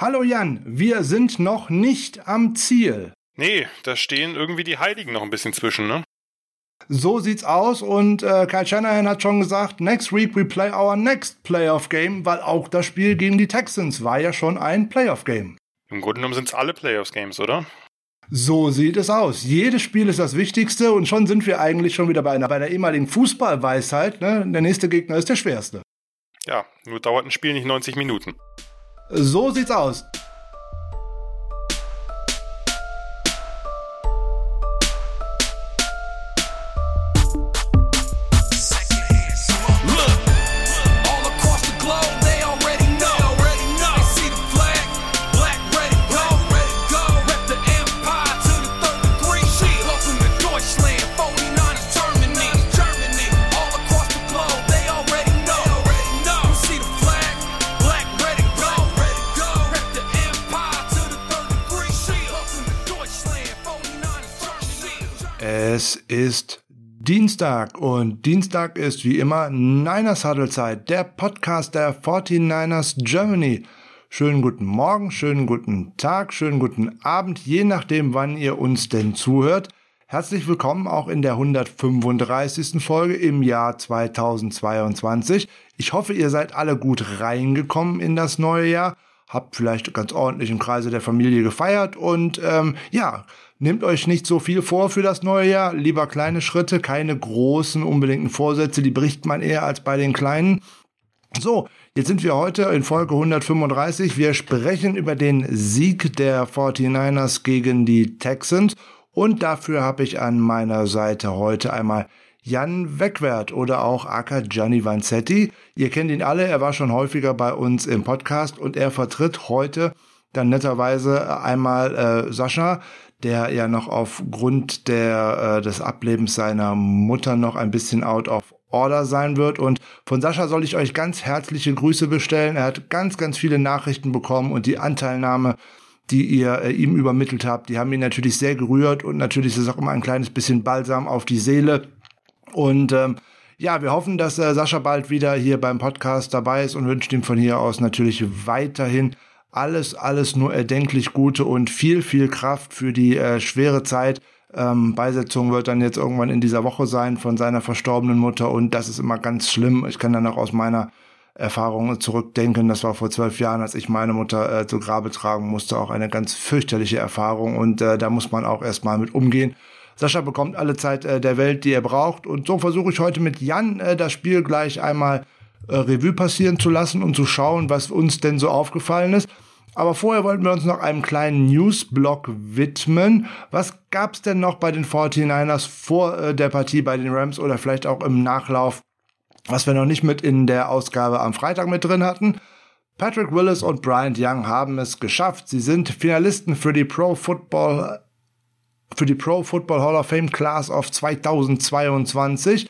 Hallo Jan, wir sind noch nicht am Ziel. Nee, da stehen irgendwie die Heiligen noch ein bisschen zwischen, ne? So sieht's aus und äh, Kyle Shanahan hat schon gesagt, next week we play our next Playoff Game, weil auch das Spiel gegen die Texans war ja schon ein Playoff Game. Im Grunde genommen sind's alle Playoff Games, oder? So sieht es aus. Jedes Spiel ist das Wichtigste und schon sind wir eigentlich schon wieder bei einer, bei der ehemaligen Fußballweisheit. Ne? Der nächste Gegner ist der schwerste. Ja, nur dauert ein Spiel nicht 90 Minuten. So sieht's aus. Ist Dienstag und Dienstag ist wie immer Niners Huddle Zeit, der Podcast der 49ers Germany. Schönen guten Morgen, schönen guten Tag, schönen guten Abend, je nachdem, wann ihr uns denn zuhört. Herzlich willkommen auch in der 135. Folge im Jahr 2022. Ich hoffe, ihr seid alle gut reingekommen in das neue Jahr, habt vielleicht ganz ordentlich im Kreise der Familie gefeiert und ähm, ja, Nehmt euch nicht so viel vor für das neue Jahr, lieber kleine Schritte, keine großen unbedingten Vorsätze, die bricht man eher als bei den kleinen. So, jetzt sind wir heute in Folge 135. Wir sprechen über den Sieg der 49ers gegen die Texans und dafür habe ich an meiner Seite heute einmal Jan Wegwert oder auch Aka Gianni Vanzetti. Ihr kennt ihn alle, er war schon häufiger bei uns im Podcast und er vertritt heute dann netterweise einmal äh, Sascha, der ja noch aufgrund der, äh, des Ablebens seiner Mutter noch ein bisschen out of order sein wird. Und von Sascha soll ich euch ganz herzliche Grüße bestellen. Er hat ganz, ganz viele Nachrichten bekommen und die Anteilnahme, die ihr äh, ihm übermittelt habt, die haben ihn natürlich sehr gerührt und natürlich ist es auch immer ein kleines bisschen Balsam auf die Seele. Und ähm, ja, wir hoffen, dass äh, Sascha bald wieder hier beim Podcast dabei ist und wünschen ihm von hier aus natürlich weiterhin alles, alles nur erdenklich Gute und viel, viel Kraft für die äh, schwere Zeit. Ähm, Beisetzung wird dann jetzt irgendwann in dieser Woche sein von seiner verstorbenen Mutter und das ist immer ganz schlimm. Ich kann dann auch aus meiner Erfahrung zurückdenken. Das war vor zwölf Jahren, als ich meine Mutter äh, zu Grabe tragen musste, auch eine ganz fürchterliche Erfahrung und äh, da muss man auch erstmal mit umgehen. Sascha bekommt alle Zeit äh, der Welt, die er braucht und so versuche ich heute mit Jan äh, das Spiel gleich einmal äh, Revue passieren zu lassen und zu schauen, was uns denn so aufgefallen ist. Aber vorher wollten wir uns noch einem kleinen Newsblock widmen. Was gab's denn noch bei den 49ers vor äh, der Partie bei den Rams oder vielleicht auch im Nachlauf, was wir noch nicht mit in der Ausgabe am Freitag mit drin hatten? Patrick Willis und Bryant Young haben es geschafft. Sie sind Finalisten für die Pro Football für die Pro Football Hall of Fame Class of 2022.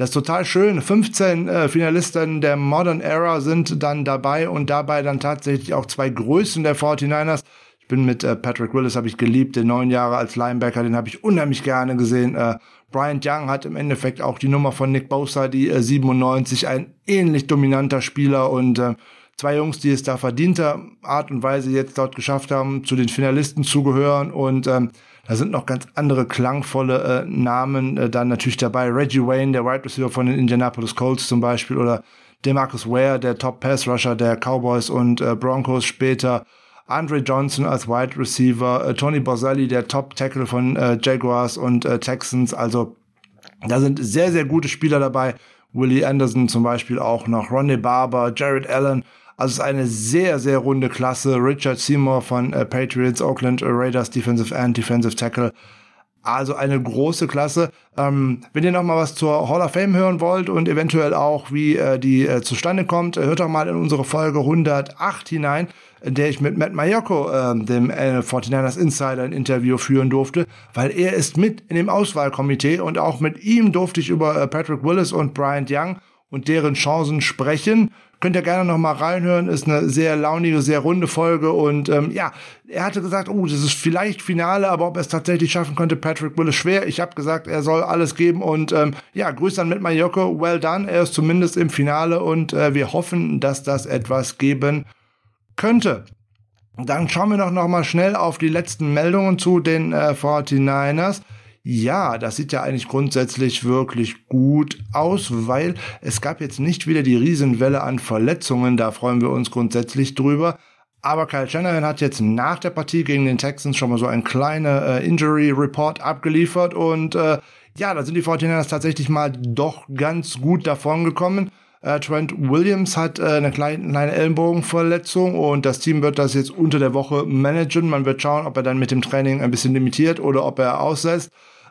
Das ist total schön. 15 äh, Finalisten der Modern Era sind dann dabei und dabei dann tatsächlich auch zwei Größen der 49ers. Ich bin mit äh, Patrick Willis, habe ich geliebt, den neun Jahre als Linebacker, den habe ich unheimlich gerne gesehen. Äh, Brian Young hat im Endeffekt auch die Nummer von Nick Bosa, die äh, 97, ein ähnlich dominanter Spieler und äh, zwei Jungs, die es da verdienter Art und Weise jetzt dort geschafft haben, zu den Finalisten zu gehören und ähm, da sind noch ganz andere klangvolle äh, Namen äh, dann natürlich dabei. Reggie Wayne, der Wide Receiver von den Indianapolis Colts zum Beispiel, oder Demarcus Ware, der Top Pass Rusher der Cowboys und äh, Broncos später. Andre Johnson als Wide Receiver, äh, Tony Borselli, der Top Tackle von äh, Jaguars und äh, Texans. Also da sind sehr, sehr gute Spieler dabei. Willie Anderson zum Beispiel auch noch, Ronnie Barber, Jared Allen. Also es ist eine sehr, sehr runde Klasse. Richard Seymour von äh, Patriots, Oakland Raiders, Defensive End, Defensive Tackle. Also eine große Klasse. Ähm, wenn ihr noch mal was zur Hall of Fame hören wollt und eventuell auch, wie äh, die äh, zustande kommt, äh, hört doch mal in unsere Folge 108 hinein, in der ich mit Matt Mayoko, äh, dem äh, 49ers Insider, ein Interview führen durfte, weil er ist mit in dem Auswahlkomitee und auch mit ihm durfte ich über äh, Patrick Willis und Bryant Young und deren Chancen sprechen. Könnt ihr gerne noch mal reinhören. Ist eine sehr launige, sehr runde Folge. Und ähm, ja, er hatte gesagt, oh, das ist vielleicht Finale, aber ob er es tatsächlich schaffen könnte, Patrick Willis schwer. Ich habe gesagt, er soll alles geben. Und ähm, ja, Grüße an mit Mayoko. Well done. Er ist zumindest im Finale und äh, wir hoffen, dass das etwas geben könnte. Dann schauen wir doch noch mal schnell auf die letzten Meldungen zu den äh, 49ers. Ja, das sieht ja eigentlich grundsätzlich wirklich gut aus, weil es gab jetzt nicht wieder die Riesenwelle an Verletzungen. Da freuen wir uns grundsätzlich drüber. Aber Kyle Shanahan hat jetzt nach der Partie gegen den Texans schon mal so ein kleiner äh, Injury Report abgeliefert und äh, ja, da sind die 49ers tatsächlich mal doch ganz gut davon gekommen. Äh, Trent Williams hat äh, eine kleine, kleine Ellenbogenverletzung und das Team wird das jetzt unter der Woche managen. Man wird schauen, ob er dann mit dem Training ein bisschen limitiert oder ob er aussetzt.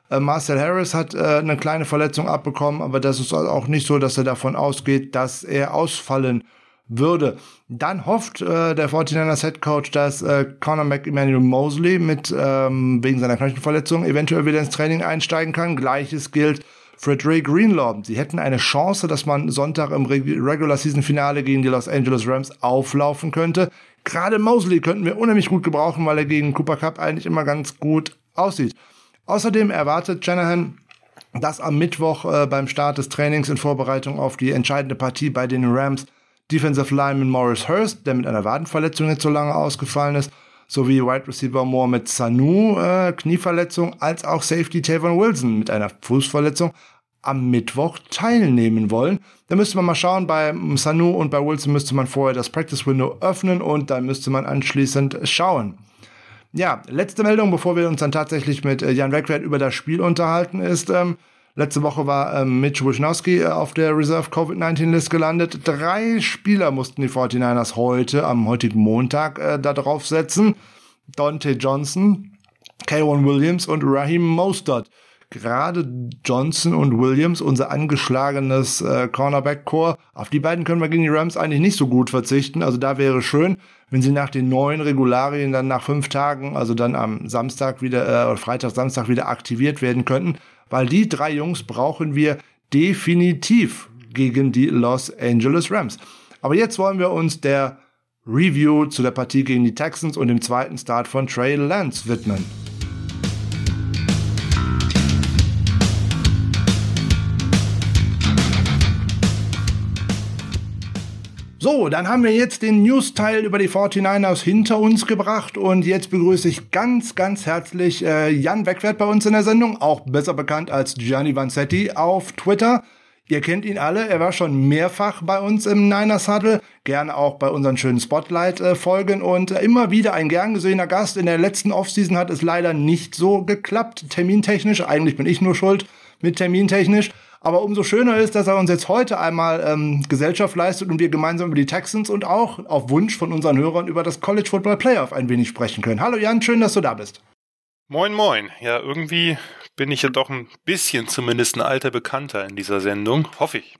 Äh, Marcel Harris hat äh, eine kleine Verletzung abbekommen, aber das ist auch nicht so, dass er davon ausgeht, dass er ausfallen würde. Dann hofft äh, der 49ers Head Coach, dass äh, Conor McEmanuel Mosley mit ähm, wegen seiner Knöchelverletzung eventuell wieder ins Training einsteigen kann. Gleiches gilt für Dre Greenlaw. Sie hätten eine Chance, dass man Sonntag im Regular Season Finale gegen die Los Angeles Rams auflaufen könnte. Gerade Mosley könnten wir unheimlich gut gebrauchen, weil er gegen Cooper Cup eigentlich immer ganz gut aussieht. Außerdem erwartet Shanahan, dass am Mittwoch äh, beim Start des Trainings in Vorbereitung auf die entscheidende Partie bei den Rams Defensive Lineman Morris Hurst, der mit einer Wadenverletzung nicht so lange ausgefallen ist, sowie Wide Receiver Mohamed Sanu, äh, Knieverletzung, als auch Safety Tavon Wilson mit einer Fußverletzung am Mittwoch teilnehmen wollen. Da müsste man mal schauen, bei Sanu und bei Wilson müsste man vorher das Practice Window öffnen und dann müsste man anschließend schauen. Ja, letzte Meldung, bevor wir uns dann tatsächlich mit äh, Jan Wegwert über das Spiel unterhalten, ist, ähm, letzte Woche war ähm, Mitch Wisnowski äh, auf der Reserve Covid-19-List gelandet. Drei Spieler mussten die 49ers heute, am heutigen Montag, äh, da drauf setzen. Dante Johnson, Kaywan Williams und Raheem Mostert gerade Johnson und Williams, unser angeschlagenes äh, Cornerback-Core, auf die beiden können wir gegen die Rams eigentlich nicht so gut verzichten. Also da wäre schön, wenn sie nach den neuen Regularien dann nach fünf Tagen, also dann am Samstag wieder, äh, oder Freitag, Samstag wieder aktiviert werden könnten, weil die drei Jungs brauchen wir definitiv gegen die Los Angeles Rams. Aber jetzt wollen wir uns der Review zu der Partie gegen die Texans und dem zweiten Start von Trey Lance widmen. So, dann haben wir jetzt den News-Teil über die 49ers hinter uns gebracht und jetzt begrüße ich ganz, ganz herzlich äh, Jan Wegwert bei uns in der Sendung, auch besser bekannt als Gianni Vanzetti auf Twitter. Ihr kennt ihn alle, er war schon mehrfach bei uns im Niners Huddle, gerne auch bei unseren schönen Spotlight-Folgen und äh, immer wieder ein gern gesehener Gast. In der letzten Offseason hat es leider nicht so geklappt, termintechnisch. Eigentlich bin ich nur schuld mit termintechnisch. Aber umso schöner ist, dass er uns jetzt heute einmal ähm, Gesellschaft leistet und wir gemeinsam über die Texans und auch auf Wunsch von unseren Hörern über das College Football Playoff ein wenig sprechen können. Hallo Jan, schön, dass du da bist. Moin, moin. Ja, irgendwie bin ich ja doch ein bisschen zumindest ein alter Bekannter in dieser Sendung. Hoffe ich.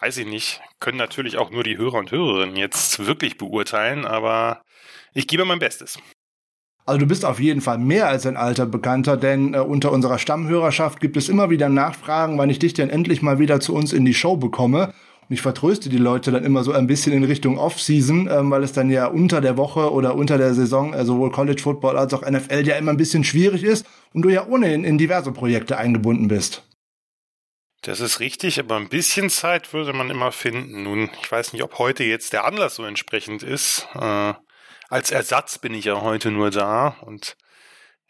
Weiß ich nicht. Können natürlich auch nur die Hörer und Hörerinnen jetzt wirklich beurteilen, aber ich gebe mein Bestes. Also du bist auf jeden Fall mehr als ein alter Bekannter, denn äh, unter unserer Stammhörerschaft gibt es immer wieder Nachfragen, wann ich dich denn endlich mal wieder zu uns in die Show bekomme. Und ich vertröste die Leute dann immer so ein bisschen in Richtung Off-Season, ähm, weil es dann ja unter der Woche oder unter der Saison, äh, sowohl College Football als auch NFL ja immer ein bisschen schwierig ist und du ja ohnehin in diverse Projekte eingebunden bist. Das ist richtig, aber ein bisschen Zeit würde man immer finden. Nun, ich weiß nicht, ob heute jetzt der Anlass so entsprechend ist. Äh als Ersatz bin ich ja heute nur da und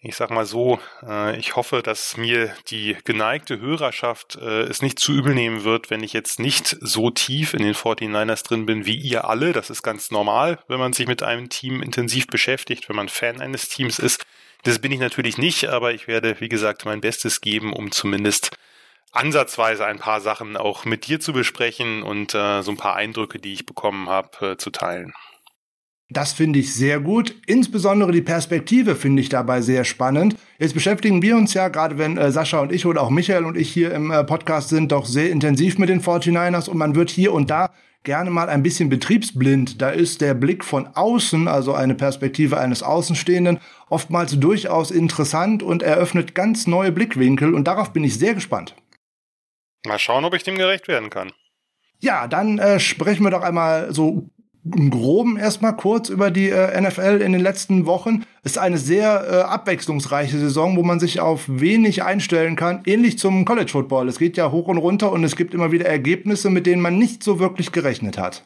ich sag mal so, äh, ich hoffe, dass mir die geneigte Hörerschaft äh, es nicht zu übel nehmen wird, wenn ich jetzt nicht so tief in den 49ers drin bin wie ihr alle. Das ist ganz normal, wenn man sich mit einem Team intensiv beschäftigt, wenn man Fan eines Teams ist. Das bin ich natürlich nicht, aber ich werde, wie gesagt, mein Bestes geben, um zumindest ansatzweise ein paar Sachen auch mit dir zu besprechen und äh, so ein paar Eindrücke, die ich bekommen habe, äh, zu teilen. Das finde ich sehr gut. Insbesondere die Perspektive finde ich dabei sehr spannend. Jetzt beschäftigen wir uns ja, gerade wenn äh, Sascha und ich oder auch Michael und ich hier im äh, Podcast sind, doch sehr intensiv mit den 49ers und man wird hier und da gerne mal ein bisschen betriebsblind. Da ist der Blick von außen, also eine Perspektive eines Außenstehenden, oftmals durchaus interessant und eröffnet ganz neue Blickwinkel und darauf bin ich sehr gespannt. Mal schauen, ob ich dem gerecht werden kann. Ja, dann äh, sprechen wir doch einmal so im Groben erstmal kurz über die äh, NFL in den letzten Wochen. Ist eine sehr äh, abwechslungsreiche Saison, wo man sich auf wenig einstellen kann, ähnlich zum College Football. Es geht ja hoch und runter und es gibt immer wieder Ergebnisse, mit denen man nicht so wirklich gerechnet hat.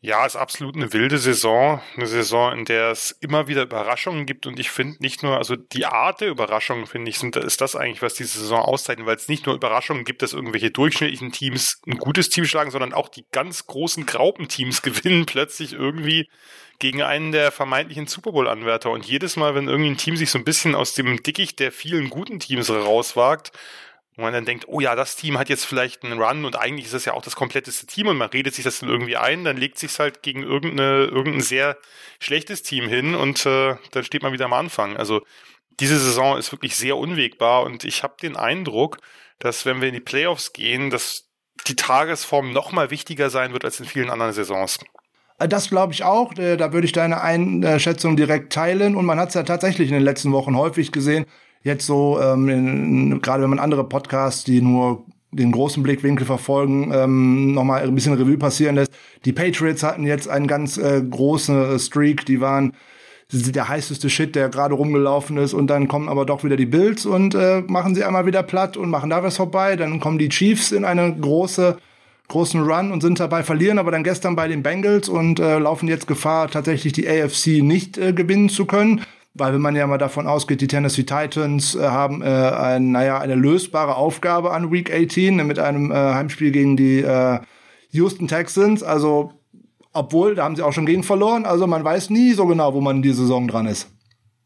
Ja, ist absolut eine wilde Saison. Eine Saison, in der es immer wieder Überraschungen gibt. Und ich finde nicht nur, also die Art der Überraschungen, finde ich, sind, ist das eigentlich, was diese Saison auszeichnet, weil es nicht nur Überraschungen gibt, dass irgendwelche durchschnittlichen Teams ein gutes Team schlagen, sondern auch die ganz großen Graupenteams gewinnen plötzlich irgendwie gegen einen der vermeintlichen Super Bowl-Anwärter. Und jedes Mal, wenn irgendwie ein Team sich so ein bisschen aus dem Dickicht der vielen guten Teams rauswagt, wo man dann denkt, oh ja, das Team hat jetzt vielleicht einen Run und eigentlich ist das ja auch das kompletteste Team und man redet sich das dann irgendwie ein, dann legt sich halt gegen irgendeine, irgendein sehr schlechtes Team hin und äh, dann steht man wieder am Anfang. Also diese Saison ist wirklich sehr unwegbar und ich habe den Eindruck, dass wenn wir in die Playoffs gehen, dass die Tagesform noch mal wichtiger sein wird als in vielen anderen Saisons. Äh, das glaube ich auch. Äh, da würde ich deine Einschätzung direkt teilen. Und man hat es ja tatsächlich in den letzten Wochen häufig gesehen, jetzt so, ähm, gerade wenn man andere Podcasts, die nur den großen Blickwinkel verfolgen, ähm, nochmal ein bisschen Revue passieren lässt. Die Patriots hatten jetzt einen ganz äh, großen Streak, die waren der heißeste Shit, der gerade rumgelaufen ist und dann kommen aber doch wieder die Bills und äh, machen sie einmal wieder platt und machen da was vorbei. Dann kommen die Chiefs in eine große großen Run und sind dabei verlieren, aber dann gestern bei den Bengals und äh, laufen jetzt Gefahr, tatsächlich die AFC nicht äh, gewinnen zu können weil wenn man ja mal davon ausgeht, die Tennessee Titans äh, haben äh, ein, naja, eine lösbare Aufgabe an Week 18 mit einem äh, Heimspiel gegen die äh, Houston Texans. Also, obwohl, da haben sie auch schon gegen verloren. Also man weiß nie so genau, wo man in dieser Saison dran ist.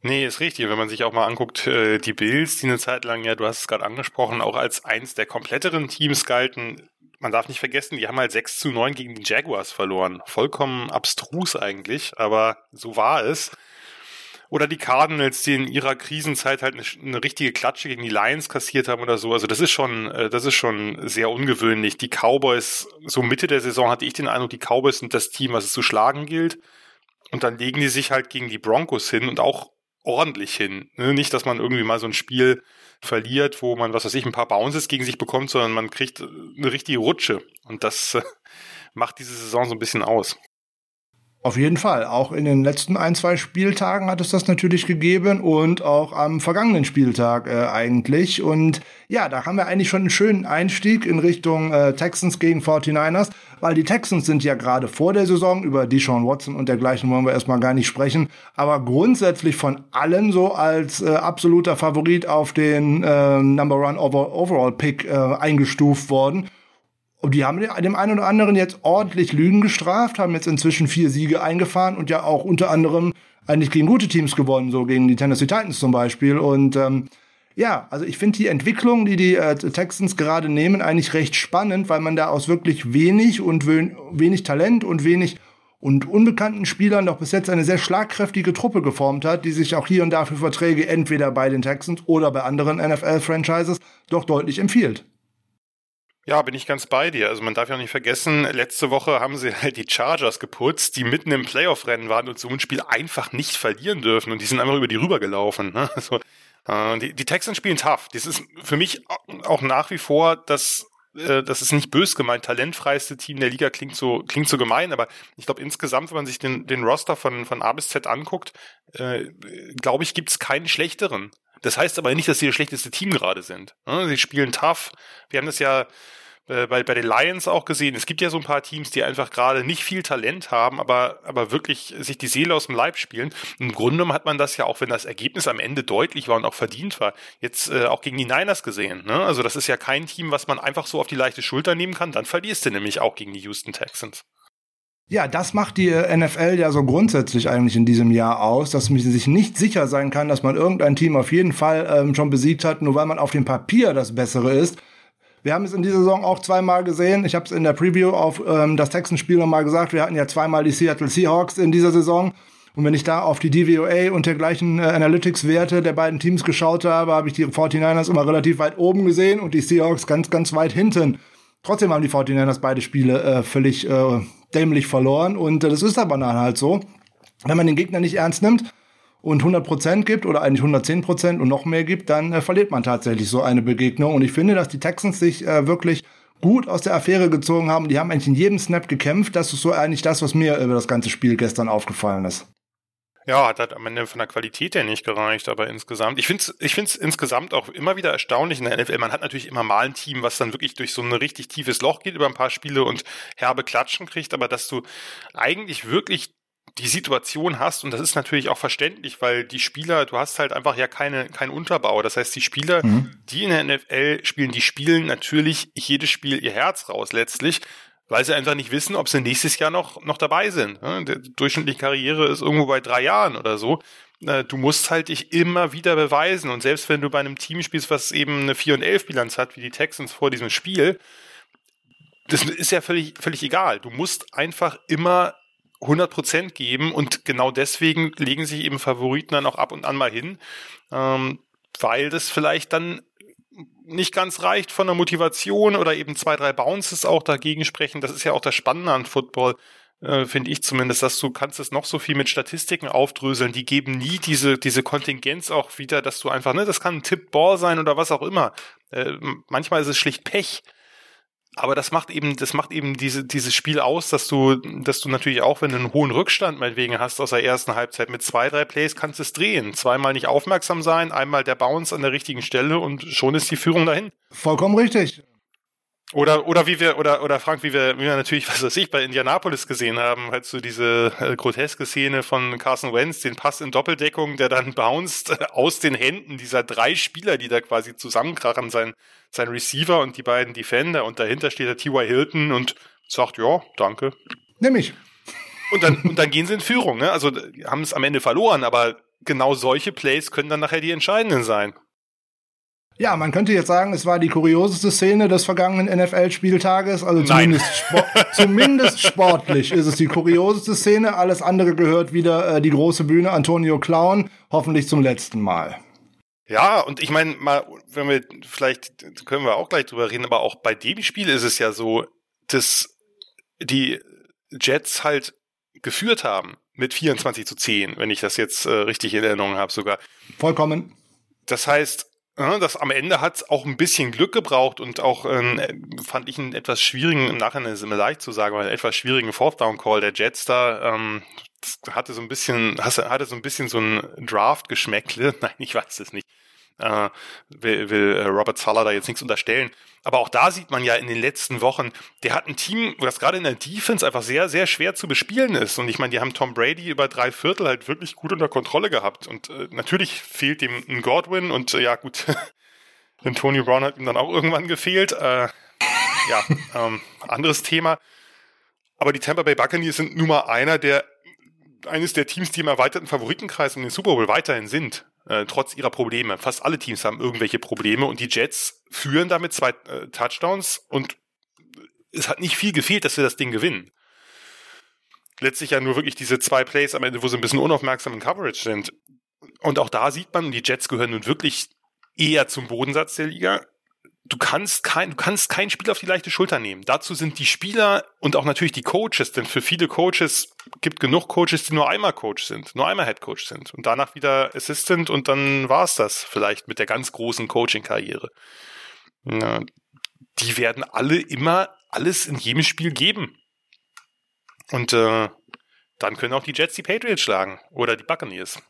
Nee, ist richtig. Wenn man sich auch mal anguckt, äh, die Bills, die eine Zeit lang, ja, du hast es gerade angesprochen, auch als eins der kompletteren Teams galten. Man darf nicht vergessen, die haben halt 6 zu 9 gegen die Jaguars verloren. Vollkommen abstrus eigentlich, aber so war es. Oder die Cardinals, die in ihrer Krisenzeit halt eine, eine, richtige Klatsche gegen die Lions kassiert haben oder so. Also das ist schon, äh, das ist schon sehr ungewöhnlich. Die Cowboys, so Mitte der Saison hatte ich den Eindruck, die Cowboys sind das Team, was es zu schlagen gilt. Und dann legen die sich halt gegen die Broncos hin und auch ordentlich hin. Ne? Nicht, dass man irgendwie mal so ein Spiel verliert, wo man, was weiß ich, ein paar Bounces gegen sich bekommt, sondern man kriegt eine richtige Rutsche. Und das äh, macht diese Saison so ein bisschen aus. Auf jeden Fall. Auch in den letzten ein, zwei Spieltagen hat es das natürlich gegeben und auch am vergangenen Spieltag äh, eigentlich. Und ja, da haben wir eigentlich schon einen schönen Einstieg in Richtung äh, Texans gegen 49ers, weil die Texans sind ja gerade vor der Saison, über Deshaun Watson und dergleichen wollen wir erstmal gar nicht sprechen, aber grundsätzlich von allen so als äh, absoluter Favorit auf den äh, Number One Overall Pick äh, eingestuft worden. Und die haben dem einen oder anderen jetzt ordentlich Lügen gestraft, haben jetzt inzwischen vier Siege eingefahren und ja auch unter anderem eigentlich gegen gute Teams gewonnen, so gegen die Tennessee Titans zum Beispiel. Und ähm, ja, also ich finde die Entwicklung, die die äh, Texans gerade nehmen, eigentlich recht spannend, weil man da aus wirklich wenig und wenig Talent und wenig und unbekannten Spielern doch bis jetzt eine sehr schlagkräftige Truppe geformt hat, die sich auch hier und da für Verträge entweder bei den Texans oder bei anderen NFL-Franchises doch deutlich empfiehlt. Ja, bin ich ganz bei dir. Also man darf ja nicht vergessen, letzte Woche haben sie halt die Chargers geputzt, die mitten im Playoff-Rennen waren und so ein Spiel einfach nicht verlieren dürfen und die sind einfach über die rübergelaufen. Ne? Also, äh, die, die Texans spielen tough. Das ist für mich auch nach wie vor das äh, das ist nicht bös gemeint, talentfreiste Team der Liga klingt so, klingt so gemein, aber ich glaube insgesamt, wenn man sich den, den Roster von, von A bis Z anguckt, äh, glaube ich, gibt's keinen schlechteren. Das heißt aber nicht, dass sie das schlechteste Team gerade sind. Ne? Sie spielen tough. Wir haben das ja äh, bei, bei den Lions auch gesehen. Es gibt ja so ein paar Teams, die einfach gerade nicht viel Talent haben, aber, aber wirklich sich die Seele aus dem Leib spielen. Im Grunde genommen hat man das ja auch, wenn das Ergebnis am Ende deutlich war und auch verdient war, jetzt äh, auch gegen die Niners gesehen. Ne? Also das ist ja kein Team, was man einfach so auf die leichte Schulter nehmen kann. Dann verlierst du nämlich auch gegen die Houston Texans. Ja, das macht die NFL ja so grundsätzlich eigentlich in diesem Jahr aus, dass man sich nicht sicher sein kann, dass man irgendein Team auf jeden Fall ähm, schon besiegt hat, nur weil man auf dem Papier das Bessere ist. Wir haben es in dieser Saison auch zweimal gesehen. Ich habe es in der Preview auf ähm, das Texans-Spiel nochmal gesagt. Wir hatten ja zweimal die Seattle Seahawks in dieser Saison. Und wenn ich da auf die DVOA und dergleichen äh, Analytics-Werte der beiden Teams geschaut habe, habe ich die 49ers immer relativ weit oben gesehen und die Seahawks ganz, ganz weit hinten. Trotzdem haben die 49ers beide Spiele äh, völlig äh, dämlich verloren. Und äh, das ist aber dann halt so. Wenn man den Gegner nicht ernst nimmt und 100% gibt oder eigentlich 110% und noch mehr gibt, dann äh, verliert man tatsächlich so eine Begegnung. Und ich finde, dass die Texans sich äh, wirklich gut aus der Affäre gezogen haben. Die haben eigentlich in jedem Snap gekämpft. Das ist so eigentlich das, was mir über das ganze Spiel gestern aufgefallen ist. Ja, hat am Ende von der Qualität her nicht gereicht, aber insgesamt, ich finde es ich find's insgesamt auch immer wieder erstaunlich in der NFL. Man hat natürlich immer mal ein Team, was dann wirklich durch so ein richtig tiefes Loch geht über ein paar Spiele und herbe Klatschen kriegt, aber dass du eigentlich wirklich die Situation hast, und das ist natürlich auch verständlich, weil die Spieler, du hast halt einfach ja keine, keinen Unterbau. Das heißt, die Spieler, mhm. die in der NFL spielen, die spielen natürlich jedes Spiel ihr Herz raus letztlich, weil sie einfach nicht wissen, ob sie nächstes Jahr noch, noch dabei sind. Die durchschnittliche Karriere ist irgendwo bei drei Jahren oder so. Du musst halt dich immer wieder beweisen. Und selbst wenn du bei einem Team spielst, was eben eine 4 und 11 Bilanz hat, wie die Texans vor diesem Spiel, das ist ja völlig, völlig egal. Du musst einfach immer 100 Prozent geben und genau deswegen legen sich eben Favoriten dann auch ab und an mal hin, ähm, weil das vielleicht dann nicht ganz reicht von der Motivation oder eben zwei, drei Bounces auch dagegen sprechen. Das ist ja auch das Spannende an Football, äh, finde ich zumindest, dass du kannst es noch so viel mit Statistiken aufdröseln. Die geben nie diese, diese Kontingenz auch wieder, dass du einfach, ne, das kann ein Tipp-Ball sein oder was auch immer. Äh, manchmal ist es schlicht Pech. Aber das macht eben, das macht eben diese, dieses Spiel aus, dass du, dass du natürlich auch, wenn du einen hohen Rückstand meinetwegen hast aus der ersten Halbzeit mit zwei, drei Plays, kannst du es drehen. Zweimal nicht aufmerksam sein, einmal der Bounce an der richtigen Stelle und schon ist die Führung dahin. Vollkommen richtig. Oder, oder wie wir, oder, oder Frank, wie wir, wie wir natürlich, was weiß ich, bei Indianapolis gesehen haben, halt so diese äh, groteske Szene von Carson Wentz, den Pass in Doppeldeckung, der dann bounced äh, aus den Händen dieser drei Spieler, die da quasi zusammenkrachen, sein, sein Receiver und die beiden Defender und dahinter steht der T.Y. Hilton und sagt, ja, danke. Nimm ich. Und dann, und dann gehen sie in Führung, ne? Also, haben es am Ende verloren, aber genau solche Plays können dann nachher die entscheidenden sein. Ja, man könnte jetzt sagen, es war die kurioseste Szene des vergangenen NFL-Spieltages. Also zumindest, Sport, zumindest sportlich ist es die kurioseste Szene. Alles andere gehört wieder äh, die große Bühne Antonio Clown, hoffentlich zum letzten Mal. Ja, und ich meine, mal, wenn wir vielleicht können wir auch gleich drüber reden, aber auch bei dem Spiel ist es ja so, dass die Jets halt geführt haben mit 24 zu 10, wenn ich das jetzt äh, richtig in Erinnerung habe sogar. Vollkommen. Das heißt, das am Ende hat auch ein bisschen Glück gebraucht und auch äh, fand ich einen etwas schwierigen, im Nachhinein ist immer leicht zu sagen, aber einen etwas schwierigen Fourth Down Call der Jets da, ähm, hatte so ein bisschen, hatte so ein bisschen so ein Draft-Geschmäckle. Nein, ich weiß es nicht. Äh, will, will äh, Robert Sala da jetzt nichts unterstellen. Aber auch da sieht man ja in den letzten Wochen, der hat ein Team, das gerade in der Defense einfach sehr, sehr schwer zu bespielen ist. Und ich meine, die haben Tom Brady über drei Viertel halt wirklich gut unter Kontrolle gehabt. Und äh, natürlich fehlt ihm ein Godwin und äh, ja gut, Tony Brown hat ihm dann auch irgendwann gefehlt. Äh, ja, ähm, anderes Thema. Aber die Tampa Bay Buccaneers sind nun mal einer der eines der Teams, die im erweiterten Favoritenkreis um den Super Bowl weiterhin sind. Äh, trotz ihrer Probleme. Fast alle Teams haben irgendwelche Probleme und die Jets führen damit zwei äh, Touchdowns und es hat nicht viel gefehlt, dass sie das Ding gewinnen. Letztlich ja nur wirklich diese zwei Plays am Ende, wo sie ein bisschen unaufmerksam in Coverage sind. Und auch da sieht man, die Jets gehören nun wirklich eher zum Bodensatz der Liga du kannst kein, du kannst kein Spiel auf die leichte Schulter nehmen. Dazu sind die Spieler und auch natürlich die Coaches, denn für viele Coaches gibt genug Coaches, die nur einmal Coach sind, nur einmal Head Coach sind und danach wieder Assistant und dann war es das vielleicht mit der ganz großen Coaching-Karriere. die werden alle immer alles in jedem Spiel geben. Und äh, dann können auch die Jets die Patriots schlagen oder die Buccaneers.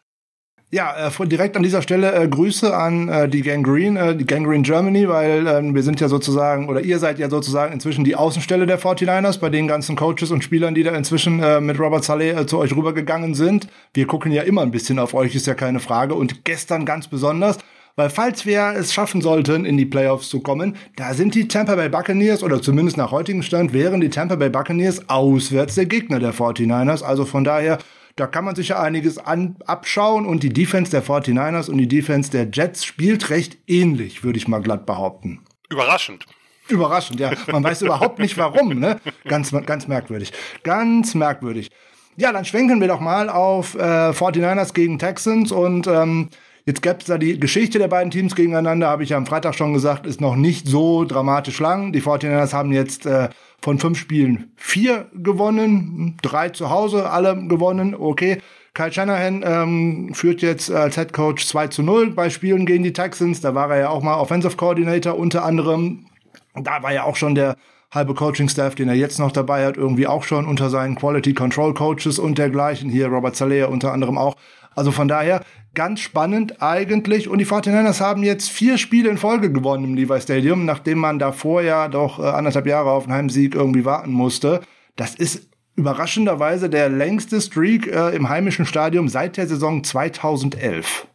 Ja, äh, direkt an dieser Stelle äh, Grüße an äh, die Gangrene, äh, die Gangrene Germany, weil äh, wir sind ja sozusagen, oder ihr seid ja sozusagen inzwischen die Außenstelle der 49ers bei den ganzen Coaches und Spielern, die da inzwischen äh, mit Robert Saleh äh, zu euch rübergegangen sind. Wir gucken ja immer ein bisschen auf euch, ist ja keine Frage. Und gestern ganz besonders, weil falls wir es schaffen sollten, in die Playoffs zu kommen, da sind die Tampa Bay Buccaneers, oder zumindest nach heutigem Stand, wären die Tampa Bay Buccaneers auswärts der Gegner der 49ers. Also von daher da kann man sich ja einiges an, abschauen und die Defense der 49ers und die Defense der Jets spielt recht ähnlich, würde ich mal glatt behaupten. Überraschend. Überraschend, ja. Man weiß überhaupt nicht warum, ne? Ganz, ganz merkwürdig. Ganz merkwürdig. Ja, dann schwenken wir doch mal auf äh, 49ers gegen Texans und ähm, Jetzt gäbe es da die Geschichte der beiden Teams gegeneinander, habe ich ja am Freitag schon gesagt, ist noch nicht so dramatisch lang. Die 49ers haben jetzt äh, von fünf Spielen vier gewonnen, drei zu Hause, alle gewonnen, okay. Kyle Shanahan ähm, führt jetzt als Head Coach 2 zu 0 bei Spielen gegen die Texans. Da war er ja auch mal Offensive Coordinator unter anderem. Da war ja auch schon der halbe Coaching-Staff, den er jetzt noch dabei hat, irgendwie auch schon unter seinen Quality Control Coaches und dergleichen. Hier Robert Salea unter anderem auch. Also von daher ganz spannend eigentlich. Und die 49ers haben jetzt vier Spiele in Folge gewonnen im Levi Stadium, nachdem man davor ja doch äh, anderthalb Jahre auf einen Heimsieg irgendwie warten musste. Das ist überraschenderweise der längste Streak äh, im heimischen Stadium seit der Saison 2011.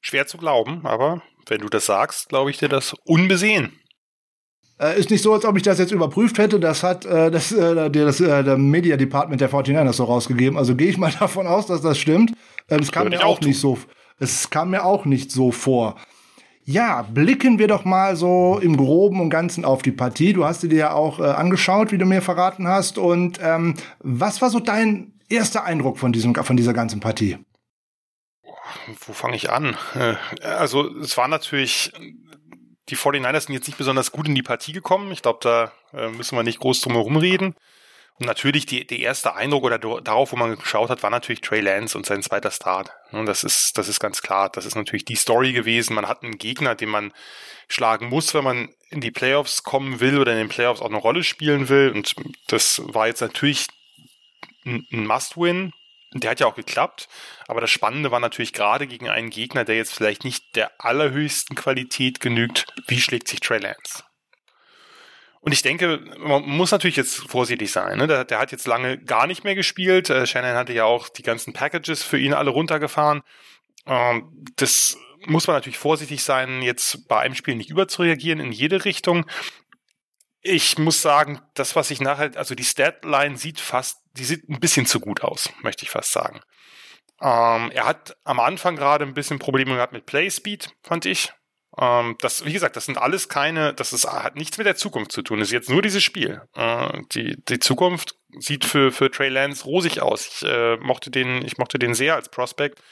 Schwer zu glauben, aber wenn du das sagst, glaube ich dir das unbesehen. Äh, ist nicht so, als ob ich das jetzt überprüft hätte. Das hat äh, das, äh, das, äh, der Media Department der 49ers so rausgegeben. Also gehe ich mal davon aus, dass das stimmt. Ähm, es kam mir auch, auch nicht so. Es kam mir auch nicht so vor. Ja, blicken wir doch mal so im Groben und Ganzen auf die Partie. Du hast sie dir ja auch äh, angeschaut, wie du mir verraten hast. Und ähm, was war so dein erster Eindruck von, diesem, von dieser ganzen Partie? Wo fange ich an? Äh, also es war natürlich, die 49ers sind jetzt nicht besonders gut in die Partie gekommen. Ich glaube, da äh, müssen wir nicht groß drum herum reden. Natürlich die, der erste Eindruck oder darauf, wo man geschaut hat, war natürlich Trey Lance und sein zweiter Start. Und das ist, das ist ganz klar. Das ist natürlich die Story gewesen. Man hat einen Gegner, den man schlagen muss, wenn man in die Playoffs kommen will oder in den Playoffs auch eine Rolle spielen will. Und das war jetzt natürlich ein Must-Win. Der hat ja auch geklappt. Aber das Spannende war natürlich gerade gegen einen Gegner, der jetzt vielleicht nicht der allerhöchsten Qualität genügt. Wie schlägt sich Trey Lance? Und ich denke, man muss natürlich jetzt vorsichtig sein. Ne? Der, der hat jetzt lange gar nicht mehr gespielt. Äh, Shannon hatte ja auch die ganzen Packages für ihn alle runtergefahren. Ähm, das muss man natürlich vorsichtig sein, jetzt bei einem Spiel nicht überzureagieren in jede Richtung. Ich muss sagen, das, was ich nachher, also die Statline sieht fast, die sieht ein bisschen zu gut aus, möchte ich fast sagen. Ähm, er hat am Anfang gerade ein bisschen Probleme gehabt mit Play Speed, fand ich. Ähm, das, wie gesagt, das sind alles keine, das ist, hat nichts mit der Zukunft zu tun. Das ist jetzt nur dieses Spiel. Äh, die, die Zukunft sieht für, für Trey Lance rosig aus. Ich äh, mochte den, ich mochte den sehr als Prospect.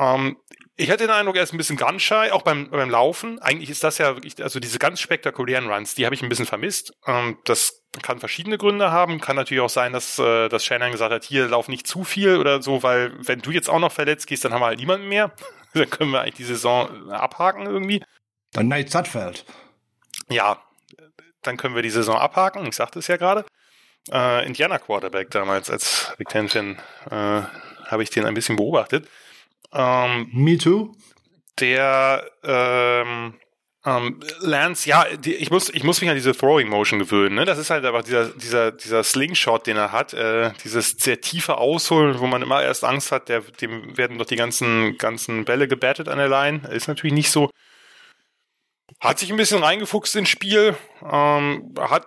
Ähm, ich hatte den Eindruck, er ist ein bisschen gun shy, auch beim, beim Laufen. Eigentlich ist das ja wirklich, also diese ganz spektakulären Runs, die habe ich ein bisschen vermisst. Ähm, das kann verschiedene Gründe haben. Kann natürlich auch sein, dass, äh, dass Shannon gesagt hat, hier lauf nicht zu viel oder so, weil wenn du jetzt auch noch verletzt gehst, dann haben wir halt niemanden mehr. dann können wir eigentlich die Saison abhaken irgendwie. Dann Nate Sudfeld. Ja, dann können wir die Saison abhaken. Ich sagte es ja gerade. Äh, Indiana Quarterback damals als Big Ten Fan äh, habe ich den ein bisschen beobachtet. Ähm, Me too. Der ähm, ähm, Lance, ja, die, ich muss, ich muss mich an diese Throwing Motion gewöhnen. Ne? Das ist halt einfach dieser, dieser, dieser Slingshot, den er hat, äh, dieses sehr tiefe Ausholen, wo man immer erst Angst hat, der, dem werden doch die ganzen, ganzen Bälle gebattet an der Line. Ist natürlich nicht so. Hat sich ein bisschen reingefuchst ins Spiel. Ähm, hat,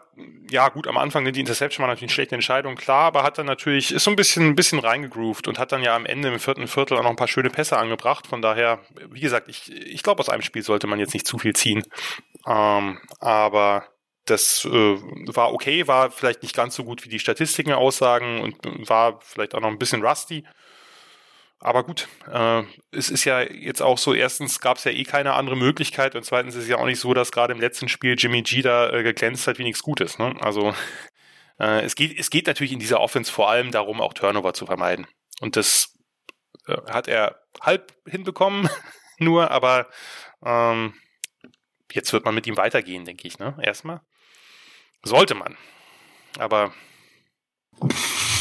ja gut, am Anfang die Interception war natürlich eine schlechte Entscheidung, klar, aber hat dann natürlich, ist so ein bisschen, ein bisschen reingegroovt und hat dann ja am Ende im vierten Viertel auch noch ein paar schöne Pässe angebracht. Von daher, wie gesagt, ich, ich glaube, aus einem Spiel sollte man jetzt nicht zu viel ziehen. Ähm, aber das äh, war okay, war vielleicht nicht ganz so gut wie die Statistiken aussagen und war vielleicht auch noch ein bisschen rusty. Aber gut, äh, es ist ja jetzt auch so, erstens gab es ja eh keine andere Möglichkeit und zweitens ist es ja auch nicht so, dass gerade im letzten Spiel Jimmy G da äh, geglänzt hat wie nichts Gutes. Ne? Also äh, es, geht, es geht natürlich in dieser Offense vor allem darum, auch Turnover zu vermeiden. Und das äh, hat er halb hinbekommen, nur, aber ähm, jetzt wird man mit ihm weitergehen, denke ich, ne? Erstmal. Sollte man. Aber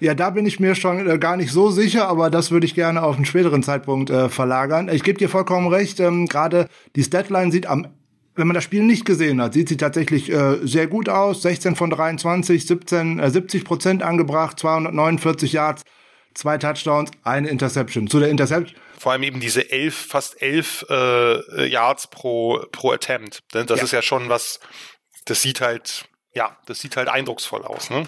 ja, da bin ich mir schon äh, gar nicht so sicher, aber das würde ich gerne auf einen späteren Zeitpunkt äh, verlagern. Ich gebe dir vollkommen recht, ähm, gerade die Statline sieht am wenn man das Spiel nicht gesehen hat, sieht sie tatsächlich äh, sehr gut aus. 16 von 23, 17, äh, 70 Prozent angebracht, 249 Yards, zwei Touchdowns, eine Interception. Zu der Interception. Vor allem eben diese elf, fast elf äh, Yards pro, pro Attempt. Das ja. ist ja schon was, das sieht halt, ja, das sieht halt eindrucksvoll aus, ne?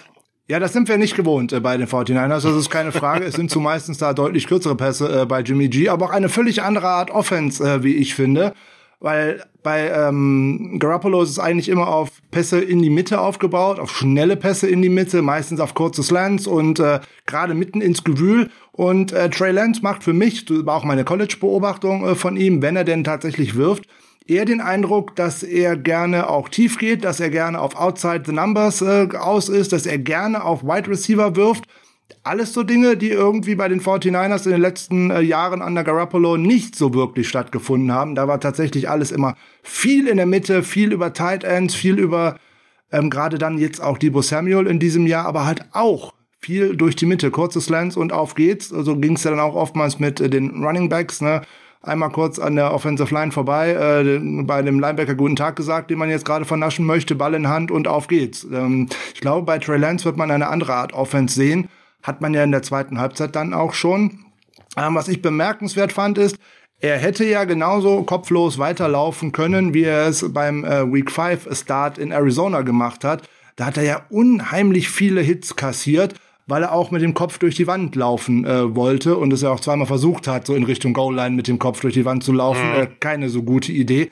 Ja, das sind wir nicht gewohnt äh, bei den 49ers, das ist keine Frage. es sind zumeistens da deutlich kürzere Pässe äh, bei Jimmy G, aber auch eine völlig andere Art Offense, äh, wie ich finde. Weil bei ähm, Garoppolo ist es eigentlich immer auf Pässe in die Mitte aufgebaut, auf schnelle Pässe in die Mitte, meistens auf kurze Slants und äh, gerade mitten ins Gewühl. Und äh, Trey Lance macht für mich, das war auch meine College-Beobachtung äh, von ihm, wenn er denn tatsächlich wirft, eher den Eindruck, dass er gerne auch tief geht, dass er gerne auf Outside the Numbers äh, aus ist, dass er gerne auf Wide Receiver wirft. Alles so Dinge, die irgendwie bei den 49ers in den letzten äh, Jahren an der Garoppolo nicht so wirklich stattgefunden haben. Da war tatsächlich alles immer viel in der Mitte, viel über Tight Ends, viel über Ähm, Gerade dann jetzt auch Debo Samuel in diesem Jahr, aber halt auch viel durch die Mitte, kurze Slants und auf geht's. So also ging es ja dann auch oftmals mit äh, den Running Backs, ne? Einmal kurz an der Offensive Line vorbei, äh, bei dem Linebacker guten Tag gesagt, den man jetzt gerade vernaschen möchte, Ball in Hand und auf geht's. Ähm, ich glaube, bei Trey Lance wird man eine andere Art Offense sehen. Hat man ja in der zweiten Halbzeit dann auch schon. Ähm, was ich bemerkenswert fand, ist, er hätte ja genauso kopflos weiterlaufen können, wie er es beim äh, Week 5 Start in Arizona gemacht hat. Da hat er ja unheimlich viele Hits kassiert, weil er auch mit dem Kopf durch die Wand laufen äh, wollte und es ja auch zweimal versucht hat, so in Richtung Goal-Line mit dem Kopf durch die Wand zu laufen. Mhm. Äh, keine so gute Idee.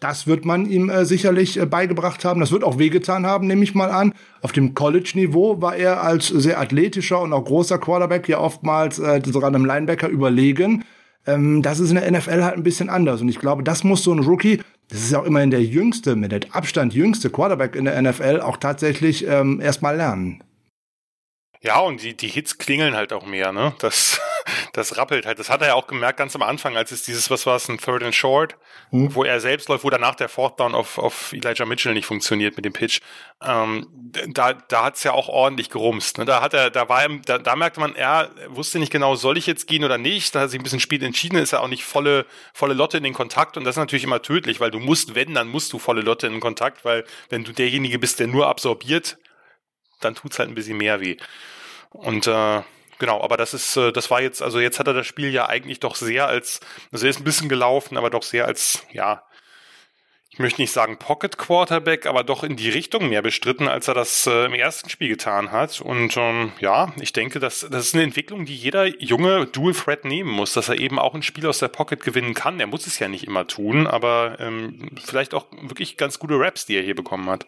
Das wird man ihm äh, sicherlich äh, beigebracht haben. Das wird auch wehgetan haben, nehme ich mal an. Auf dem College-Niveau war er als sehr athletischer und auch großer Quarterback ja oftmals äh, sogar einem Linebacker überlegen. Ähm, das ist in der NFL halt ein bisschen anders. Und ich glaube, das muss so ein Rookie, das ist ja auch immerhin der jüngste, mit der Abstand jüngste Quarterback in der NFL, auch tatsächlich ähm, erstmal lernen. Ja, und die, die Hits klingeln halt auch mehr, ne? Das, das rappelt halt. Das hat er ja auch gemerkt ganz am Anfang, als es dieses, was war es, ein Third and Short, mhm. wo er selbst läuft, wo danach der Fourth Down auf, auf Elijah Mitchell nicht funktioniert mit dem Pitch. Ähm, da da hat's ja auch ordentlich gerumst. Ne? Da hat er, da war er, da, da merkte man, er wusste nicht genau, soll ich jetzt gehen oder nicht. Da hat sich ein bisschen spät entschieden, ist er auch nicht volle, volle Lotte in den Kontakt und das ist natürlich immer tödlich, weil du musst, wenn, dann musst du volle Lotte in den Kontakt, weil wenn du derjenige bist, der nur absorbiert, dann tut's halt ein bisschen mehr weh. Und äh, genau, aber das ist, äh, das war jetzt, also jetzt hat er das Spiel ja eigentlich doch sehr als, also er ist ein bisschen gelaufen, aber doch sehr als, ja, ich möchte nicht sagen Pocket Quarterback, aber doch in die Richtung mehr bestritten, als er das äh, im ersten Spiel getan hat. Und ähm, ja, ich denke, das, das ist eine Entwicklung, die jeder junge Dual Threat nehmen muss, dass er eben auch ein Spiel aus der Pocket gewinnen kann. Er muss es ja nicht immer tun, aber ähm, vielleicht auch wirklich ganz gute Raps, die er hier bekommen hat.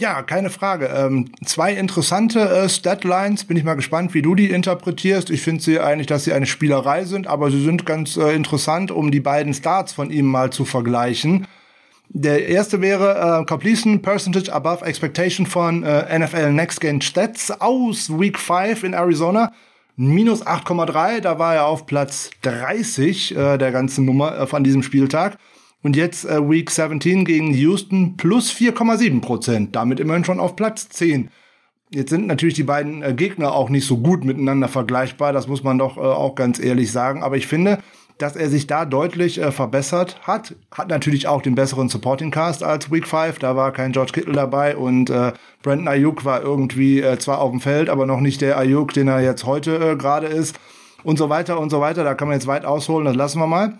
Ja, keine Frage. Ähm, zwei interessante äh, Statlines. Bin ich mal gespannt, wie du die interpretierst. Ich finde sie eigentlich, dass sie eine Spielerei sind, aber sie sind ganz äh, interessant, um die beiden Starts von ihm mal zu vergleichen. Der erste wäre äh, Completion Percentage Above Expectation von äh, NFL Next Gen Stats aus Week 5 in Arizona. Minus 8,3, da war er auf Platz 30 äh, der ganzen Nummer äh, von diesem Spieltag. Und jetzt äh, Week 17 gegen Houston plus 4,7 Prozent. Damit immerhin schon auf Platz 10. Jetzt sind natürlich die beiden äh, Gegner auch nicht so gut miteinander vergleichbar. Das muss man doch äh, auch ganz ehrlich sagen. Aber ich finde, dass er sich da deutlich äh, verbessert hat. Hat natürlich auch den besseren Supporting Cast als Week 5. Da war kein George Kittle dabei und äh, Brandon Ayuk war irgendwie äh, zwar auf dem Feld, aber noch nicht der Ayuk, den er jetzt heute äh, gerade ist. Und so weiter und so weiter. Da kann man jetzt weit ausholen, das lassen wir mal.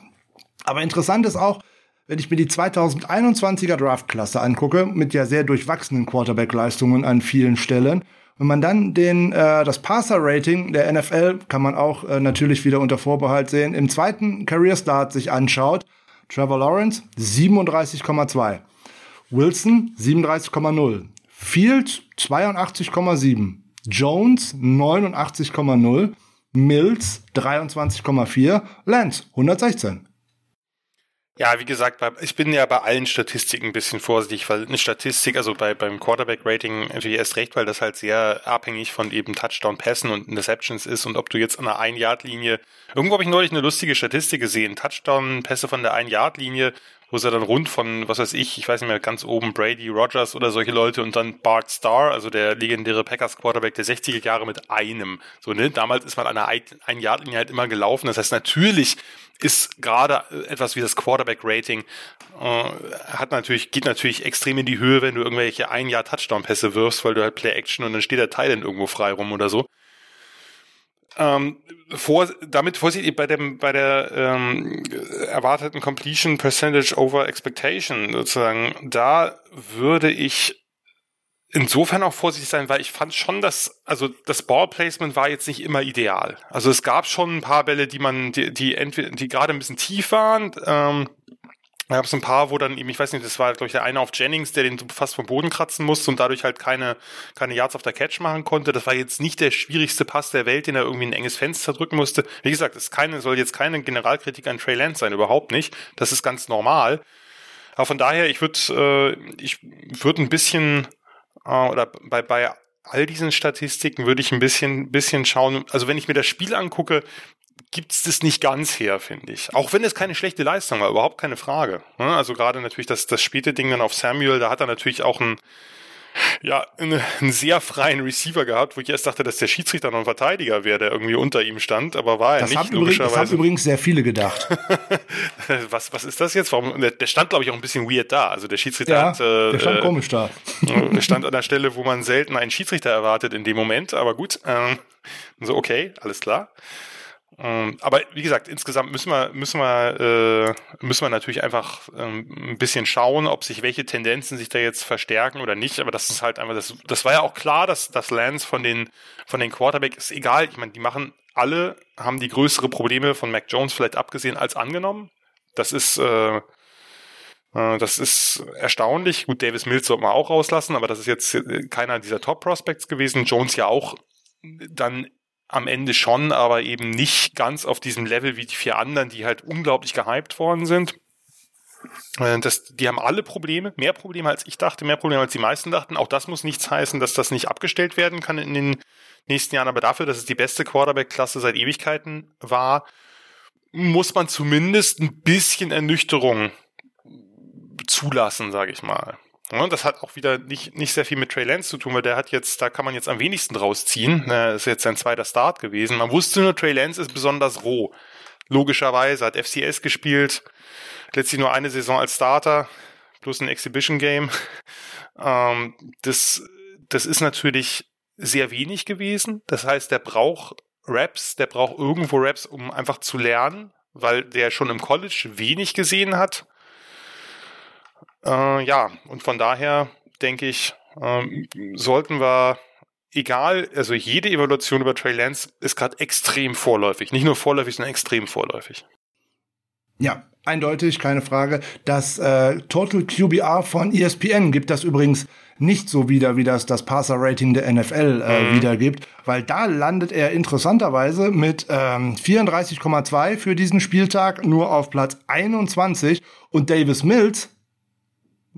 Aber interessant ist auch, wenn ich mir die 2021er Draftklasse angucke, mit ja sehr durchwachsenen Quarterback-Leistungen an vielen Stellen, wenn man dann den äh, das Passer-Rating der NFL kann man auch äh, natürlich wieder unter Vorbehalt sehen, im zweiten Career Start sich anschaut, Trevor Lawrence 37,2, Wilson 37,0, Field 82,7, Jones 89,0, Mills 23,4, Lance 116. Ja, wie gesagt, ich bin ja bei allen Statistiken ein bisschen vorsichtig, weil eine Statistik, also bei, beim Quarterback-Rating natürlich erst recht, weil das halt sehr abhängig von eben Touchdown-Pässen und Interceptions ist und ob du jetzt an der Ein-Yard-Linie, irgendwo habe ich neulich eine lustige Statistik gesehen, Touchdown-Pässe von der Ein-Yard-Linie wo es ja dann rund von, was weiß ich, ich weiß nicht mehr, ganz oben Brady, Rogers oder solche Leute und dann Bart Starr, also der legendäre Packers Quarterback der 60er Jahre mit einem. So, ne? Damals ist man an einer ein Yard Linie halt immer gelaufen. Das heißt, natürlich ist gerade etwas wie das Quarterback Rating äh, hat natürlich geht natürlich extrem in die Höhe, wenn du irgendwelche ein Jahr Touchdown Pässe wirfst, weil du halt Play Action und dann steht der Teil dann irgendwo frei rum oder so ähm, vor, damit vorsichtig bei dem bei der ähm, erwarteten Completion Percentage over Expectation sozusagen, da würde ich insofern auch vorsichtig sein, weil ich fand schon, dass also das Ballplacement war jetzt nicht immer ideal. Also es gab schon ein paar Bälle, die man die die entweder die gerade ein bisschen tief waren. Ähm, da gab es ein paar, wo dann eben, ich weiß nicht, das war, glaube ich, der eine auf Jennings, der den fast vom Boden kratzen musste und dadurch halt keine, keine Yards auf der Catch machen konnte. Das war jetzt nicht der schwierigste Pass der Welt, den er irgendwie ein enges Fenster drücken musste. Wie gesagt, es keine, soll jetzt keine Generalkritik an Trey Lance sein, überhaupt nicht. Das ist ganz normal. Aber von daher, ich würde, äh, ich würde ein bisschen, äh, oder bei, bei all diesen Statistiken würde ich ein bisschen, bisschen schauen. Also wenn ich mir das Spiel angucke, gibt es das nicht ganz her, finde ich. Auch wenn es keine schlechte Leistung war, überhaupt keine Frage. Ne? Also gerade natürlich das, das späte Ding dann auf Samuel, da hat er natürlich auch ein, ja, einen, sehr freien Receiver gehabt, wo ich erst dachte, dass der Schiedsrichter noch ein Verteidiger wäre, der irgendwie unter ihm stand, aber war er das nicht, haben logischerweise. Übrigens, das haben übrigens sehr viele gedacht. was, was ist das jetzt? Warum? Der, der stand, glaube ich, auch ein bisschen weird da. Also der Schiedsrichter ja, hat. Äh, der stand komisch da. Äh, stand an der Stelle, wo man selten einen Schiedsrichter erwartet in dem Moment, aber gut. Ähm, so, okay, alles klar. Ähm, aber wie gesagt, insgesamt müssen wir, müssen wir, äh, müssen wir natürlich einfach ähm, ein bisschen schauen, ob sich welche Tendenzen sich da jetzt verstärken oder nicht. Aber das ist halt einfach, das, das war ja auch klar, dass das Lance von den, von den Quarterback ist egal. Ich meine, die machen alle, haben die größere Probleme von Mac Jones vielleicht abgesehen als angenommen. Das ist, äh, äh das ist erstaunlich. Gut, Davis Mills sollte man auch rauslassen, aber das ist jetzt äh, keiner dieser Top Prospects gewesen. Jones ja auch dann am Ende schon, aber eben nicht ganz auf diesem Level wie die vier anderen, die halt unglaublich gehypt worden sind. Äh, das, die haben alle Probleme, mehr Probleme als ich dachte, mehr Probleme als die meisten dachten. Auch das muss nichts heißen, dass das nicht abgestellt werden kann in den nächsten Jahren. Aber dafür, dass es die beste Quarterback-Klasse seit Ewigkeiten war, muss man zumindest ein bisschen Ernüchterung zulassen, sage ich mal. Ja, das hat auch wieder nicht, nicht sehr viel mit Trey Lance zu tun, weil der hat jetzt, da kann man jetzt am wenigsten rausziehen. Das ist jetzt sein zweiter Start gewesen. Man wusste nur, Trey Lance ist besonders roh. Logischerweise hat FCS gespielt, letztlich nur eine Saison als Starter, plus ein Exhibition Game. Ähm, das, das ist natürlich sehr wenig gewesen. Das heißt, der braucht Raps, der braucht irgendwo Raps, um einfach zu lernen, weil der schon im College wenig gesehen hat. Äh, ja, und von daher denke ich, ähm, sollten wir, egal, also jede Evaluation über Trey Lance ist gerade extrem vorläufig. Nicht nur vorläufig, sondern extrem vorläufig. Ja, eindeutig, keine Frage. Das äh, Total QBR von ESPN gibt das übrigens nicht so wieder, wie das das Passer-Rating der NFL äh, mhm. wiedergibt, weil da landet er interessanterweise mit ähm, 34,2 für diesen Spieltag nur auf Platz 21 und Davis Mills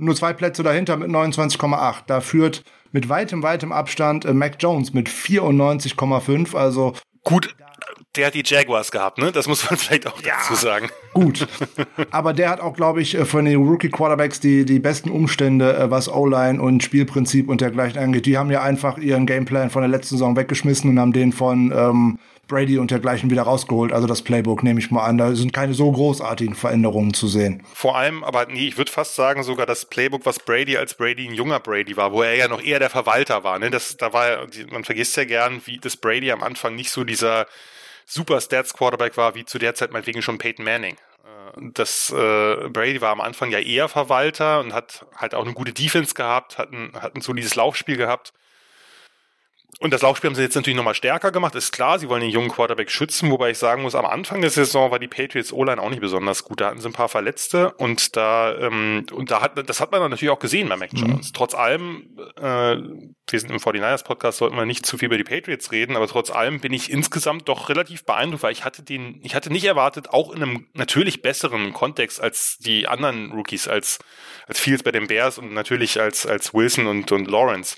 nur zwei Plätze dahinter mit 29,8. Da führt mit weitem, weitem Abstand äh, Mac Jones mit 94,5. Also gut, der hat die Jaguars gehabt, ne? Das muss man vielleicht auch ja, dazu sagen. Gut. Aber der hat auch, glaube ich, äh, von den Rookie Quarterbacks die, die besten Umstände, äh, was O-Line und Spielprinzip und dergleichen angeht. Die haben ja einfach ihren Gameplan von der letzten Saison weggeschmissen und haben den von ähm, Brady und dergleichen wieder rausgeholt. Also das Playbook nehme ich mal an. Da sind keine so großartigen Veränderungen zu sehen. Vor allem, aber nee, ich würde fast sagen, sogar das Playbook, was Brady als Brady ein junger Brady war, wo er ja noch eher der Verwalter war. Ne? Das, da war man vergisst ja gern, wie das Brady am Anfang nicht so dieser Super Stats Quarterback war, wie zu der Zeit meinetwegen schon Peyton Manning. Äh, das äh, Brady war am Anfang ja eher Verwalter und hat halt auch eine gute Defense gehabt, hat ein, hat ein solides Laufspiel gehabt. Und das Laufspiel haben sie jetzt natürlich nochmal stärker gemacht, ist klar, sie wollen den jungen Quarterback schützen, wobei ich sagen muss, am Anfang der Saison war die Patriots O-Line auch nicht besonders gut. Da hatten sie ein paar Verletzte und da, ähm, und da hat, das hat man dann natürlich auch gesehen bei Mac Jones. Mhm. Trotz allem, äh, wir sind im 49ers Podcast, sollten wir nicht zu viel über die Patriots reden, aber trotz allem bin ich insgesamt doch relativ beeindruckt, weil ich hatte den, ich hatte nicht erwartet, auch in einem natürlich besseren Kontext als die anderen Rookies, als, als Fields bei den Bears und natürlich als, als Wilson und, und Lawrence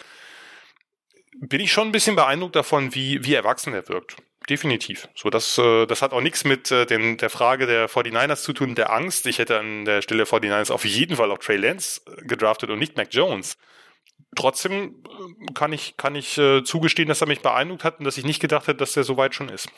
bin ich schon ein bisschen beeindruckt davon, wie, wie erwachsen er wirkt. Definitiv. So, das, äh, das hat auch nichts mit äh, der Frage der 49ers zu tun, der Angst. Ich hätte an der Stelle 49ers auf jeden Fall auch Trey Lance äh, gedraftet und nicht Mac Jones. Trotzdem äh, kann ich, kann ich zugestehen, dass er mich beeindruckt hat und dass ich nicht gedacht hätte, dass er so weit schon ist.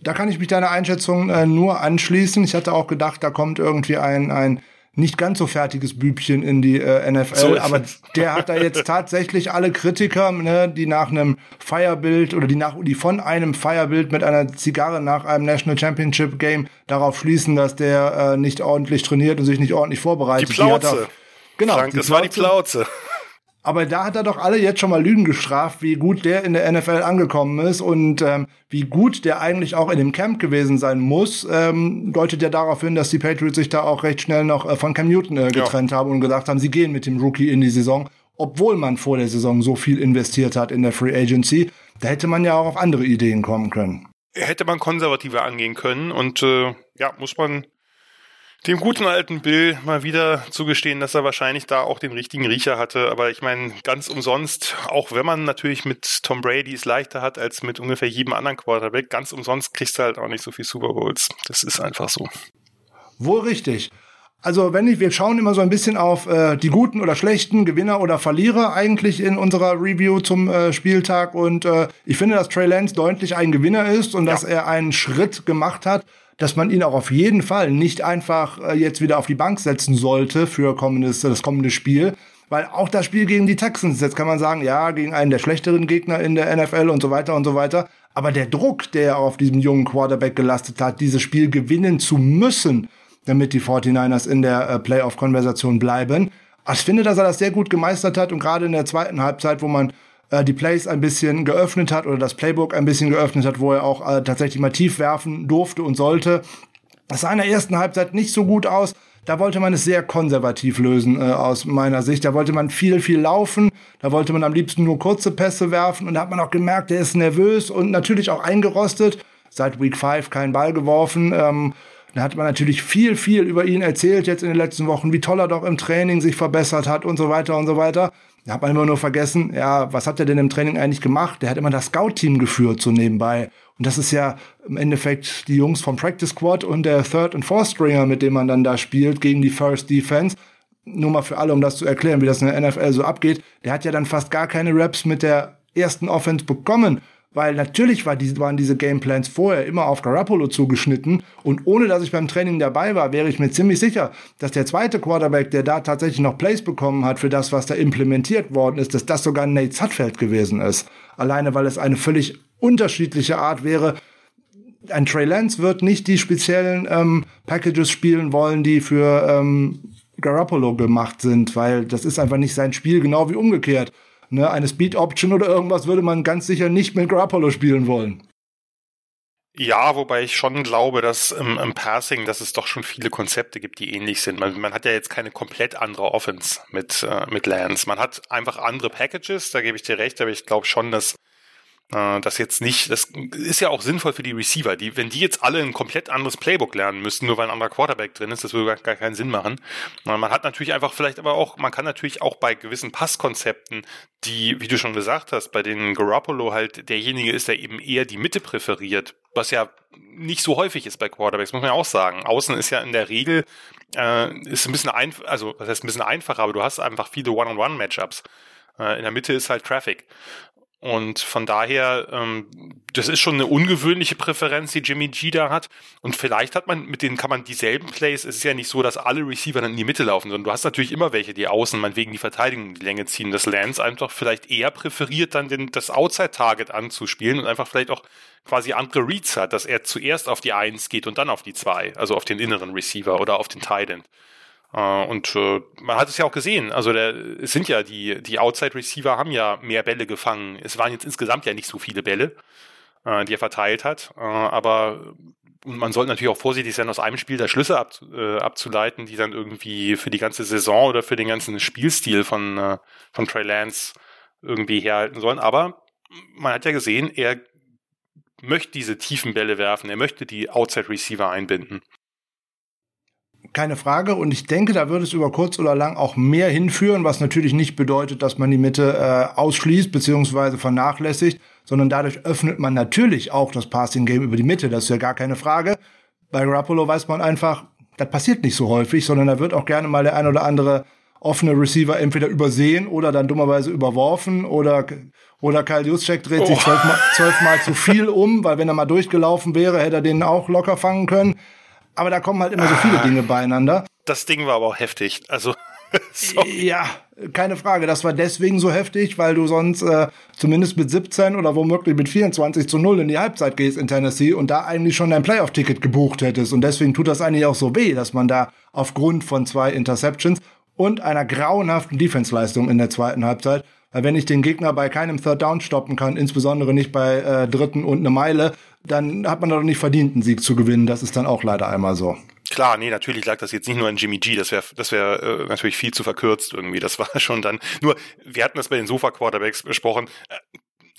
Da kann ich mich deiner Einschätzung äh, nur anschließen. Ich hatte auch gedacht, da kommt irgendwie ein, ein nicht ganz so fertiges Bübchen in die äh, NFL, so aber der hat da jetzt tatsächlich alle Kritiker, ne, die nach einem Feierbild oder die nach die von einem Feierbild mit einer Zigarre nach einem National Championship Game darauf schließen, dass der äh, nicht ordentlich trainiert und sich nicht ordentlich vorbereitet. Die Plauze. Die genau, Frank, das war die Plauze. Aber da hat er doch alle jetzt schon mal Lügen gestraft, wie gut der in der NFL angekommen ist und ähm, wie gut der eigentlich auch in dem Camp gewesen sein muss, ähm, deutet ja darauf hin, dass die Patriots sich da auch recht schnell noch äh, von Cam Newton äh, getrennt ja. haben und gesagt haben, sie gehen mit dem Rookie in die Saison, obwohl man vor der Saison so viel investiert hat in der Free Agency. Da hätte man ja auch auf andere Ideen kommen können. Hätte man konservativer angehen können und äh, ja, muss man dem guten alten Bill mal wieder zugestehen, dass er wahrscheinlich da auch den richtigen Riecher hatte. Aber ich meine, ganz umsonst, auch wenn man natürlich mit Tom Brady es leichter hat als mit ungefähr jedem anderen Quarterback, ganz umsonst kriegst du halt auch nicht so viel Super Bowls. Das ist einfach so. Wohl richtig. Also wenn ich, wir schauen immer so ein bisschen auf äh, die guten oder schlechten Gewinner oder Verlierer eigentlich in unserer Review zum äh, Spieltag und äh, ich finde, dass Trey Lance deutlich ein Gewinner ist und ja. dass er einen Schritt gemacht hat, dass man ihn auch auf jeden Fall nicht einfach äh, jetzt wieder auf die Bank setzen sollte für kommendes, das kommende Spiel. Weil auch das Spiel gegen die Texans, jetzt kann man sagen, ja, gegen einen der schlechteren Gegner in der NFL und so weiter und so weiter. Aber der Druck, der auf diesem jungen Quarterback gelastet hat, dieses Spiel gewinnen zu müssen, damit die 49ers in der äh, Playoff-Konversation bleiben. Ich finde, dass er das sehr gut gemeistert hat und gerade in der zweiten Halbzeit, wo man äh, die Plays ein bisschen geöffnet hat oder das Playbook ein bisschen geöffnet hat, wo er auch äh, tatsächlich mal tief werfen durfte und sollte. Das sah in der ersten Halbzeit nicht so gut aus. Da wollte man es sehr konservativ lösen äh, aus meiner Sicht. Da wollte man viel, viel laufen. Da wollte man am liebsten nur kurze Pässe werfen. Und da hat man auch gemerkt, der ist nervös und natürlich auch eingerostet. Seit Week 5 keinen Ball geworfen. Ähm, da hat man natürlich viel, viel über ihn erzählt jetzt in den letzten Wochen, wie toll er doch im Training sich verbessert hat und so weiter und so weiter. Da hat man immer nur vergessen, ja, was hat er denn im Training eigentlich gemacht? Der hat immer das Scout-Team geführt, so nebenbei. Und das ist ja im Endeffekt die Jungs vom Practice Squad und der Third und Fourth Stringer, mit dem man dann da spielt gegen die First Defense. Nur mal für alle, um das zu erklären, wie das in der NFL so abgeht. Der hat ja dann fast gar keine Raps mit der ersten Offense bekommen. Weil natürlich war die, waren diese Gameplans vorher immer auf Garoppolo zugeschnitten. Und ohne dass ich beim Training dabei war, wäre ich mir ziemlich sicher, dass der zweite Quarterback, der da tatsächlich noch Plays bekommen hat für das, was da implementiert worden ist, dass das sogar Nate Sutfeld gewesen ist. Alleine, weil es eine völlig unterschiedliche Art wäre. Ein Trey Lance wird nicht die speziellen ähm, Packages spielen wollen, die für ähm, Garoppolo gemacht sind, weil das ist einfach nicht sein Spiel, genau wie umgekehrt ne, eine Speed Option oder irgendwas würde man ganz sicher nicht mit Garoppolo spielen wollen. Ja, wobei ich schon glaube, dass im, im, Passing, dass es doch schon viele Konzepte gibt, die ähnlich sind. Man, man hat ja jetzt keine komplett andere Offense mit, äh, mit Lance. Man hat einfach andere Packages, da gebe ich dir recht, aber ich glaube schon, dass äh, das jetzt nicht, das ist ja auch sinnvoll für die Receiver. Die, wenn die jetzt alle ein komplett anderes Playbook lernen müssten, nur weil ein anderer Quarterback drin ist, das würde gar, gar keinen Sinn machen. Man hat natürlich einfach vielleicht aber auch, man kann natürlich auch bei gewissen Passkonzepten, die, wie du schon gesagt hast, bei denen Garoppolo halt derjenige ist, der eben eher die Mitte präferiert, was ja nicht so häufig ist bei Quarterbacks, muss man ja auch sagen. Außen ist ja in der Regel, äh, ist ein bisschen einfach, also das heißt ein bisschen einfacher, aber du hast einfach viele One-on-One-Matchups. Äh, in der Mitte ist halt Traffic. Und von daher, ähm, das ist schon eine ungewöhnliche Präferenz, die Jimmy G da hat. Und vielleicht hat man, mit denen kann man dieselben Plays, es ist ja nicht so, dass alle Receiver dann in die Mitte laufen, sondern du hast natürlich immer welche, die außen meinetwegen die Verteidigung die Länge ziehen. Das Lance einfach vielleicht eher präferiert, dann den, das Outside-Target anzuspielen und einfach vielleicht auch quasi andere Reads hat, dass er zuerst auf die Eins geht und dann auf die Zwei, also auf den inneren Receiver oder auf den Tight End. Uh, und uh, man hat es ja auch gesehen. Also der, es sind ja die, die Outside Receiver haben ja mehr Bälle gefangen. Es waren jetzt insgesamt ja nicht so viele Bälle, uh, die er verteilt hat. aber man sollte natürlich auch vorsichtig sein, aus einem Spiel da Schlüsse ab, abzuleiten, die dann irgendwie für die ganze Saison oder für den ganzen Spielstil von, von Trey Lance irgendwie herhalten sollen. Aber man hat ja gesehen, er möchte diese tiefen Bälle werfen, er möchte die Outside Receiver einbinden keine Frage. Und ich denke, da wird es über kurz oder lang auch mehr hinführen, was natürlich nicht bedeutet, dass man die Mitte äh, ausschließt bzw. vernachlässigt, sondern dadurch öffnet man natürlich auch das Passing-Game über die Mitte. Das ist ja gar keine Frage. Bei Garoppolo weiß man einfach, das passiert nicht so häufig, sondern da wird auch gerne mal der ein oder andere offene Receiver entweder übersehen oder dann dummerweise überworfen oder oder Kyle Juszczyk dreht oh. sich zwölfmal, zwölfmal zu viel um, weil wenn er mal durchgelaufen wäre, hätte er den auch locker fangen können. Aber da kommen halt immer so viele ah. Dinge beieinander. Das Ding war aber auch heftig. Also ja, keine Frage. Das war deswegen so heftig, weil du sonst äh, zumindest mit 17 oder womöglich mit 24 zu 0 in die Halbzeit gehst in Tennessee und da eigentlich schon dein Playoff-Ticket gebucht hättest. Und deswegen tut das eigentlich auch so weh, dass man da aufgrund von zwei Interceptions und einer grauenhaften Defense-Leistung in der zweiten Halbzeit, wenn ich den Gegner bei keinem Third Down stoppen kann, insbesondere nicht bei äh, dritten und eine Meile, dann hat man doch nicht verdient, einen Sieg zu gewinnen. Das ist dann auch leider einmal so. Klar, nee, natürlich lag das jetzt nicht nur an Jimmy G, das wäre das wäre äh, natürlich viel zu verkürzt irgendwie. Das war schon dann nur wir hatten das bei den Sofa Quarterbacks besprochen.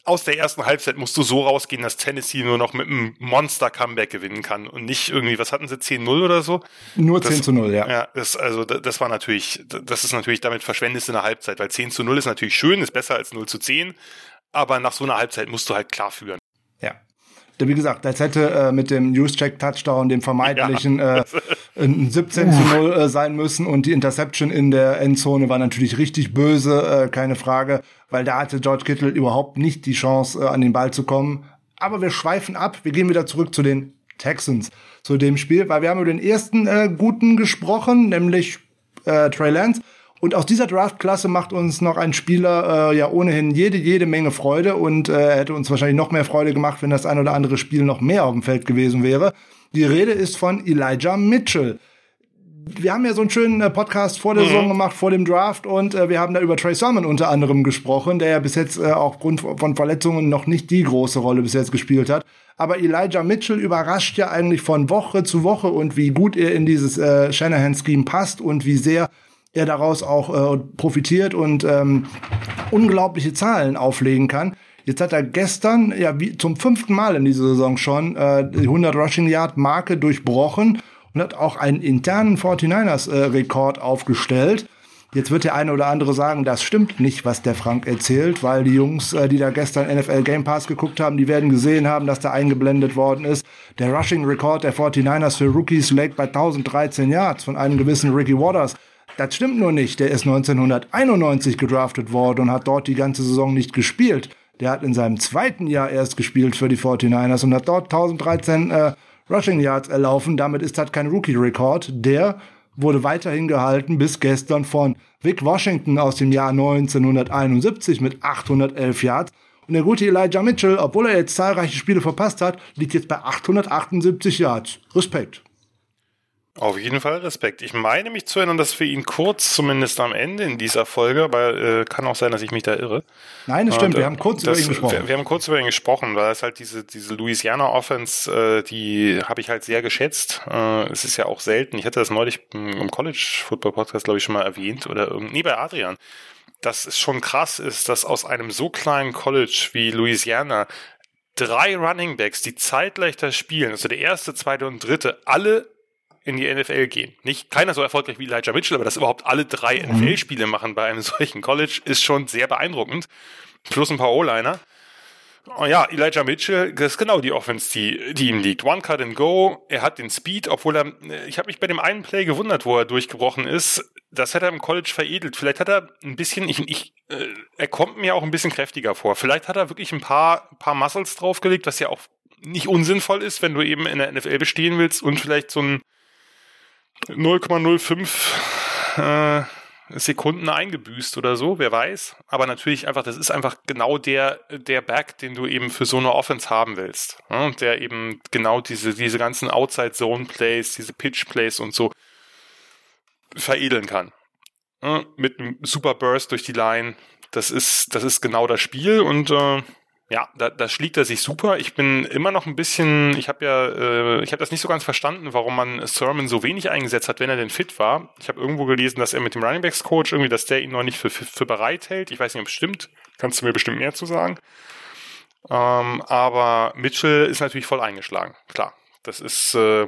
Aus der ersten Halbzeit musst du so rausgehen, dass Tennessee nur noch mit einem Monster-Comeback gewinnen kann und nicht irgendwie, was hatten sie, 10-0 oder so? Nur das, 10 zu 0, ja. Ja, das, also das war natürlich, das ist natürlich, damit verschwendest du eine Halbzeit, weil 10 zu 0 ist natürlich schön, ist besser als 0 zu 10, aber nach so einer Halbzeit musst du halt klar führen. Ja. Wie gesagt, als hätte äh, mit dem News-Check-Touchdown, dem vermeidlichen ja. äh, ein 17 zu 0 äh, sein müssen und die Interception in der Endzone war natürlich richtig böse, äh, keine Frage, weil da hatte George Kittle überhaupt nicht die Chance, äh, an den Ball zu kommen. Aber wir schweifen ab, wir gehen wieder zurück zu den Texans, zu dem Spiel, weil wir haben über den ersten äh, Guten gesprochen, nämlich äh, Trey Lance. Und aus dieser Draftklasse macht uns noch ein Spieler äh, ja ohnehin jede, jede Menge Freude und äh, hätte uns wahrscheinlich noch mehr Freude gemacht, wenn das ein oder andere Spiel noch mehr auf dem Feld gewesen wäre. Die Rede ist von Elijah Mitchell. Wir haben ja so einen schönen äh, Podcast vor der mhm. Saison gemacht, vor dem Draft, und äh, wir haben da über Trey Sermon unter anderem gesprochen, der ja bis jetzt äh, aufgrund von Verletzungen noch nicht die große Rolle bis jetzt gespielt hat. Aber Elijah Mitchell überrascht ja eigentlich von Woche zu Woche und wie gut er in dieses äh, Shanahan-Scheme passt und wie sehr er daraus auch äh, profitiert und ähm, unglaubliche Zahlen auflegen kann. Jetzt hat er gestern, ja, wie zum fünften Mal in dieser Saison schon, äh, die 100 Rushing Yard Marke durchbrochen und hat auch einen internen 49ers äh, Rekord aufgestellt. Jetzt wird der eine oder andere sagen, das stimmt nicht, was der Frank erzählt, weil die Jungs, äh, die da gestern NFL Game Pass geguckt haben, die werden gesehen haben, dass da eingeblendet worden ist. Der Rushing Record der 49ers für Rookies liegt bei 1013 Yards von einem gewissen Ricky Waters. Das stimmt nur nicht. Der ist 1991 gedraftet worden und hat dort die ganze Saison nicht gespielt. Der hat in seinem zweiten Jahr erst gespielt für die 49ers und hat dort 1013 äh, Rushing Yards erlaufen. Damit ist das kein Rookie-Rekord. Der wurde weiterhin gehalten bis gestern von Vic Washington aus dem Jahr 1971 mit 811 Yards. Und der gute Elijah Mitchell, obwohl er jetzt zahlreiche Spiele verpasst hat, liegt jetzt bei 878 Yards. Respekt. Auf jeden Fall Respekt. Ich meine mich zu erinnern, dass wir ihn kurz, zumindest am Ende in dieser Folge, aber äh, kann auch sein, dass ich mich da irre. Nein, das stimmt. Und, wir haben kurz das, über ihn gesprochen. Wir, wir, haben kurz über ihn gesprochen, weil es halt diese, diese Louisiana Offense, äh, die habe ich halt sehr geschätzt. Äh, es ist ja auch selten. Ich hatte das neulich im College Football Podcast, glaube ich, schon mal erwähnt oder irgendwie, nee, bei Adrian. Dass es schon krass ist, dass aus einem so kleinen College wie Louisiana drei Running Backs, die zeitgleich da spielen, also der erste, zweite und dritte, alle in die NFL gehen. Nicht keiner so erfolgreich wie Elijah Mitchell, aber dass überhaupt alle drei mhm. NFL-Spiele machen bei einem solchen College, ist schon sehr beeindruckend. Plus ein paar O-Liner. Oh ja, Elijah Mitchell, das ist genau die Offense, die, die ihm liegt. One Cut and Go, er hat den Speed, obwohl er, ich habe mich bei dem einen Play gewundert, wo er durchgebrochen ist. Das hat er im College veredelt. Vielleicht hat er ein bisschen, ich, ich, äh, er kommt mir auch ein bisschen kräftiger vor. Vielleicht hat er wirklich ein paar, paar Muscles draufgelegt, was ja auch nicht unsinnvoll ist, wenn du eben in der NFL bestehen willst und vielleicht so ein 0,05 äh, Sekunden eingebüßt oder so, wer weiß. Aber natürlich einfach, das ist einfach genau der, der Back, den du eben für so eine Offense haben willst. Ja, der eben genau diese, diese ganzen Outside-Zone-Plays, diese Pitch-Plays und so veredeln kann. Ja, mit einem Super Burst durch die Line. Das ist, das ist genau das Spiel und äh, ja, da, da schlägt er sich super. Ich bin immer noch ein bisschen, ich habe ja, äh, ich habe das nicht so ganz verstanden, warum man Sermon so wenig eingesetzt hat, wenn er denn fit war. Ich habe irgendwo gelesen, dass er mit dem Running Backs Coach irgendwie, dass der ihn noch nicht für, für, für bereit hält. Ich weiß nicht, ob es stimmt. Kannst du mir bestimmt mehr zu sagen. Ähm, aber Mitchell ist natürlich voll eingeschlagen. Klar, das ist äh,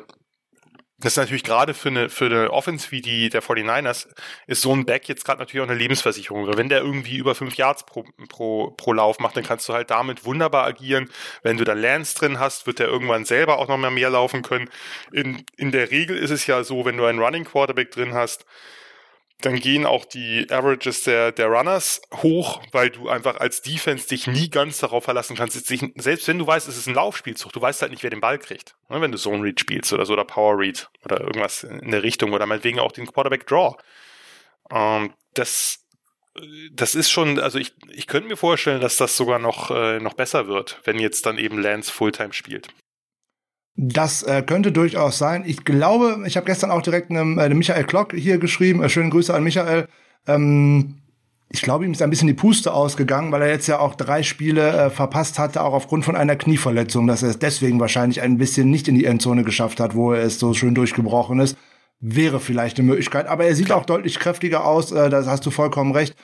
das ist natürlich gerade für eine, für eine Offense wie die der 49ers ist so ein Back jetzt gerade natürlich auch eine Lebensversicherung. Wenn der irgendwie über fünf Yards pro, pro, pro Lauf macht, dann kannst du halt damit wunderbar agieren. Wenn du da Lance drin hast, wird der irgendwann selber auch noch mal mehr laufen können. In, in der Regel ist es ja so, wenn du einen Running Quarterback drin hast, dann gehen auch die Averages der, der Runners hoch, weil du einfach als Defense dich nie ganz darauf verlassen kannst. Selbst wenn du weißt, es ist ein Laufspielzug, du weißt halt nicht, wer den Ball kriegt. Ne, wenn du Zone Read spielst oder so oder Power Read oder irgendwas in der Richtung oder meinetwegen auch den Quarterback Draw. Ähm, das, das ist schon, also ich, ich könnte mir vorstellen, dass das sogar noch, äh, noch besser wird, wenn jetzt dann eben Lance Fulltime spielt. Das äh, könnte durchaus sein. Ich glaube, ich habe gestern auch direkt einem, äh, Michael Klock hier geschrieben. Äh, schöne Grüße an Michael. Ähm, ich glaube, ihm ist ein bisschen die Puste ausgegangen, weil er jetzt ja auch drei Spiele äh, verpasst hatte, auch aufgrund von einer Knieverletzung, dass er es deswegen wahrscheinlich ein bisschen nicht in die Endzone geschafft hat, wo er es so schön durchgebrochen ist. Wäre vielleicht eine Möglichkeit, aber er sieht auch deutlich kräftiger aus, äh, das hast du vollkommen recht.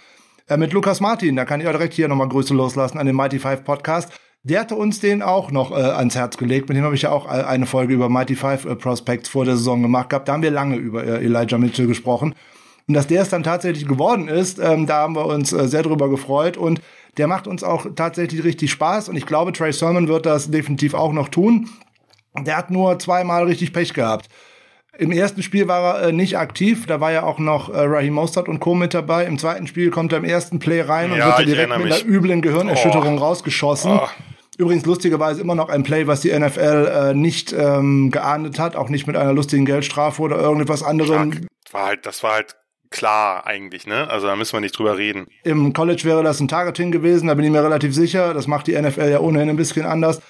Äh, mit Lukas Martin, da kann ich auch direkt hier nochmal Grüße loslassen an den Mighty Five Podcast. Der hatte uns den auch noch äh, ans Herz gelegt. Mit dem habe ich ja auch äh, eine Folge über Mighty Five äh, Prospects vor der Saison gemacht gehabt. Da haben wir lange über äh, Elijah Mitchell gesprochen. Und dass der es dann tatsächlich geworden ist, ähm, da haben wir uns äh, sehr drüber gefreut. Und der macht uns auch tatsächlich richtig Spaß. Und ich glaube, Trey Sermon wird das definitiv auch noch tun. Der hat nur zweimal richtig Pech gehabt. Im ersten Spiel war er äh, nicht aktiv, da war ja auch noch äh, Raheem Mostert und Co. mit dabei. Im zweiten Spiel kommt er im ersten Play rein ja, und wird direkt mit einer üblen Gehirnerschütterung oh. rausgeschossen. Oh. Übrigens lustigerweise immer noch ein Play, was die NFL äh, nicht ähm, geahndet hat, auch nicht mit einer lustigen Geldstrafe oder irgendetwas anderem. Stark. War halt, das war halt klar eigentlich, ne? Also da müssen wir nicht drüber reden. Im College wäre das ein Targeting gewesen, da bin ich mir relativ sicher. Das macht die NFL ja ohnehin ein bisschen anders.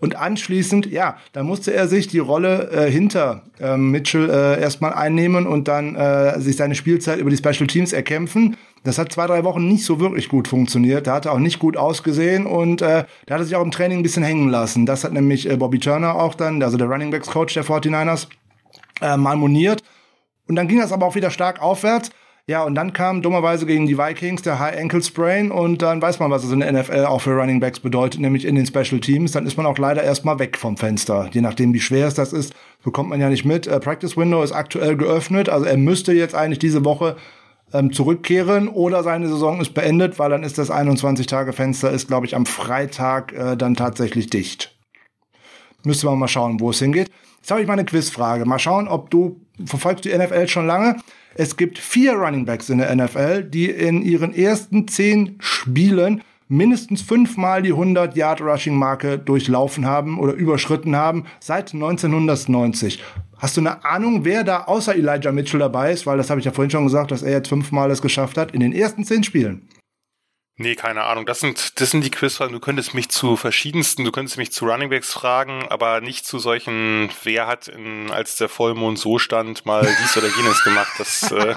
Und anschließend, ja, da musste er sich die Rolle äh, hinter äh, Mitchell äh, erstmal einnehmen und dann äh, sich seine Spielzeit über die Special Teams erkämpfen. Das hat zwei, drei Wochen nicht so wirklich gut funktioniert. Da hat er auch nicht gut ausgesehen und äh, da hat er sich auch im Training ein bisschen hängen lassen. Das hat nämlich äh, Bobby Turner auch dann, also der Running Backs Coach der 49ers, äh, mal moniert. Und dann ging das aber auch wieder stark aufwärts. Ja, und dann kam dummerweise gegen die Vikings der High Ankle Sprain und dann weiß man, was es in der NFL auch für Running Backs bedeutet, nämlich in den Special Teams. Dann ist man auch leider erstmal weg vom Fenster. Je nachdem, wie schwer es das ist, bekommt man ja nicht mit. Äh, Practice Window ist aktuell geöffnet, also er müsste jetzt eigentlich diese Woche ähm, zurückkehren oder seine Saison ist beendet, weil dann ist das 21-Tage-Fenster, ist glaube ich am Freitag äh, dann tatsächlich dicht. Müsste man mal schauen, wo es hingeht. Jetzt habe ich mal eine Quizfrage. Mal schauen, ob du verfolgst die NFL schon lange. Es gibt vier Running Backs in der NFL, die in ihren ersten zehn Spielen mindestens fünfmal die 100 Yard Rushing Marke durchlaufen haben oder überschritten haben seit 1990. Hast du eine Ahnung, wer da außer Elijah Mitchell dabei ist? Weil das habe ich ja vorhin schon gesagt, dass er jetzt fünfmal es geschafft hat in den ersten zehn Spielen. Nee, keine Ahnung. Das sind, das sind die Quizfragen. Du könntest mich zu verschiedensten, du könntest mich zu Runningbacks fragen, aber nicht zu solchen, wer hat in, als der Vollmond so stand, mal dies oder jenes gemacht. Das, äh,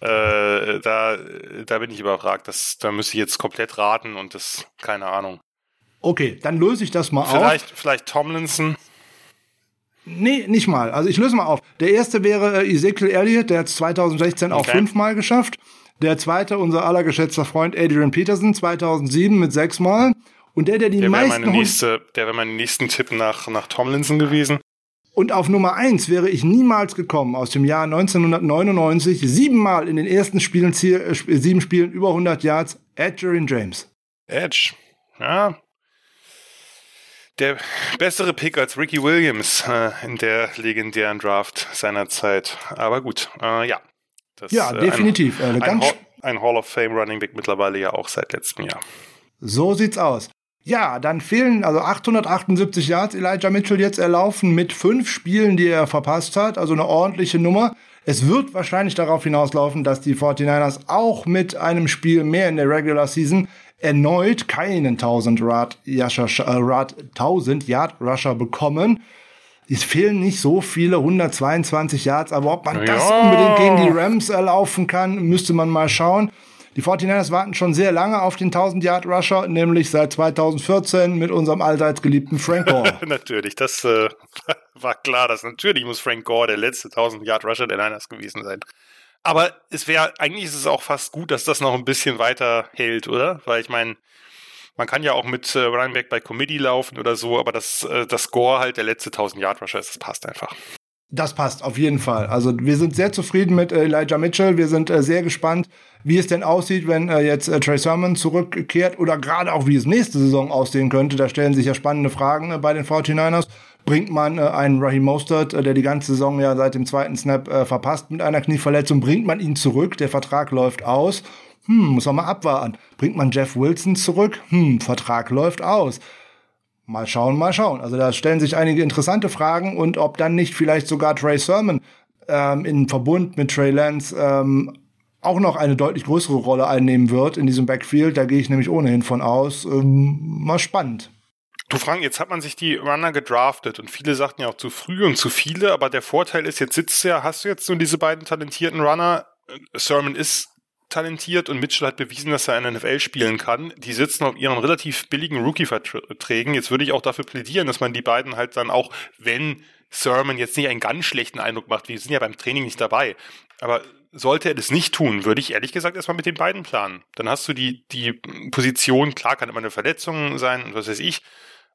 äh, da, da bin ich überfragt. Das, da müsste ich jetzt komplett raten und das, keine Ahnung. Okay, dann löse ich das mal vielleicht, auf. Vielleicht Tomlinson. Nee, nicht mal. Also ich löse mal auf. Der erste wäre äh, Ezekiel Elliott, der hat es 2016 okay. auch fünfmal geschafft. Der zweite, unser allergeschätzter Freund Adrian Peterson, 2007 mit sechsmal. Und der, der die der meisten... Meine nächste, der wäre mein nächsten Tipp nach, nach Tomlinson gewesen. Und auf Nummer eins wäre ich niemals gekommen aus dem Jahr 1999. Siebenmal in den ersten Spielen, äh, sieben Spielen über 100 Yards. Adrian James. Edge. Ja. Der bessere Pick als Ricky Williams äh, in der legendären Draft seiner Zeit. Aber gut, äh, ja. Das, ja, äh, definitiv. Ein, ein, Hall, ein Hall of Fame Running Back mittlerweile ja auch seit letztem Jahr. So sieht's aus. Ja, dann fehlen also 878 Yards Elijah Mitchell jetzt erlaufen mit fünf Spielen, die er verpasst hat. Also eine ordentliche Nummer. Es wird wahrscheinlich darauf hinauslaufen, dass die 49ers auch mit einem Spiel mehr in der Regular Season erneut keinen 1000 Rad, Yasha, äh, Rad 1000 Yard Rusher bekommen. Es fehlen nicht so viele, 122 Yards, aber ob man ja. das unbedingt gegen die Rams erlaufen kann, müsste man mal schauen. Die 49ers warten schon sehr lange auf den 1000-Yard-Rusher, nämlich seit 2014 mit unserem allseits geliebten Frank Gore. natürlich, das äh, war klar, dass natürlich muss Frank Gore der letzte 1000-Yard-Rusher der Niners gewesen sein. Aber es wäre, eigentlich ist es auch fast gut, dass das noch ein bisschen weiter hält, oder? Weil ich meine, man kann ja auch mit äh, Running Back bei Committee laufen oder so, aber das, äh, das Score halt der letzte 1000 Yard Rusher ist, das passt einfach. Das passt auf jeden Fall. Also wir sind sehr zufrieden mit äh, Elijah Mitchell. Wir sind äh, sehr gespannt, wie es denn aussieht, wenn äh, jetzt äh, Trey Sermon zurückkehrt oder gerade auch wie es nächste Saison aussehen könnte. Da stellen sich ja spannende Fragen äh, bei den 49ers. Bringt man äh, einen Raheem Mostert, der die ganze Saison ja seit dem zweiten Snap verpasst mit einer Knieverletzung, bringt man ihn zurück, der Vertrag läuft aus hm, muss man mal abwarten. Bringt man Jeff Wilson zurück? Hm, Vertrag läuft aus. Mal schauen, mal schauen. Also da stellen sich einige interessante Fragen und ob dann nicht vielleicht sogar Trey Sermon ähm, in Verbund mit Trey Lance ähm, auch noch eine deutlich größere Rolle einnehmen wird in diesem Backfield. Da gehe ich nämlich ohnehin von aus. Ähm, mal spannend. Du Frank, jetzt hat man sich die Runner gedraftet und viele sagten ja auch zu früh und zu viele, aber der Vorteil ist, jetzt sitzt ja, hast du jetzt nur diese beiden talentierten Runner. Sermon ist talentiert und Mitchell hat bewiesen, dass er in der NFL spielen kann. Die sitzen auf ihren relativ billigen Rookie-Verträgen. Jetzt würde ich auch dafür plädieren, dass man die beiden halt dann auch, wenn Sermon jetzt nicht einen ganz schlechten Eindruck macht, wir sind ja beim Training nicht dabei, aber sollte er das nicht tun, würde ich ehrlich gesagt erstmal mit den beiden planen. Dann hast du die, die Position, klar kann immer eine Verletzung sein und was weiß ich,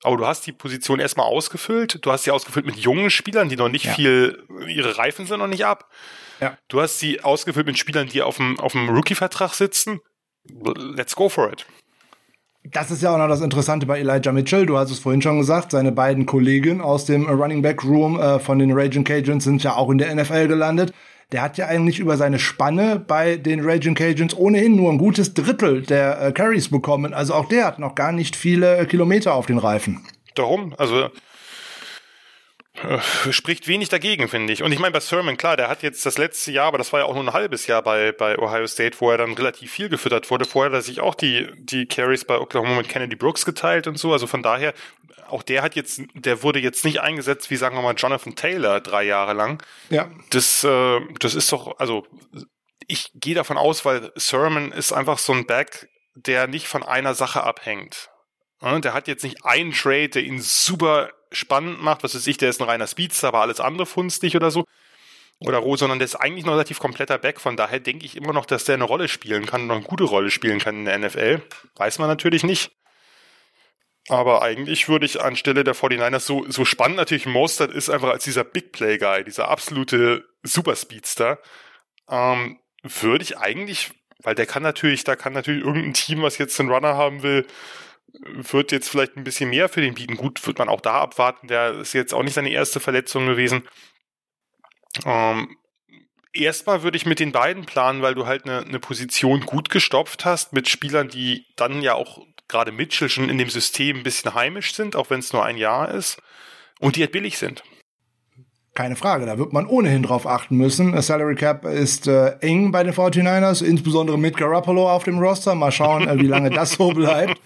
aber du hast die Position erstmal ausgefüllt. Du hast sie ausgefüllt mit jungen Spielern, die noch nicht ja. viel, ihre Reifen sind noch nicht ab. Ja. Du hast sie ausgefüllt mit Spielern, die auf dem, auf dem Rookie-Vertrag sitzen. Let's go for it. Das ist ja auch noch das Interessante bei Elijah Mitchell. Du hast es vorhin schon gesagt, seine beiden Kollegen aus dem Running Back Room äh, von den Raging Cajuns sind ja auch in der NFL gelandet. Der hat ja eigentlich über seine Spanne bei den Raging Cajuns ohnehin nur ein gutes Drittel der äh, Carries bekommen. Also auch der hat noch gar nicht viele Kilometer auf den Reifen. Darum, also äh, spricht wenig dagegen, finde ich. Und ich meine, bei Sermon, klar, der hat jetzt das letzte Jahr, aber das war ja auch nur ein halbes Jahr bei, bei Ohio State, wo er dann relativ viel gefüttert wurde. Vorher hat er sich auch die, die Carries bei Oklahoma mit Kennedy Brooks geteilt und so. Also von daher, auch der hat jetzt, der wurde jetzt nicht eingesetzt wie, sagen wir mal, Jonathan Taylor drei Jahre lang. Ja. Das, äh, das ist doch, also ich gehe davon aus, weil Sermon ist einfach so ein Back, der nicht von einer Sache abhängt. Der hat jetzt nicht einen Trade, der ihn super spannend macht, was weiß ich, der ist ein reiner Speedster, aber alles andere funstig oder so. Oder roh, sondern der ist eigentlich noch relativ kompletter Back. Von daher denke ich immer noch, dass der eine Rolle spielen kann, noch eine gute Rolle spielen kann in der NFL. Weiß man natürlich nicht. Aber eigentlich würde ich anstelle der 49ers so, so spannend natürlich Mostert ist einfach als dieser Big Play Guy, dieser absolute Super Speedster, ähm, würde ich eigentlich, weil der kann natürlich, da kann natürlich irgendein Team, was jetzt einen Runner haben will, wird jetzt vielleicht ein bisschen mehr für den bieten. Gut, wird man auch da abwarten. Der ist jetzt auch nicht seine erste Verletzung gewesen. Ähm, erstmal würde ich mit den beiden planen, weil du halt eine, eine Position gut gestopft hast mit Spielern, die dann ja auch gerade Mitchell schon in dem System ein bisschen heimisch sind, auch wenn es nur ein Jahr ist und die halt billig sind. Keine Frage, da wird man ohnehin drauf achten müssen. Das Salary Cap ist äh, eng bei den 49ers, insbesondere mit Garoppolo auf dem Roster. Mal schauen, äh, wie lange das so bleibt.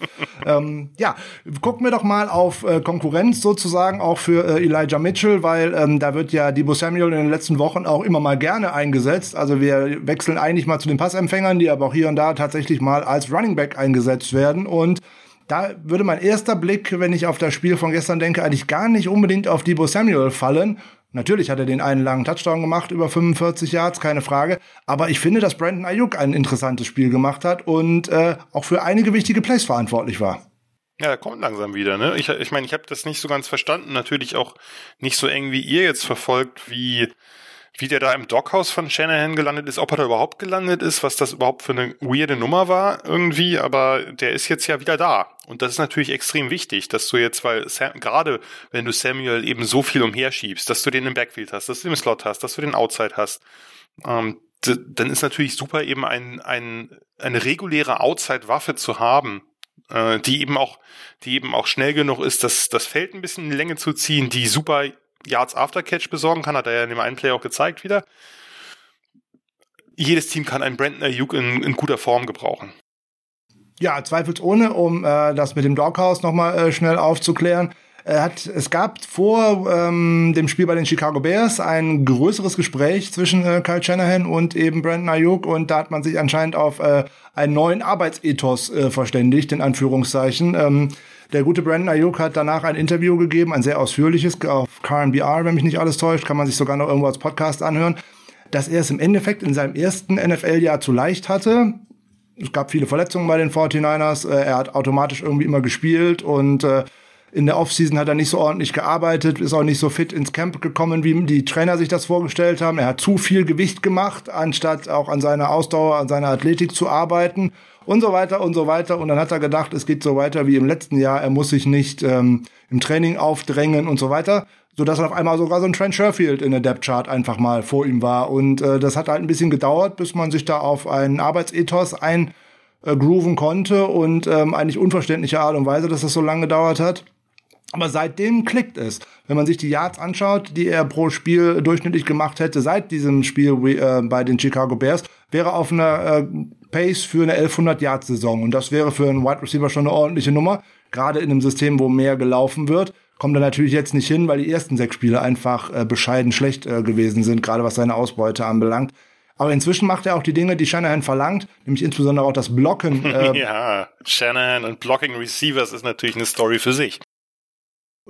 Ähm, ja, gucken wir doch mal auf äh, Konkurrenz sozusagen, auch für äh, Elijah Mitchell, weil ähm, da wird ja Debo Samuel in den letzten Wochen auch immer mal gerne eingesetzt. Also wir wechseln eigentlich mal zu den Passempfängern, die aber auch hier und da tatsächlich mal als Running Back eingesetzt werden und da würde mein erster Blick, wenn ich auf das Spiel von gestern denke, eigentlich gar nicht unbedingt auf Debo Samuel fallen, Natürlich hat er den einen langen Touchdown gemacht, über 45 Yards, keine Frage. Aber ich finde, dass Brandon Ayuk ein interessantes Spiel gemacht hat und äh, auch für einige wichtige Plays verantwortlich war. Ja, er kommt langsam wieder, ne? Ich meine, ich, mein, ich habe das nicht so ganz verstanden. Natürlich auch nicht so eng wie ihr jetzt verfolgt, wie wie der da im Dockhaus von Shanahan gelandet ist, ob er da überhaupt gelandet ist, was das überhaupt für eine weirde Nummer war irgendwie, aber der ist jetzt ja wieder da. Und das ist natürlich extrem wichtig, dass du jetzt, weil gerade wenn du Samuel eben so viel umherschiebst, dass du den im Backfield hast, dass du den im Slot hast, dass du den Outside hast, ähm, dann ist natürlich super eben ein, ein, eine reguläre Outside-Waffe zu haben, äh, die eben auch, die eben auch schnell genug ist, das, das Feld ein bisschen in die Länge zu ziehen, die super Yards After Catch besorgen kann, hat er ja in dem einen Play auch gezeigt wieder. Jedes Team kann einen Brandon Ayuk in, in guter Form gebrauchen. Ja, zweifelsohne, um äh, das mit dem Doghouse nochmal äh, schnell aufzuklären. Er hat, es gab vor ähm, dem Spiel bei den Chicago Bears ein größeres Gespräch zwischen äh, Kyle Shanahan und eben Brandon Ayuk und da hat man sich anscheinend auf äh, einen neuen Arbeitsethos äh, verständigt, in Anführungszeichen. Ähm, der gute Brandon Ayuk hat danach ein Interview gegeben, ein sehr ausführliches auf KNBR, wenn mich nicht alles täuscht, kann man sich sogar noch irgendwo als Podcast anhören, dass er es im Endeffekt in seinem ersten NFL-Jahr zu leicht hatte. Es gab viele Verletzungen bei den 49ers, äh, er hat automatisch irgendwie immer gespielt und äh, in der Offseason hat er nicht so ordentlich gearbeitet, ist auch nicht so fit ins Camp gekommen, wie die Trainer sich das vorgestellt haben. Er hat zu viel Gewicht gemacht, anstatt auch an seiner Ausdauer, an seiner Athletik zu arbeiten und so weiter und so weiter. Und dann hat er gedacht, es geht so weiter wie im letzten Jahr. Er muss sich nicht ähm, im Training aufdrängen und so weiter. Sodass dann auf einmal sogar so ein Trent Sherfield in der Depth Chart einfach mal vor ihm war. Und äh, das hat halt ein bisschen gedauert, bis man sich da auf einen Arbeitsethos eingrooven konnte und ähm, eigentlich unverständliche Art und Weise, dass das so lange gedauert hat. Aber seitdem klickt es. Wenn man sich die Yards anschaut, die er pro Spiel durchschnittlich gemacht hätte, seit diesem Spiel äh, bei den Chicago Bears, wäre auf einer äh, Pace für eine 1100 Yards Saison. Und das wäre für einen Wide Receiver schon eine ordentliche Nummer. Gerade in einem System, wo mehr gelaufen wird. Kommt er natürlich jetzt nicht hin, weil die ersten sechs Spiele einfach äh, bescheiden schlecht äh, gewesen sind, gerade was seine Ausbeute anbelangt. Aber inzwischen macht er auch die Dinge, die Shanahan verlangt, nämlich insbesondere auch das Blocken. Äh ja, Shanahan und Blocking Receivers ist natürlich eine Story für sich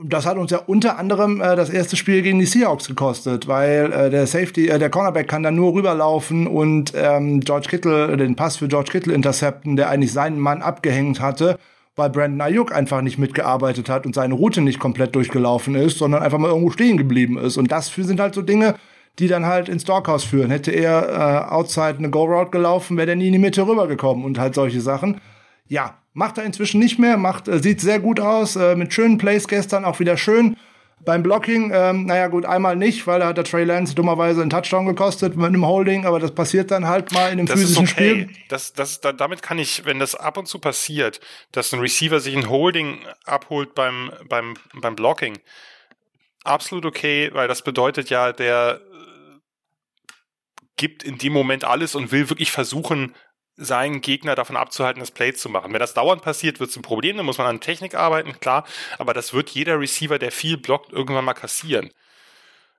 das hat uns ja unter anderem äh, das erste Spiel gegen die Seahawks gekostet, weil äh, der Safety, äh, der Cornerback kann dann nur rüberlaufen und ähm, George Kittle, den Pass für George Kittle intercepten, der eigentlich seinen Mann abgehängt hatte, weil Brandon Ayuk einfach nicht mitgearbeitet hat und seine Route nicht komplett durchgelaufen ist, sondern einfach mal irgendwo stehen geblieben ist. Und das sind halt so Dinge, die dann halt ins Doghouse führen. Hätte er äh, outside eine Go-Route gelaufen, wäre der nie in die Mitte rübergekommen und halt solche Sachen. Ja, Macht er inzwischen nicht mehr, macht, äh, sieht sehr gut aus, äh, mit schönen Plays gestern auch wieder schön. Beim Blocking, ähm, naja gut, einmal nicht, weil da hat der Trey Lance dummerweise einen Touchdown gekostet mit einem Holding, aber das passiert dann halt mal in dem das physischen ist okay. Spiel. Das, das, da, damit kann ich, wenn das ab und zu passiert, dass ein Receiver sich ein Holding abholt beim, beim, beim Blocking, absolut okay, weil das bedeutet ja, der äh, gibt in dem Moment alles und will wirklich versuchen, seinen Gegner davon abzuhalten, das Play zu machen. Wenn das dauernd passiert, wird es ein Problem, dann muss man an Technik arbeiten, klar, aber das wird jeder Receiver, der viel blockt, irgendwann mal kassieren.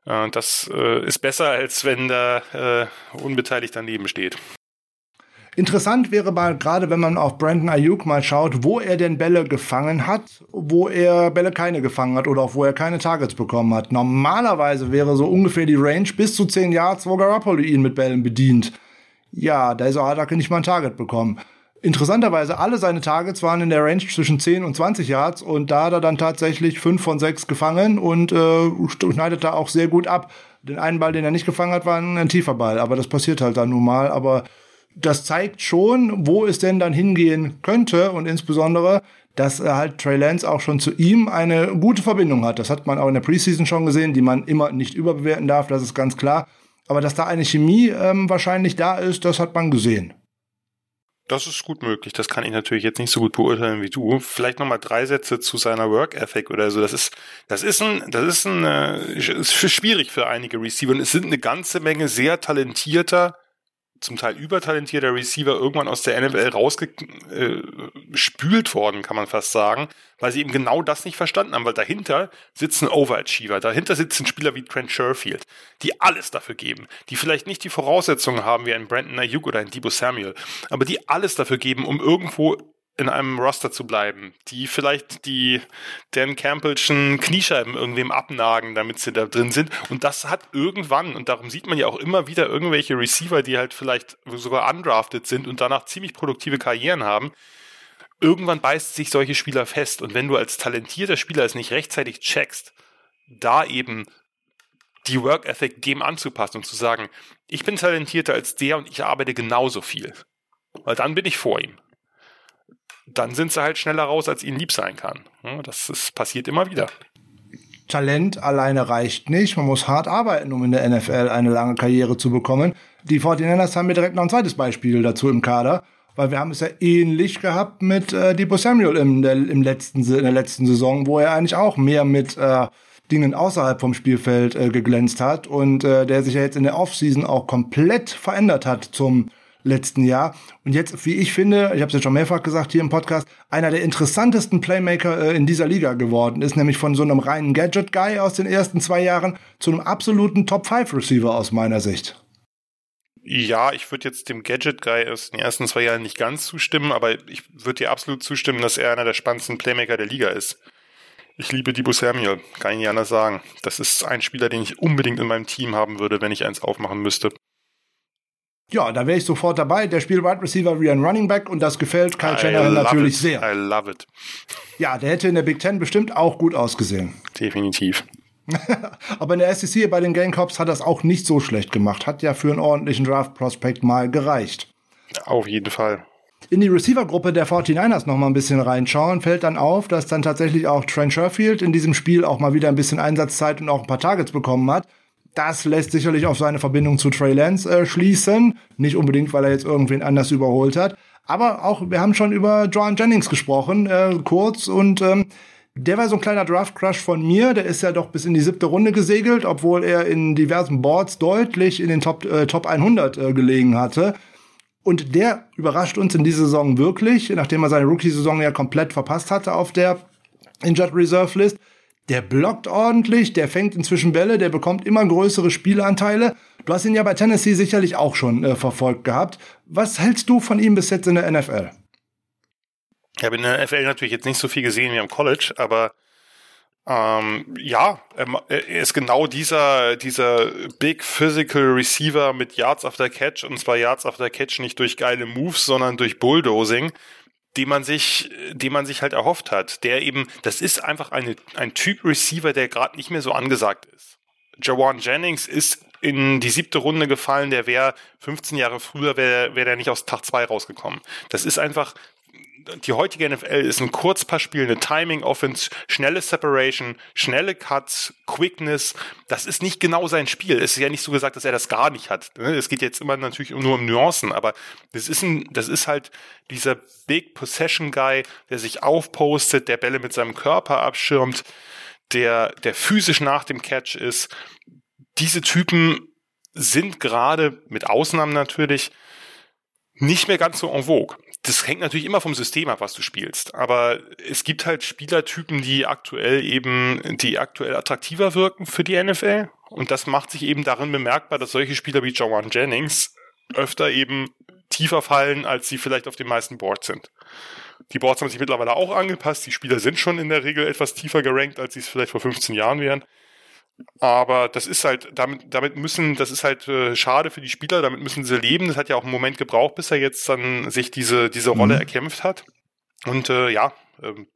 Äh, das äh, ist besser, als wenn da äh, unbeteiligt daneben steht. Interessant wäre mal, gerade wenn man auf Brandon Ayuk mal schaut, wo er denn Bälle gefangen hat, wo er Bälle keine gefangen hat oder auch wo er keine Targets bekommen hat. Normalerweise wäre so ungefähr die Range bis zu 10 Yards, wo Garoppolo ihn mit Bällen bedient. Ja, da ist hat er nicht mal ein Target bekommen. Interessanterweise, alle seine Targets waren in der Range zwischen 10 und 20 Yards und da hat er dann tatsächlich 5 von 6 gefangen und äh, schneidet da auch sehr gut ab. Den einen Ball, den er nicht gefangen hat, war ein, ein tiefer Ball, aber das passiert halt dann nun mal. Aber das zeigt schon, wo es denn dann hingehen könnte und insbesondere, dass er halt Trey Lance auch schon zu ihm eine gute Verbindung hat. Das hat man auch in der Preseason schon gesehen, die man immer nicht überbewerten darf, das ist ganz klar. Aber dass da eine Chemie ähm, wahrscheinlich da ist, das hat man gesehen. Das ist gut möglich. Das kann ich natürlich jetzt nicht so gut beurteilen wie du. Vielleicht noch mal drei Sätze zu seiner Work Ethic oder so. Das ist, das ist ein, das ist ein, äh, ist schwierig für einige Receiver. Und es sind eine ganze Menge sehr talentierter zum Teil übertalentierter Receiver irgendwann aus der NFL rausgespült äh, worden, kann man fast sagen, weil sie eben genau das nicht verstanden haben, weil dahinter sitzen Overachiever, dahinter sitzen Spieler wie Trent Sherfield, die alles dafür geben, die vielleicht nicht die Voraussetzungen haben wie ein Brandon Ayuk oder ein Debo Samuel, aber die alles dafür geben, um irgendwo in einem Roster zu bleiben, die vielleicht die Dan Campbellschen Kniescheiben irgendwem abnagen, damit sie da drin sind. Und das hat irgendwann, und darum sieht man ja auch immer wieder irgendwelche Receiver, die halt vielleicht sogar undrafted sind und danach ziemlich produktive Karrieren haben. Irgendwann beißt sich solche Spieler fest. Und wenn du als talentierter Spieler es nicht rechtzeitig checkst, da eben die Work Ethic dem anzupassen und zu sagen, ich bin talentierter als der und ich arbeite genauso viel. Weil dann bin ich vor ihm dann sind sie halt schneller raus, als ihnen lieb sein kann. Das ist, passiert immer wieder. Talent alleine reicht nicht. Man muss hart arbeiten, um in der NFL eine lange Karriere zu bekommen. Die 49ers haben mir direkt noch ein zweites Beispiel dazu im Kader, weil wir haben es ja ähnlich gehabt mit äh, Debo Samuel im, der, im letzten, in der letzten Saison, wo er eigentlich auch mehr mit äh, Dingen außerhalb vom Spielfeld äh, geglänzt hat und äh, der sich ja jetzt in der Offseason auch komplett verändert hat zum letzten Jahr. Und jetzt, wie ich finde, ich habe es ja schon mehrfach gesagt hier im Podcast, einer der interessantesten Playmaker äh, in dieser Liga geworden ist, nämlich von so einem reinen Gadget-Guy aus den ersten zwei Jahren zu einem absoluten Top-5-Receiver aus meiner Sicht. Ja, ich würde jetzt dem Gadget-Guy aus den ersten zwei Jahren nicht ganz zustimmen, aber ich würde dir absolut zustimmen, dass er einer der spannendsten Playmaker der Liga ist. Ich liebe Debo Samuel, kann ich nicht anders sagen. Das ist ein Spieler, den ich unbedingt in meinem Team haben würde, wenn ich eins aufmachen müsste. Ja, da wäre ich sofort dabei. Der spielt Wide Receiver wie ein Running Back und das gefällt Kyle Shanahan natürlich it. sehr. I love it. Ja, der hätte in der Big Ten bestimmt auch gut ausgesehen. Definitiv. Aber in der SEC bei den Gamecocks hat das auch nicht so schlecht gemacht. Hat ja für einen ordentlichen Draft-Prospect mal gereicht. Auf jeden Fall. In die Receiver-Gruppe der 49ers noch mal ein bisschen reinschauen, fällt dann auf, dass dann tatsächlich auch Trent Sherfield in diesem Spiel auch mal wieder ein bisschen Einsatzzeit und auch ein paar Targets bekommen hat. Das lässt sicherlich auf seine Verbindung zu Trey Lance äh, schließen. Nicht unbedingt, weil er jetzt irgendwen anders überholt hat. Aber auch, wir haben schon über John Jennings gesprochen, äh, kurz. Und ähm, der war so ein kleiner Draft-Crush von mir. Der ist ja doch bis in die siebte Runde gesegelt, obwohl er in diversen Boards deutlich in den Top, äh, Top 100 äh, gelegen hatte. Und der überrascht uns in dieser Saison wirklich, nachdem er seine Rookie-Saison ja komplett verpasst hatte auf der Injured Reserve List der blockt ordentlich, der fängt inzwischen Bälle, der bekommt immer größere Spielanteile. Du hast ihn ja bei Tennessee sicherlich auch schon äh, verfolgt gehabt. Was hältst du von ihm bis jetzt in der NFL? Ich habe in der NFL natürlich jetzt nicht so viel gesehen wie am College, aber ähm, ja, er ist genau dieser, dieser Big Physical Receiver mit Yards after Catch und zwar Yards after Catch nicht durch geile Moves, sondern durch Bulldozing die man sich, die man sich halt erhofft hat. Der eben, das ist einfach eine, ein Typ Receiver, der gerade nicht mehr so angesagt ist. Jawan Jennings ist in die siebte Runde gefallen, der wäre 15 Jahre früher, wäre wär der nicht aus Tag 2 rausgekommen. Das ist einfach, die heutige NFL ist ein Kurzpassspiel, eine Timing-Offense, schnelle Separation, schnelle Cuts, Quickness. Das ist nicht genau sein Spiel. Es ist ja nicht so gesagt, dass er das gar nicht hat. Ne? Es geht jetzt immer natürlich nur um Nuancen, aber das ist ein, das ist halt dieser Big Possession Guy, der sich aufpostet, der Bälle mit seinem Körper abschirmt, der, der physisch nach dem Catch ist. Diese Typen sind gerade, mit Ausnahmen natürlich, nicht mehr ganz so en vogue. Das hängt natürlich immer vom System ab, was du spielst. Aber es gibt halt Spielertypen, die aktuell eben, die aktuell attraktiver wirken für die NFL. Und das macht sich eben darin bemerkbar, dass solche Spieler wie Joanne Jennings öfter eben tiefer fallen, als sie vielleicht auf den meisten Boards sind. Die Boards haben sich mittlerweile auch angepasst. Die Spieler sind schon in der Regel etwas tiefer gerankt, als sie es vielleicht vor 15 Jahren wären. Aber das ist halt, damit, damit müssen, das ist halt äh, schade für die Spieler, damit müssen sie leben. Das hat ja auch einen Moment gebraucht, bis er jetzt dann sich diese, diese Rolle mhm. erkämpft hat. Und äh, ja, ähm,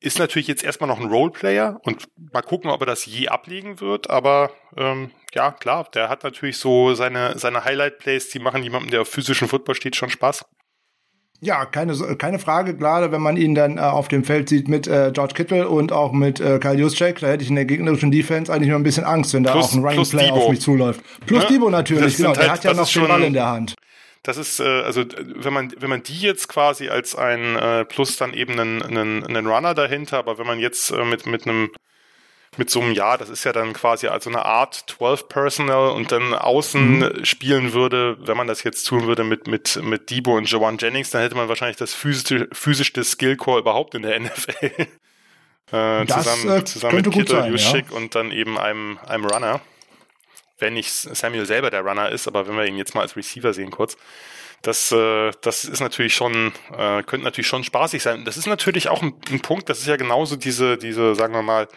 ist natürlich jetzt erstmal noch ein Roleplayer und mal gucken, ob er das je ablegen wird. Aber ähm, ja, klar, der hat natürlich so seine, seine Highlight-Plays, die machen jemandem, der auf physischen Football steht, schon Spaß. Ja, keine, keine Frage, gerade wenn man ihn dann äh, auf dem Feld sieht mit äh, George Kittle und auch mit äh, Kyle Juszczyk, da hätte ich in der gegnerischen Defense eigentlich noch ein bisschen Angst, wenn da plus, auch ein Running Play auf mich zuläuft. Plus ja? Debo natürlich, genau, halt, der hat ja noch den Ball in der Hand. Das ist, äh, also wenn man, wenn man die jetzt quasi als ein äh, Plus dann eben einen, einen, einen Runner dahinter, aber wenn man jetzt äh, mit, mit einem mit so einem Jahr, das ist ja dann quasi also eine Art 12 Personal und dann außen mhm. spielen würde, wenn man das jetzt tun würde mit, mit, mit Debo und Joan Jennings, dann hätte man wahrscheinlich das physische, physischste Skillcore überhaupt in der NFL. äh, das, zusammen äh, zusammen mit Kittle, Juszczyk ja. und dann eben einem, einem Runner. Wenn nicht Samuel selber der Runner ist, aber wenn wir ihn jetzt mal als Receiver sehen kurz. Das, äh, das ist natürlich schon, äh, könnte natürlich schon spaßig sein. Das ist natürlich auch ein, ein Punkt, das ist ja genauso diese, diese, sagen wir mal,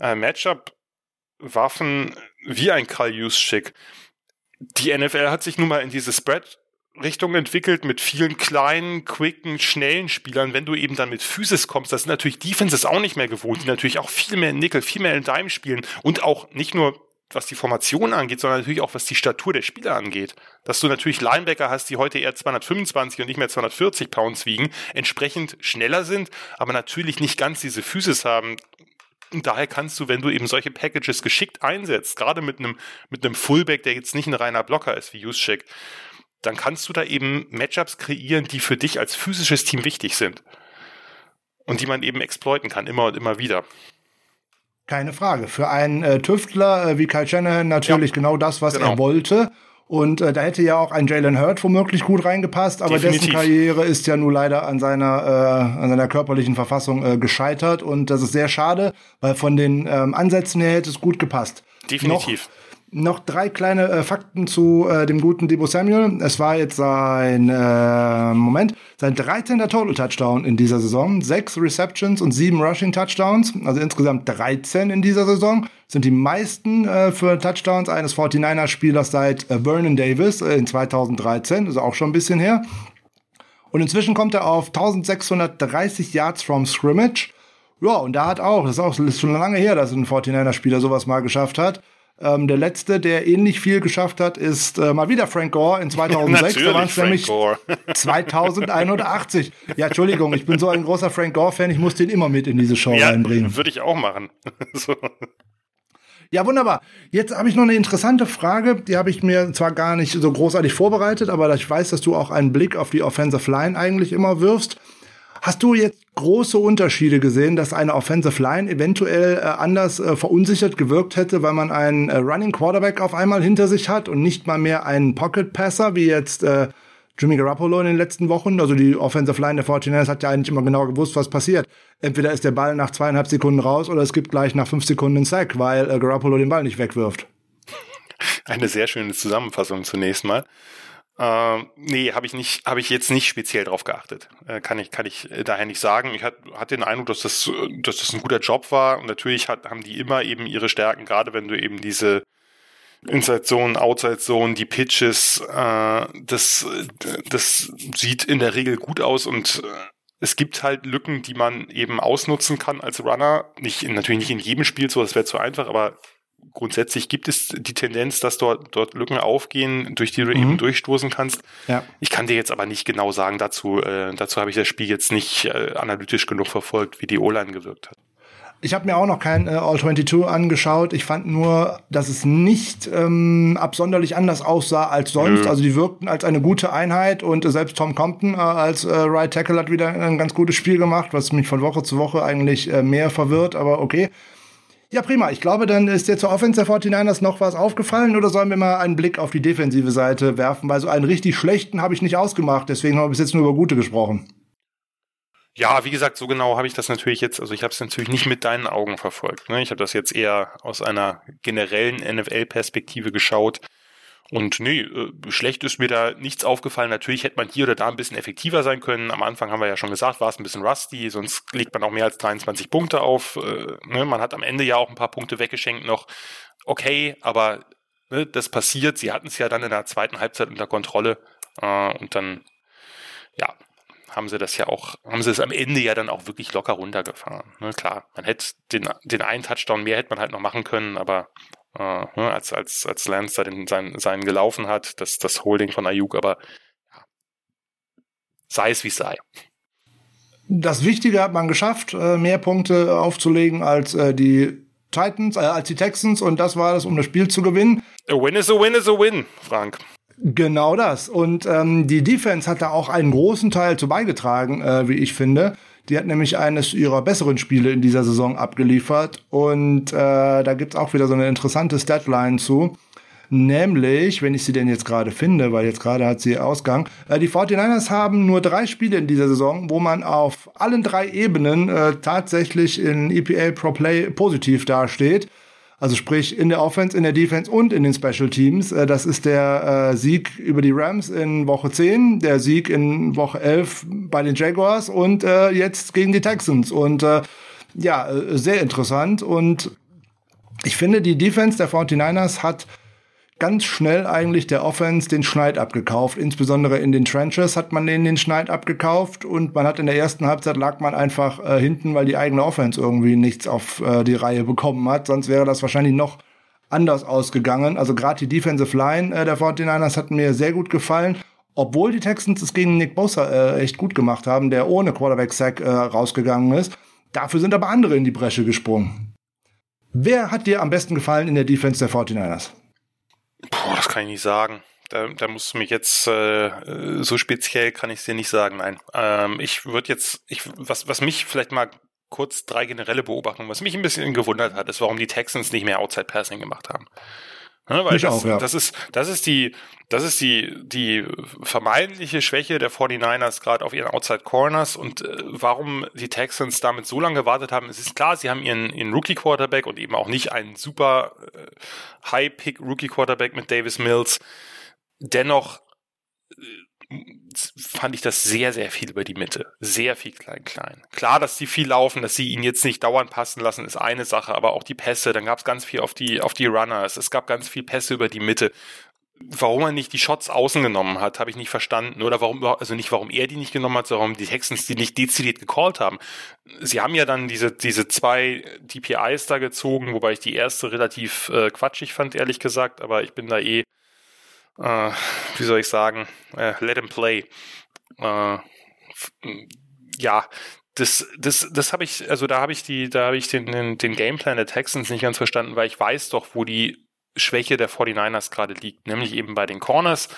äh, Matchup-Waffen wie ein Karl Juszczyk. Die NFL hat sich nun mal in diese Spread Richtung entwickelt mit vielen kleinen, quicken, schnellen Spielern. Wenn du eben dann mit Physis kommst, das sind natürlich Defenses auch nicht mehr gewohnt, die natürlich auch viel mehr in Nickel, viel mehr in Dime spielen und auch nicht nur was die Formation angeht, sondern natürlich auch was die Statur der Spieler angeht. Dass du natürlich Linebacker hast, die heute eher 225 und nicht mehr 240 Pounds wiegen, entsprechend schneller sind, aber natürlich nicht ganz diese Physis haben, und daher kannst du, wenn du eben solche Packages geschickt einsetzt, gerade mit einem, mit einem Fullback, der jetzt nicht ein reiner Blocker ist wie Juszczyk, dann kannst du da eben Matchups kreieren, die für dich als physisches Team wichtig sind. Und die man eben exploiten kann, immer und immer wieder. Keine Frage. Für einen äh, Tüftler äh, wie Kyle Shanahan natürlich ja, genau das, was genau. er wollte. Und äh, da hätte ja auch ein Jalen Hurt womöglich gut reingepasst, aber Definitiv. dessen Karriere ist ja nun leider an seiner, äh, an seiner körperlichen Verfassung äh, gescheitert. Und das ist sehr schade, weil von den ähm, Ansätzen her hätte es gut gepasst. Definitiv. Noch noch drei kleine äh, Fakten zu äh, dem guten Debo Samuel. Es war jetzt sein äh, Moment, sein 13. Total Touchdown in dieser Saison, sechs Receptions und sieben Rushing Touchdowns, also insgesamt 13 in dieser Saison. Sind die meisten äh, für Touchdowns eines 49er Spielers seit äh, Vernon Davis äh, in 2013, also auch schon ein bisschen her. Und inzwischen kommt er auf 1630 Yards from Scrimmage. Ja, und da hat auch, das ist auch das ist schon lange her, dass ein 49er Spieler sowas mal geschafft hat. Ähm, der letzte, der ähnlich viel geschafft hat, ist äh, mal wieder Frank Gore in 2006. da waren es nämlich 2180. Ja, Entschuldigung, ich bin so ein großer Frank Gore-Fan, ich muss den immer mit in diese Show ja, reinbringen. Würde ich auch machen. so. Ja, wunderbar. Jetzt habe ich noch eine interessante Frage, die habe ich mir zwar gar nicht so großartig vorbereitet, aber ich weiß, dass du auch einen Blick auf die Offensive Line eigentlich immer wirfst. Hast du jetzt große Unterschiede gesehen, dass eine Offensive Line eventuell äh, anders äh, verunsichert gewirkt hätte, weil man einen äh, Running Quarterback auf einmal hinter sich hat und nicht mal mehr einen Pocket Passer, wie jetzt äh, Jimmy Garoppolo in den letzten Wochen. Also die Offensive Line der 49ers hat ja eigentlich immer genau gewusst, was passiert. Entweder ist der Ball nach zweieinhalb Sekunden raus oder es gibt gleich nach fünf Sekunden einen Sack, weil äh, Garoppolo den Ball nicht wegwirft. Eine sehr schöne Zusammenfassung zunächst mal. Äh, nee, habe ich nicht, habe ich jetzt nicht speziell drauf geachtet. Äh, kann ich, kann ich daher nicht sagen. Ich hatte hat den Eindruck, dass das, dass das ein guter Job war. Und natürlich hat, haben die immer eben ihre Stärken, gerade wenn du eben diese Inside Zone, Outside Zone, die Pitches, äh, das, das sieht in der Regel gut aus und äh, es gibt halt Lücken, die man eben ausnutzen kann als Runner. Nicht, natürlich nicht in jedem Spiel so, das wäre zu einfach, aber grundsätzlich gibt es die Tendenz, dass dort, dort Lücken aufgehen, durch die du mhm. eben durchstoßen kannst. Ja. Ich kann dir jetzt aber nicht genau sagen, dazu, äh, dazu habe ich das Spiel jetzt nicht äh, analytisch genug verfolgt, wie die O-Line gewirkt hat. Ich habe mir auch noch kein äh, All-22 angeschaut. Ich fand nur, dass es nicht ähm, absonderlich anders aussah als sonst. Nö. Also die wirkten als eine gute Einheit und äh, selbst Tom Compton äh, als äh, Right Tackle hat wieder ein ganz gutes Spiel gemacht, was mich von Woche zu Woche eigentlich äh, mehr verwirrt, aber okay. Ja, prima. Ich glaube, dann ist dir zur Offense der 49ers noch was aufgefallen oder sollen wir mal einen Blick auf die defensive Seite werfen? Weil so einen richtig schlechten habe ich nicht ausgemacht, deswegen haben wir bis jetzt nur über gute gesprochen. Ja, wie gesagt, so genau habe ich das natürlich jetzt, also ich habe es natürlich nicht mit deinen Augen verfolgt. Ne? Ich habe das jetzt eher aus einer generellen NFL-Perspektive geschaut. Und nee, äh, schlecht ist mir da nichts aufgefallen. Natürlich hätte man hier oder da ein bisschen effektiver sein können. Am Anfang haben wir ja schon gesagt, war es ein bisschen rusty, sonst legt man auch mehr als 23 Punkte auf. Äh, ne? Man hat am Ende ja auch ein paar Punkte weggeschenkt noch. Okay, aber ne, das passiert. Sie hatten es ja dann in der zweiten Halbzeit unter Kontrolle. Äh, und dann, ja, haben sie das ja auch, haben sie es am Ende ja dann auch wirklich locker runtergefahren. Ne, klar, man hätte den, den einen Touchdown mehr hätte man halt noch machen können, aber äh, ne, als, als, als Lance da den, sein, seinen gelaufen hat, das, das Holding von Ayuk, aber ja, sei es wie es sei. Das Wichtige hat man geschafft, äh, mehr Punkte aufzulegen als äh, die Titans, äh, als die Texans und das war das, um das Spiel zu gewinnen. A win is a win is a win, Frank. Genau das. Und ähm, die Defense hat da auch einen großen Teil zu beigetragen, äh, wie ich finde. Die hat nämlich eines ihrer besseren Spiele in dieser Saison abgeliefert. Und äh, da gibt's auch wieder so eine interessante Statline zu. Nämlich, wenn ich sie denn jetzt gerade finde, weil jetzt gerade hat sie Ausgang, äh, die 49ers haben nur drei Spiele in dieser Saison, wo man auf allen drei Ebenen äh, tatsächlich in EPA Pro Play positiv dasteht. Also sprich in der Offense, in der Defense und in den Special Teams. Äh, das ist der äh, Sieg über die Rams in Woche 10, der Sieg in Woche 11 bei den Jaguars und äh, jetzt gegen die Texans. Und äh, ja, äh, sehr interessant. Und ich finde, die Defense der 49ers hat ganz schnell eigentlich der Offense den Schneid abgekauft. Insbesondere in den Trenches hat man denen den Schneid abgekauft und man hat in der ersten Halbzeit lag man einfach äh, hinten, weil die eigene Offense irgendwie nichts auf äh, die Reihe bekommen hat. Sonst wäre das wahrscheinlich noch anders ausgegangen. Also gerade die Defensive Line äh, der 49ers hat mir sehr gut gefallen. Obwohl die Texans es gegen Nick Bosa äh, echt gut gemacht haben, der ohne Quarterback-Sack äh, rausgegangen ist. Dafür sind aber andere in die Bresche gesprungen. Wer hat dir am besten gefallen in der Defense der 49ers? Das kann ich nicht sagen. Da, da musst du mich jetzt äh, so speziell kann ich es dir nicht sagen. Nein, ähm, ich würde jetzt, ich was was mich vielleicht mal kurz drei generelle Beobachtungen, was mich ein bisschen gewundert hat, ist, warum die Texans nicht mehr Outside Passing gemacht haben. Ne, weil ich das, auch, ja. das ist, das ist die, das ist die, die vermeintliche Schwäche der 49ers gerade auf ihren Outside Corners und äh, warum die Texans damit so lange gewartet haben. Es ist klar, sie haben ihren, ihren Rookie Quarterback und eben auch nicht einen super äh, High Pick Rookie Quarterback mit Davis Mills. Dennoch äh, fand ich das sehr, sehr viel über die Mitte. Sehr viel klein, klein. Klar, dass sie viel laufen, dass sie ihn jetzt nicht dauernd passen lassen, ist eine Sache, aber auch die Pässe, dann gab es ganz viel auf die, auf die Runners, es gab ganz viel Pässe über die Mitte. Warum er nicht die Shots außen genommen hat, habe ich nicht verstanden. Oder warum, also nicht warum er die nicht genommen hat, sondern warum die Texans die nicht dezidiert gecallt haben. Sie haben ja dann diese, diese zwei DPIs da gezogen, wobei ich die erste relativ äh, quatschig fand, ehrlich gesagt, aber ich bin da eh äh, wie soll ich sagen, äh, let him play. Äh, ja, das, das, das habe ich, also da habe ich die, da habe ich den, den, den Gameplan der Texans nicht ganz verstanden, weil ich weiß doch, wo die Schwäche der 49ers gerade liegt, nämlich eben bei den Corners.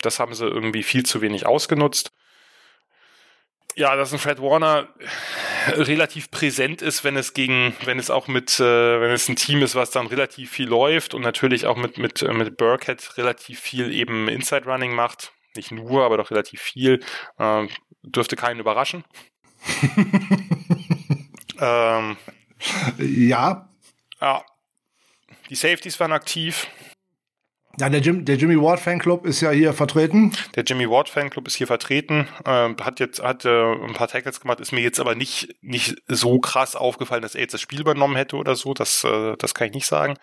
Das haben sie irgendwie viel zu wenig ausgenutzt. Ja, dass ein Fred Warner relativ präsent ist, wenn es gegen, wenn es auch mit, äh, wenn es ein Team ist, was dann relativ viel läuft und natürlich auch mit, mit, äh, mit Burkhead relativ viel eben Inside Running macht. Nicht nur, aber doch relativ viel. Ähm, dürfte keinen überraschen. ähm, ja. Ja. Die Safeties waren aktiv. Ja, der, Jim, der Jimmy Ward Fanclub ist ja hier vertreten. Der Jimmy Ward Fanclub ist hier vertreten, äh, hat jetzt hat äh, ein paar Tackles gemacht, ist mir jetzt aber nicht nicht so krass aufgefallen, dass er jetzt das Spiel übernommen hätte oder so. Das äh, das kann ich nicht sagen.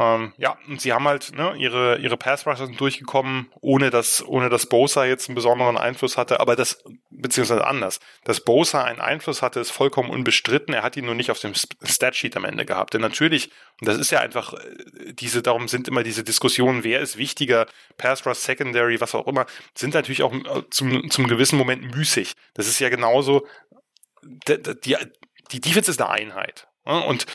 Ähm, ja, und sie haben halt ne, ihre ihre Pass Rusher sind durchgekommen, ohne dass ohne dass Bosa jetzt einen besonderen Einfluss hatte. Aber das beziehungsweise anders. Dass Bosa einen Einfluss hatte, ist vollkommen unbestritten. Er hat ihn nur nicht auf dem Statsheet am Ende gehabt. Denn natürlich, und das ist ja einfach äh, diese, darum sind immer diese Diskussionen, wer ist wichtiger, Pass Rush, Secondary, was auch immer, sind natürlich auch äh, zum, zum gewissen Moment müßig. Das ist ja genauso, die, die, die Defense ist eine Einheit. Und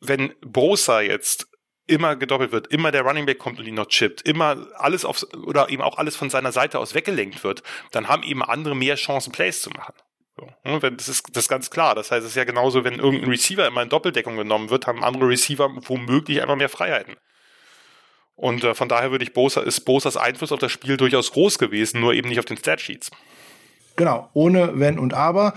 wenn Bosa jetzt immer gedoppelt wird, immer der Running Back kommt und ihn noch chippt, immer alles auf oder eben auch alles von seiner Seite aus weggelenkt wird, dann haben eben andere mehr Chancen, Plays zu machen. Ne, das ist das ist ganz klar. Das heißt, es ist ja genauso, wenn irgendein Receiver immer in Doppeldeckung genommen wird, haben andere Receiver womöglich einfach mehr Freiheiten. Und äh, von daher würde ich Bosa, ist Bosas Einfluss auf das Spiel durchaus groß gewesen, nur eben nicht auf den Statsheets. Genau, ohne Wenn und Aber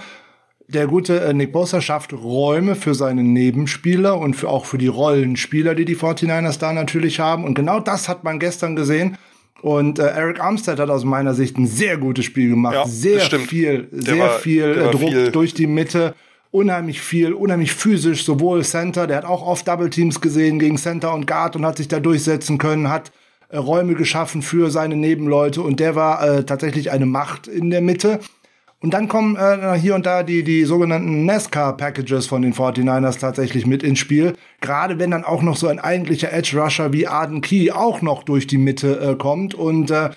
der gute äh, Nick Bosa schafft Räume für seine Nebenspieler und für, auch für die Rollenspieler, die die 49ers da natürlich haben. Und genau das hat man gestern gesehen. Und äh, Eric Armstead hat aus meiner Sicht ein sehr gutes Spiel gemacht. Ja, sehr viel, der sehr war, viel äh, Druck viel. durch die Mitte. Unheimlich viel, unheimlich physisch, sowohl Center, der hat auch oft Double Teams gesehen gegen Center und Guard und hat sich da durchsetzen können, hat äh, Räume geschaffen für seine Nebenleute und der war äh, tatsächlich eine Macht in der Mitte. Und dann kommen äh, hier und da die, die sogenannten NASCAR-Packages von den 49ers tatsächlich mit ins Spiel. Gerade wenn dann auch noch so ein eigentlicher Edge-Rusher wie Arden Key auch noch durch die Mitte äh, kommt. Und äh,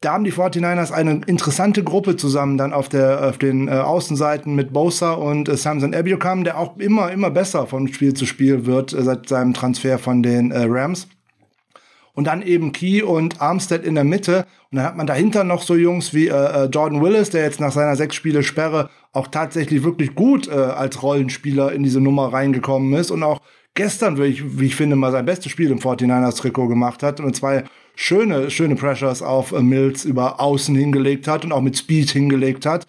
da haben die 49ers eine interessante Gruppe zusammen dann auf, der, auf den äh, Außenseiten mit Bosa und äh, Samson Abiokam, der auch immer, immer besser von Spiel zu Spiel wird äh, seit seinem Transfer von den äh, Rams und dann eben Key und Armstead in der Mitte. Und dann hat man dahinter noch so Jungs wie äh, äh, Jordan Willis, der jetzt nach seiner sechs Spiele Sperre auch tatsächlich wirklich gut äh, als Rollenspieler in diese Nummer reingekommen ist und auch gestern, wie ich, wie ich finde, mal sein bestes Spiel im 49ers Trikot gemacht hat und zwei schöne, schöne Pressures auf äh, Mills über Außen hingelegt hat und auch mit Speed hingelegt hat.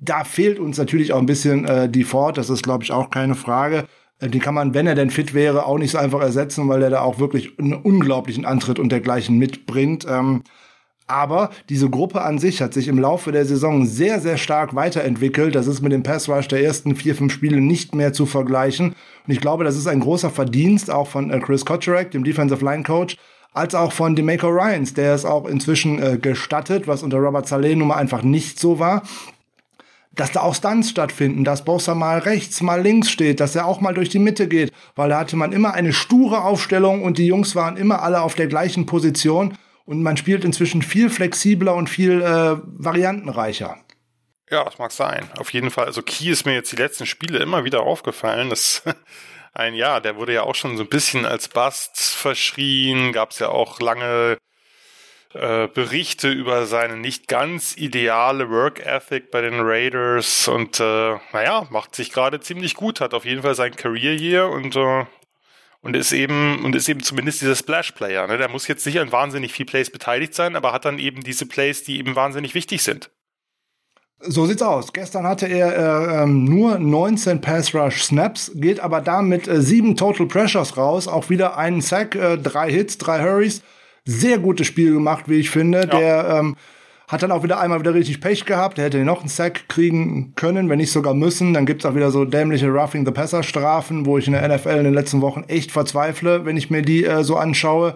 Da fehlt uns natürlich auch ein bisschen äh, die Ford, das ist, glaube ich, auch keine Frage. Äh, den kann man, wenn er denn fit wäre, auch nicht so einfach ersetzen, weil er da auch wirklich einen unglaublichen Antritt und dergleichen mitbringt. Ähm, aber diese Gruppe an sich hat sich im Laufe der Saison sehr, sehr stark weiterentwickelt. Das ist mit dem Pass Rush der ersten vier, fünf Spiele nicht mehr zu vergleichen. Und ich glaube, das ist ein großer Verdienst auch von äh, Chris Kotcherek, dem Defensive Line Coach, als auch von Demeco Ryans, der es auch inzwischen äh, gestattet, was unter Robert Saleh nun mal einfach nicht so war dass da auch Stunts stattfinden, dass Bosa mal rechts, mal links steht, dass er auch mal durch die Mitte geht, weil da hatte man immer eine sture Aufstellung und die Jungs waren immer alle auf der gleichen Position und man spielt inzwischen viel flexibler und viel äh, variantenreicher. Ja, das mag sein. Auf jeden Fall. Also Key ist mir jetzt die letzten Spiele immer wieder aufgefallen. dass ein Jahr, der wurde ja auch schon so ein bisschen als Bust verschrien. Gab es ja auch lange äh, Berichte über seine nicht ganz ideale Work Ethic bei den Raiders und äh, naja, macht sich gerade ziemlich gut, hat auf jeden Fall sein Career hier und äh, und ist eben und ist eben zumindest dieser Splash Player. Ne? Der muss jetzt nicht an wahnsinnig viel Plays beteiligt sein, aber hat dann eben diese Plays, die eben wahnsinnig wichtig sind. So sieht's aus. Gestern hatte er äh, ähm, nur 19 Pass Rush Snaps, geht aber damit äh, sieben Total Pressures raus, auch wieder einen Sack, äh, drei Hits, drei Hurries sehr gutes Spiel gemacht, wie ich finde. Ja. Der ähm, hat dann auch wieder einmal wieder richtig Pech gehabt. Der hätte noch einen Sack kriegen können, wenn nicht sogar müssen. Dann gibt's auch wieder so dämliche Roughing the Passer Strafen, wo ich in der NFL in den letzten Wochen echt verzweifle, wenn ich mir die äh, so anschaue.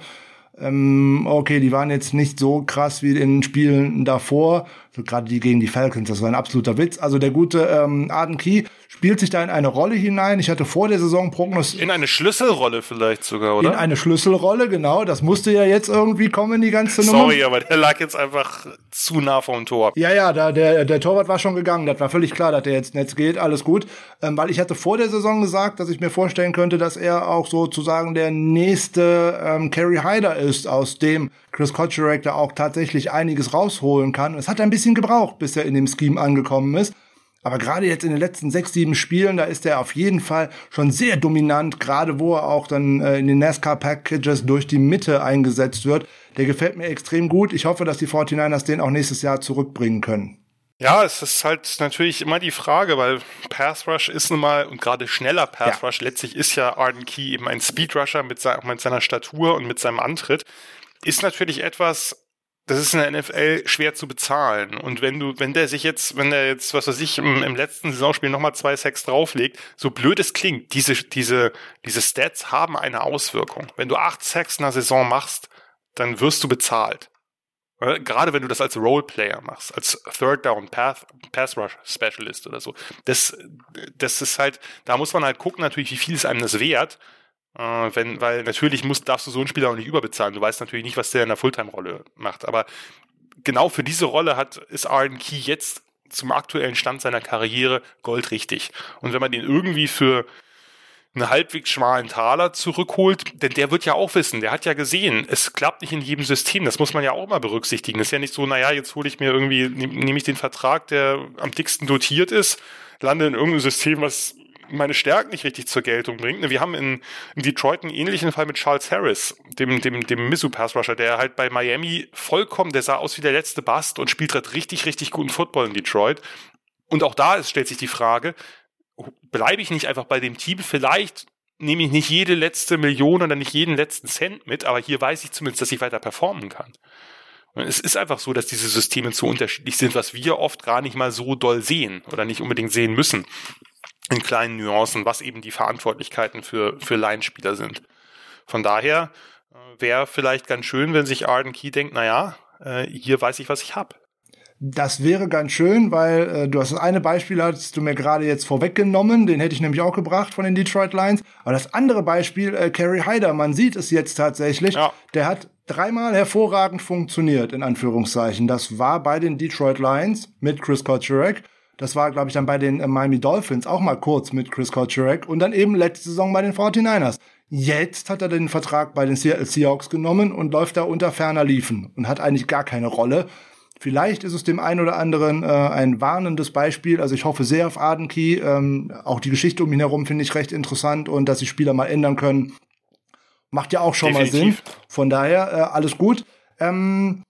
Ähm, okay, die waren jetzt nicht so krass wie in den Spielen davor. So gerade die gegen die Falcons, das war ein absoluter Witz. Also der gute ähm, Arden Key spielt sich da in eine Rolle hinein. Ich hatte vor der Saison prognostiziert. In eine Schlüsselrolle vielleicht sogar, oder? In eine Schlüsselrolle, genau. Das musste ja jetzt irgendwie kommen, die ganze Nummer. Sorry, aber der lag jetzt einfach zu nah vom Tor. Ja, ja, da, der, der Torwart war schon gegangen. Das war völlig klar, dass der jetzt Netz geht. Alles gut. Ähm, weil ich hatte vor der Saison gesagt, dass ich mir vorstellen könnte, dass er auch sozusagen der nächste ähm, Kerry Hyder ist, aus dem Chris Kotcherek da auch tatsächlich einiges rausholen kann. es hat ein bisschen gebraucht, bis er in dem Scheme angekommen ist. Aber gerade jetzt in den letzten sechs, sieben Spielen, da ist er auf jeden Fall schon sehr dominant, gerade wo er auch dann äh, in den NASCAR-Packages durch die Mitte eingesetzt wird. Der gefällt mir extrem gut. Ich hoffe, dass die 49ers den auch nächstes Jahr zurückbringen können. Ja, es ist halt natürlich immer die Frage, weil Pass Rush ist nun mal, und gerade schneller Pass Rush, ja. letztlich ist ja Arden Key eben ein Speed Rusher mit, mit seiner Statur und mit seinem Antritt, ist natürlich etwas, das ist in der NFL schwer zu bezahlen. Und wenn du, wenn der sich jetzt, wenn der jetzt, was weiß ich, im, im letzten Saisonspiel nochmal zwei Sacks drauflegt, so blöd es klingt, diese, diese, diese Stats haben eine Auswirkung. Wenn du acht Sacks in der Saison machst, dann wirst du bezahlt. Äh, gerade wenn du das als Roleplayer machst, als Third Down Path, Pass Rush Specialist oder so. Das, das ist halt, da muss man halt gucken natürlich, wie viel ist einem das wert. Äh, wenn, weil natürlich muss, darfst du so einen Spieler auch nicht überbezahlen. Du weißt natürlich nicht, was der in der Fulltime-Rolle macht. Aber genau für diese Rolle hat, ist Arden Key jetzt zum aktuellen Stand seiner Karriere goldrichtig. Und wenn man den irgendwie für einen halbwegs schmalen Taler zurückholt, denn der wird ja auch wissen, der hat ja gesehen, es klappt nicht in jedem System, das muss man ja auch mal berücksichtigen. Das ist ja nicht so, naja, jetzt hole ich mir irgendwie, nehme ich den Vertrag, der am dicksten dotiert ist, lande in irgendeinem System, was meine Stärken nicht richtig zur Geltung bringt. Wir haben in, in Detroit einen ähnlichen Fall mit Charles Harris, dem, dem, dem Mizzou Pass Rusher, der halt bei Miami vollkommen, der sah aus wie der letzte Bast und spielt halt richtig, richtig guten Football in Detroit. Und auch da ist, stellt sich die Frage, bleibe ich nicht einfach bei dem Team? Vielleicht nehme ich nicht jede letzte Million oder nicht jeden letzten Cent mit, aber hier weiß ich zumindest, dass ich weiter performen kann. Es ist einfach so, dass diese Systeme zu unterschiedlich sind, was wir oft gar nicht mal so doll sehen oder nicht unbedingt sehen müssen in kleinen Nuancen, was eben die Verantwortlichkeiten für, für Laienspieler sind. Von daher äh, wäre vielleicht ganz schön, wenn sich Arden Key denkt, naja, äh, hier weiß ich, was ich habe. Das wäre ganz schön, weil äh, du hast das eine Beispiel, hast du mir gerade jetzt vorweggenommen, den hätte ich nämlich auch gebracht von den Detroit Lions. Aber das andere Beispiel, äh, Kerry Hyder, man sieht es jetzt tatsächlich, ja. der hat dreimal hervorragend funktioniert, in Anführungszeichen. Das war bei den Detroit Lions mit Chris Kotcherek. Das war, glaube ich, dann bei den äh, Miami Dolphins auch mal kurz mit Chris Kotcherek und dann eben letzte Saison bei den 49ers. Jetzt hat er den Vertrag bei den Seattle Seahawks genommen und läuft da unter ferner Liefen und hat eigentlich gar keine Rolle. Vielleicht ist es dem einen oder anderen äh, ein warnendes Beispiel. Also ich hoffe sehr auf Adenkey. Ähm, auch die Geschichte um ihn herum finde ich recht interessant und dass sich Spieler mal ändern können, macht ja auch schon Definitiv. mal Sinn. Von daher äh, alles gut. Ähm,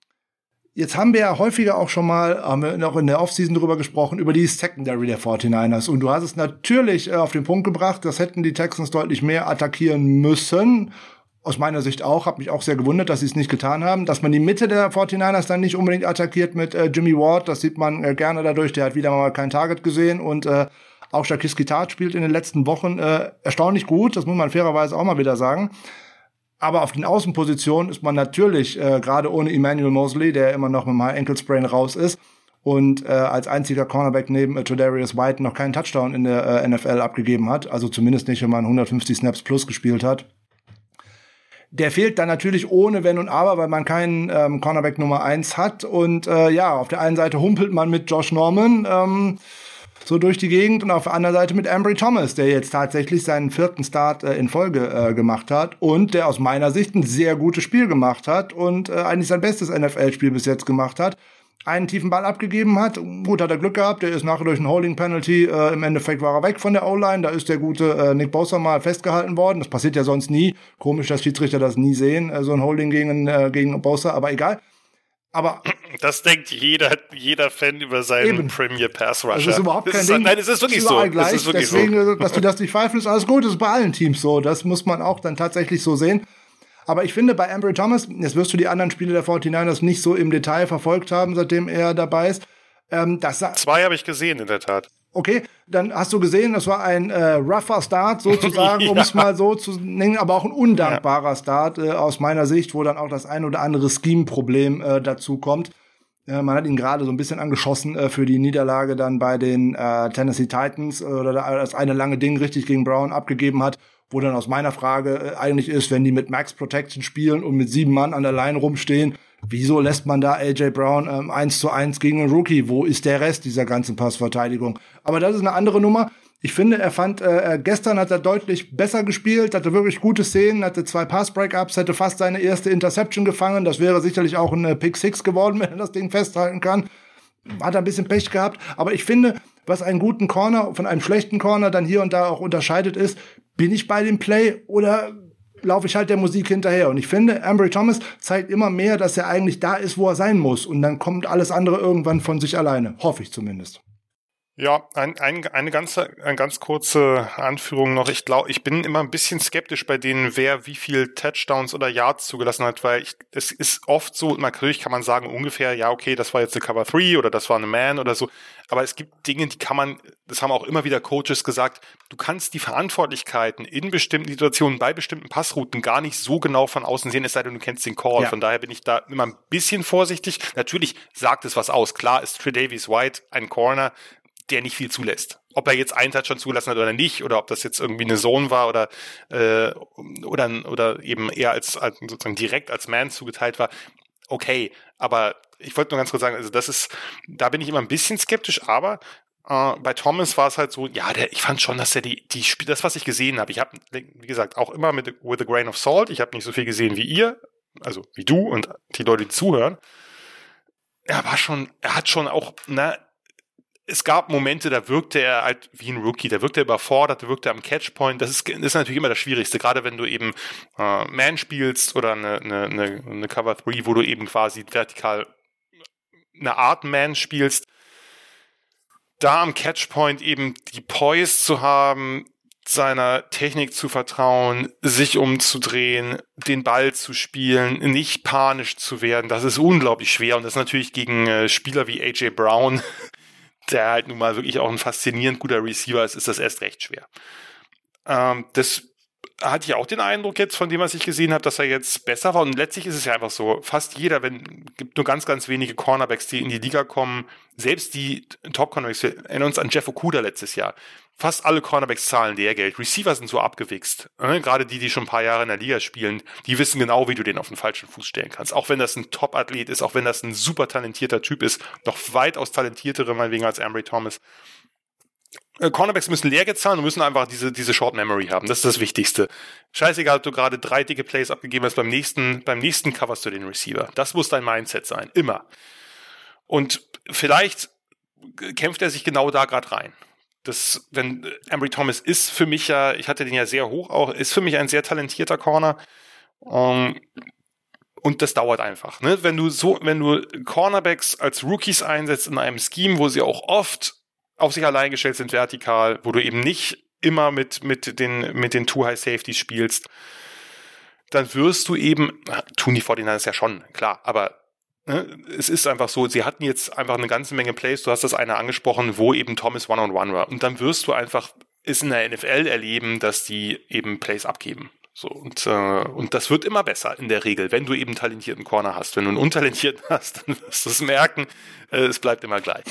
Jetzt haben wir ja häufiger auch schon mal, haben wir noch in der Offseason drüber gesprochen, über die Secondary der 49ers. Und du hast es natürlich äh, auf den Punkt gebracht, das hätten die Texans deutlich mehr attackieren müssen. Aus meiner Sicht auch, habe mich auch sehr gewundert, dass sie es nicht getan haben. Dass man die Mitte der 49ers dann nicht unbedingt attackiert mit äh, Jimmy Ward, das sieht man äh, gerne dadurch, der hat wieder mal kein Target gesehen und äh, auch Shakiski Tat spielt in den letzten Wochen äh, erstaunlich gut, das muss man fairerweise auch mal wieder sagen. Aber auf den Außenpositionen ist man natürlich, äh, gerade ohne Emmanuel Mosley, der immer noch mit dem High Ankle Sprain raus ist und äh, als einziger Cornerback neben äh, Todarius White noch keinen Touchdown in der äh, NFL abgegeben hat. Also zumindest nicht, wenn man 150 Snaps plus gespielt hat. Der fehlt dann natürlich ohne Wenn und Aber, weil man keinen ähm, Cornerback Nummer eins hat. Und äh, ja, auf der einen Seite humpelt man mit Josh Norman. Ähm, so durch die Gegend und auf der anderen Seite mit Ambry Thomas, der jetzt tatsächlich seinen vierten Start äh, in Folge äh, gemacht hat und der aus meiner Sicht ein sehr gutes Spiel gemacht hat und äh, eigentlich sein bestes NFL-Spiel bis jetzt gemacht hat. Einen tiefen Ball abgegeben hat. Gut, hat er Glück gehabt. Der ist nachher durch ein Holding Penalty. Äh, Im Endeffekt war er weg von der O-Line. Da ist der gute äh, Nick Bosa mal festgehalten worden. Das passiert ja sonst nie. Komisch, dass Schiedsrichter das nie sehen. Äh, so ein Holding gegen, äh, gegen Bosa. Aber egal. Aber das denkt jeder, jeder Fan über seinen eben. Premier Pass Rusher. Das ist überhaupt kein Ding. Nein, es ist wirklich so. Gleich. ist wirklich Deswegen, so. dass du das nicht zweifelst, ist alles gut. Das ist bei allen Teams so. Das muss man auch dann tatsächlich so sehen. Aber ich finde, bei Ambry Thomas, jetzt wirst du die anderen Spiele der 49ers nicht so im Detail verfolgt haben, seitdem er dabei ist. Ähm, das Zwei habe ich gesehen, in der Tat. Okay, dann hast du gesehen, das war ein äh, rougher Start sozusagen, ja. um es mal so zu nennen, aber auch ein undankbarer ja. Start äh, aus meiner Sicht, wo dann auch das ein oder andere Scheme-Problem äh, dazu kommt. Äh, man hat ihn gerade so ein bisschen angeschossen äh, für die Niederlage dann bei den äh, Tennessee Titans äh, oder das eine lange Ding richtig gegen Brown abgegeben hat, wo dann aus meiner Frage äh, eigentlich ist, wenn die mit Max Protection spielen und mit sieben Mann an der Line rumstehen, wieso lässt man da AJ Brown ähm, eins zu eins gegen einen Rookie? Wo ist der Rest dieser ganzen Passverteidigung? Aber das ist eine andere Nummer. Ich finde, er fand, äh, gestern hat er deutlich besser gespielt, hatte wirklich gute Szenen, hatte zwei Pass-Breakups, hätte fast seine erste Interception gefangen. Das wäre sicherlich auch ein Pick Six geworden, wenn er das Ding festhalten kann. Hat ein bisschen Pech gehabt. Aber ich finde, was einen guten Corner von einem schlechten Corner dann hier und da auch unterscheidet, ist, bin ich bei dem Play oder laufe ich halt der Musik hinterher. Und ich finde, Ambry Thomas zeigt immer mehr, dass er eigentlich da ist, wo er sein muss. Und dann kommt alles andere irgendwann von sich alleine. Hoffe ich zumindest. Ja, ein, ein, eine, ganze, eine ganz kurze Anführung noch. Ich glaube, ich bin immer ein bisschen skeptisch bei denen, wer wie viel Touchdowns oder Yards zugelassen hat, weil ich, es ist oft so, natürlich kann man sagen ungefähr, ja, okay, das war jetzt eine Cover 3 oder das war eine Man oder so. Aber es gibt Dinge, die kann man, das haben auch immer wieder Coaches gesagt, du kannst die Verantwortlichkeiten in bestimmten Situationen bei bestimmten Passrouten gar nicht so genau von außen sehen, es sei denn, du kennst den Call. Ja. Von daher bin ich da immer ein bisschen vorsichtig. Natürlich sagt es was aus. Klar ist Tredavious White ein Corner, der nicht viel zulässt. Ob er jetzt einen Touchdown zugelassen hat oder nicht, oder ob das jetzt irgendwie eine Zone war oder äh, oder oder eben eher als, als sozusagen direkt als Man zugeteilt war, okay. Aber ich wollte nur ganz kurz sagen, also das ist, da bin ich immer ein bisschen skeptisch, aber Uh, bei Thomas war es halt so, ja, der, ich fand schon, dass er die, die Spiel, das, was ich gesehen habe, ich habe, wie gesagt, auch immer mit with a grain of salt, ich habe nicht so viel gesehen wie ihr, also wie du und die Leute, die zuhören. Er war schon, er hat schon auch, ne, es gab Momente, da wirkte er halt wie ein Rookie, da wirkte er überfordert, da wirkte er am Catchpoint. Das ist, ist natürlich immer das Schwierigste, gerade wenn du eben äh, Man spielst oder eine, eine, eine Cover 3, wo du eben quasi vertikal eine Art Man spielst. Da am Catchpoint eben die Poise zu haben, seiner Technik zu vertrauen, sich umzudrehen, den Ball zu spielen, nicht panisch zu werden, das ist unglaublich schwer und das ist natürlich gegen äh, Spieler wie AJ Brown der halt nun mal wirklich auch ein faszinierend guter Receiver ist, ist das erst recht schwer. Ähm, das hatte ich auch den Eindruck jetzt von dem, was ich gesehen habe, dass er jetzt besser war. Und letztlich ist es ja einfach so, fast jeder, wenn, gibt nur ganz, ganz wenige Cornerbacks, die in die Liga kommen, selbst die Top-Cornerbacks, wir erinnern uns an Jeff Okuda letztes Jahr, fast alle Cornerbacks zahlen Lehrgeld. Receiver sind so abgewichst. Ne? Gerade die, die schon ein paar Jahre in der Liga spielen, die wissen genau, wie du den auf den falschen Fuß stellen kannst. Auch wenn das ein Top-Athlet ist, auch wenn das ein super talentierter Typ ist, noch weitaus talentiertere, meinetwegen als Ambry Thomas. Äh, Cornerbacks müssen Lehrgeld zahlen und müssen einfach diese, diese Short Memory haben. Das ist das Wichtigste. Scheißegal, ob du gerade drei dicke Plays abgegeben hast, beim nächsten, beim nächsten coverst du den Receiver. Das muss dein Mindset sein. Immer. Und vielleicht kämpft er sich genau da gerade rein das, wenn Ambry Thomas ist für mich ja, ich hatte den ja sehr hoch auch, ist für mich ein sehr talentierter Corner. Um, ähm, und das dauert einfach. Ne? Wenn du so, wenn du Cornerbacks als Rookies einsetzt in einem Scheme, wo sie auch oft auf sich allein gestellt sind vertikal, wo du eben nicht immer mit, mit den, mit den Two High Safeties spielst, dann wirst du eben, tun die 49ers ja schon, klar, aber Ne? Es ist einfach so, sie hatten jetzt einfach eine ganze Menge Plays, du hast das eine angesprochen, wo eben Thomas One-on-One war. Und dann wirst du einfach es in der NFL erleben, dass die eben Plays abgeben. So, und, äh, und das wird immer besser in der Regel, wenn du eben talentierten Corner hast. Wenn du einen untalentierten hast, dann wirst du es merken, äh, es bleibt immer gleich.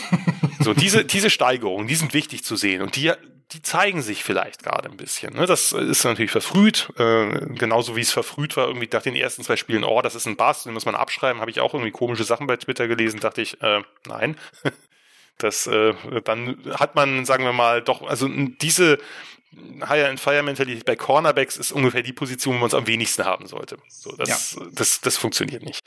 so, diese, diese Steigerungen, die sind wichtig zu sehen. Und die, die zeigen sich vielleicht gerade ein bisschen. Ne? Das ist natürlich verfrüht, äh, genauso wie es verfrüht war, irgendwie nach den ersten zwei Spielen, oh, das ist ein Bass, den muss man abschreiben, habe ich auch irgendwie komische Sachen bei Twitter gelesen, dachte ich, äh, nein. das, äh, dann hat man, sagen wir mal, doch, also diese Higher and Fire Mentalität bei Cornerbacks ist ungefähr die Position, wo man es am wenigsten haben sollte. So, das, ja. das, das funktioniert nicht.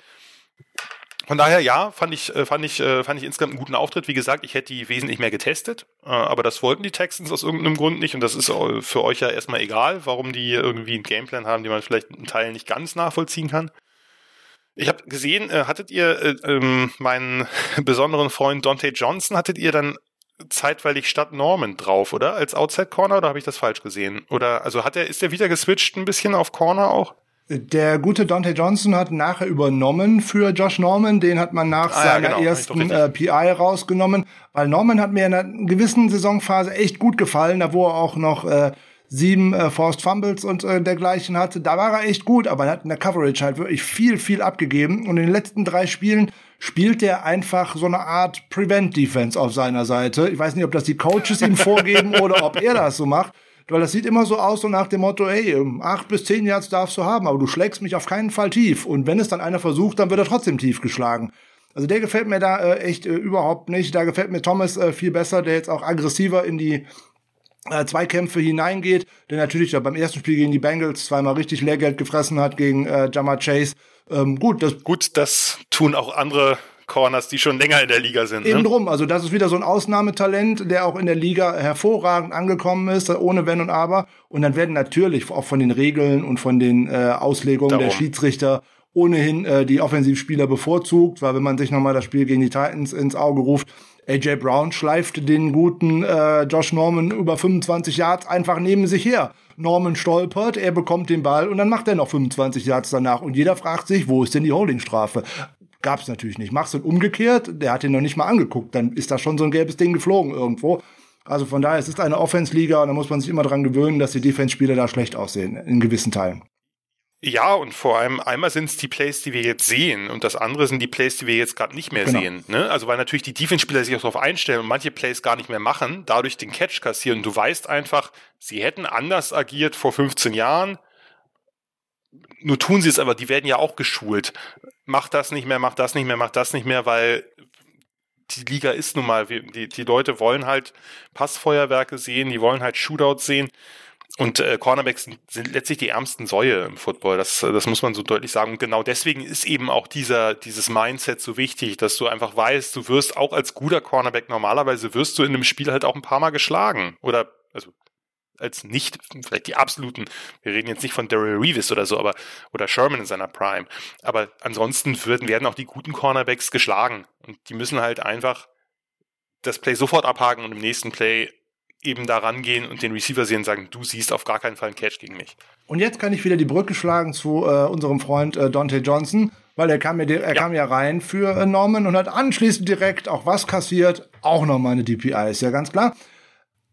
Von daher, ja, fand ich, äh, fand ich, äh, fand ich insgesamt einen guten Auftritt. Wie gesagt, ich hätte die wesentlich mehr getestet, äh, aber das wollten die Texans aus irgendeinem Grund nicht und das ist für euch ja erstmal egal, warum die irgendwie einen Gameplan haben, den man vielleicht in Teilen nicht ganz nachvollziehen kann. Ich habe gesehen, hattet ihr ähm, meinen besonderen Freund Dante Johnson, hattet ihr dann zeitweilig statt Norman drauf, oder? Als Outside Corner oder habe ich das falsch gesehen? Oder also hat er, ist er wieder geswitcht ein bisschen auf Corner auch? Der gute Dante Johnson hat nachher übernommen für Josh Norman. Den hat man nach ah, seiner ja, genau. ersten äh, PI rausgenommen, weil Norman hat mir in einer gewissen Saisonphase echt gut gefallen, da wo er auch noch äh, sieben äh, Forced Fumbles und äh, dergleichen hatte. Da war er echt gut, aber er hat in der Coverage halt wirklich viel, viel abgegeben. Und in den letzten drei Spielen spielt er einfach so eine Art Prevent Defense auf seiner Seite. Ich weiß nicht, ob das die Coaches ihm vorgeben oder ob er das so macht. Weil das sieht immer so aus, so nach dem Motto, hey, ähm, acht bis zehn Yards darfst du haben, aber du schlägst mich auf keinen Fall tief. Und wenn es dann einer versucht, dann wird er trotzdem tief geschlagen. Also der gefällt mir da äh, echt äh, überhaupt nicht. Da gefällt mir Thomas äh, viel besser, der jetzt auch aggressiver in die äh, Zweikämpfe hineingeht, der natürlich ja beim ersten Spiel gegen die Bengals zweimal richtig Lehrgeld gefressen hat gegen äh, Jamar Chase. Ähm, gut, das gut, das tun auch andere Corners, die schon länger in der Liga sind. Eben ne? drum. Also das ist wieder so ein Ausnahmetalent, der auch in der Liga hervorragend angekommen ist, ohne Wenn und Aber. Und dann werden natürlich auch von den Regeln und von den äh, Auslegungen Darum. der Schiedsrichter ohnehin äh, die Offensivspieler bevorzugt, weil wenn man sich nochmal das Spiel gegen die Titans ins Auge ruft, AJ Brown schleift den guten äh, Josh Norman über 25 Yards einfach neben sich her. Norman stolpert, er bekommt den Ball und dann macht er noch 25 Yards danach. Und jeder fragt sich, wo ist denn die Holdingstrafe? Gab's natürlich nicht. Machst du umgekehrt, der hat ihn noch nicht mal angeguckt, dann ist da schon so ein gelbes Ding geflogen irgendwo. Also von daher, es ist eine Offense-Liga und da muss man sich immer dran gewöhnen, dass die Defense-Spieler da schlecht aussehen, in gewissen Teilen. Ja, und vor allem einmal sind es die Plays, die wir jetzt sehen, und das andere sind die Plays, die wir jetzt gerade nicht mehr genau. sehen. Ne? Also weil natürlich die Defense-Spieler sich auch darauf einstellen und manche Plays gar nicht mehr machen, dadurch den Catch kassieren. Du weißt einfach, sie hätten anders agiert vor 15 Jahren. Nur tun sie es aber, die werden ja auch geschult. Mach das nicht mehr, mach das nicht mehr, mach das nicht mehr, weil die Liga ist nun mal, die, die Leute wollen halt Passfeuerwerke sehen, die wollen halt Shootouts sehen. Und äh, Cornerbacks sind, sind letztlich die ärmsten Säue im Football. Das, das muss man so deutlich sagen. Und genau deswegen ist eben auch dieser, dieses Mindset so wichtig, dass du einfach weißt, du wirst auch als guter Cornerback normalerweise wirst du in einem Spiel halt auch ein paar Mal geschlagen. Oder, also, als nicht, vielleicht die absoluten, wir reden jetzt nicht von Daryl Reeves oder so, aber, oder Sherman in seiner Prime. Aber ansonsten würden, werden auch die guten Cornerbacks geschlagen. Und die müssen halt einfach das Play sofort abhaken und im nächsten Play eben da rangehen und den Receiver sehen und sagen, du siehst auf gar keinen Fall einen Catch gegen mich. Und jetzt kann ich wieder die Brücke schlagen zu äh, unserem Freund äh, Dante Johnson, weil er kam, ja, er ja. kam ja rein für äh, Norman und hat anschließend direkt auch was kassiert, auch nochmal eine DPI, ist ja ganz klar.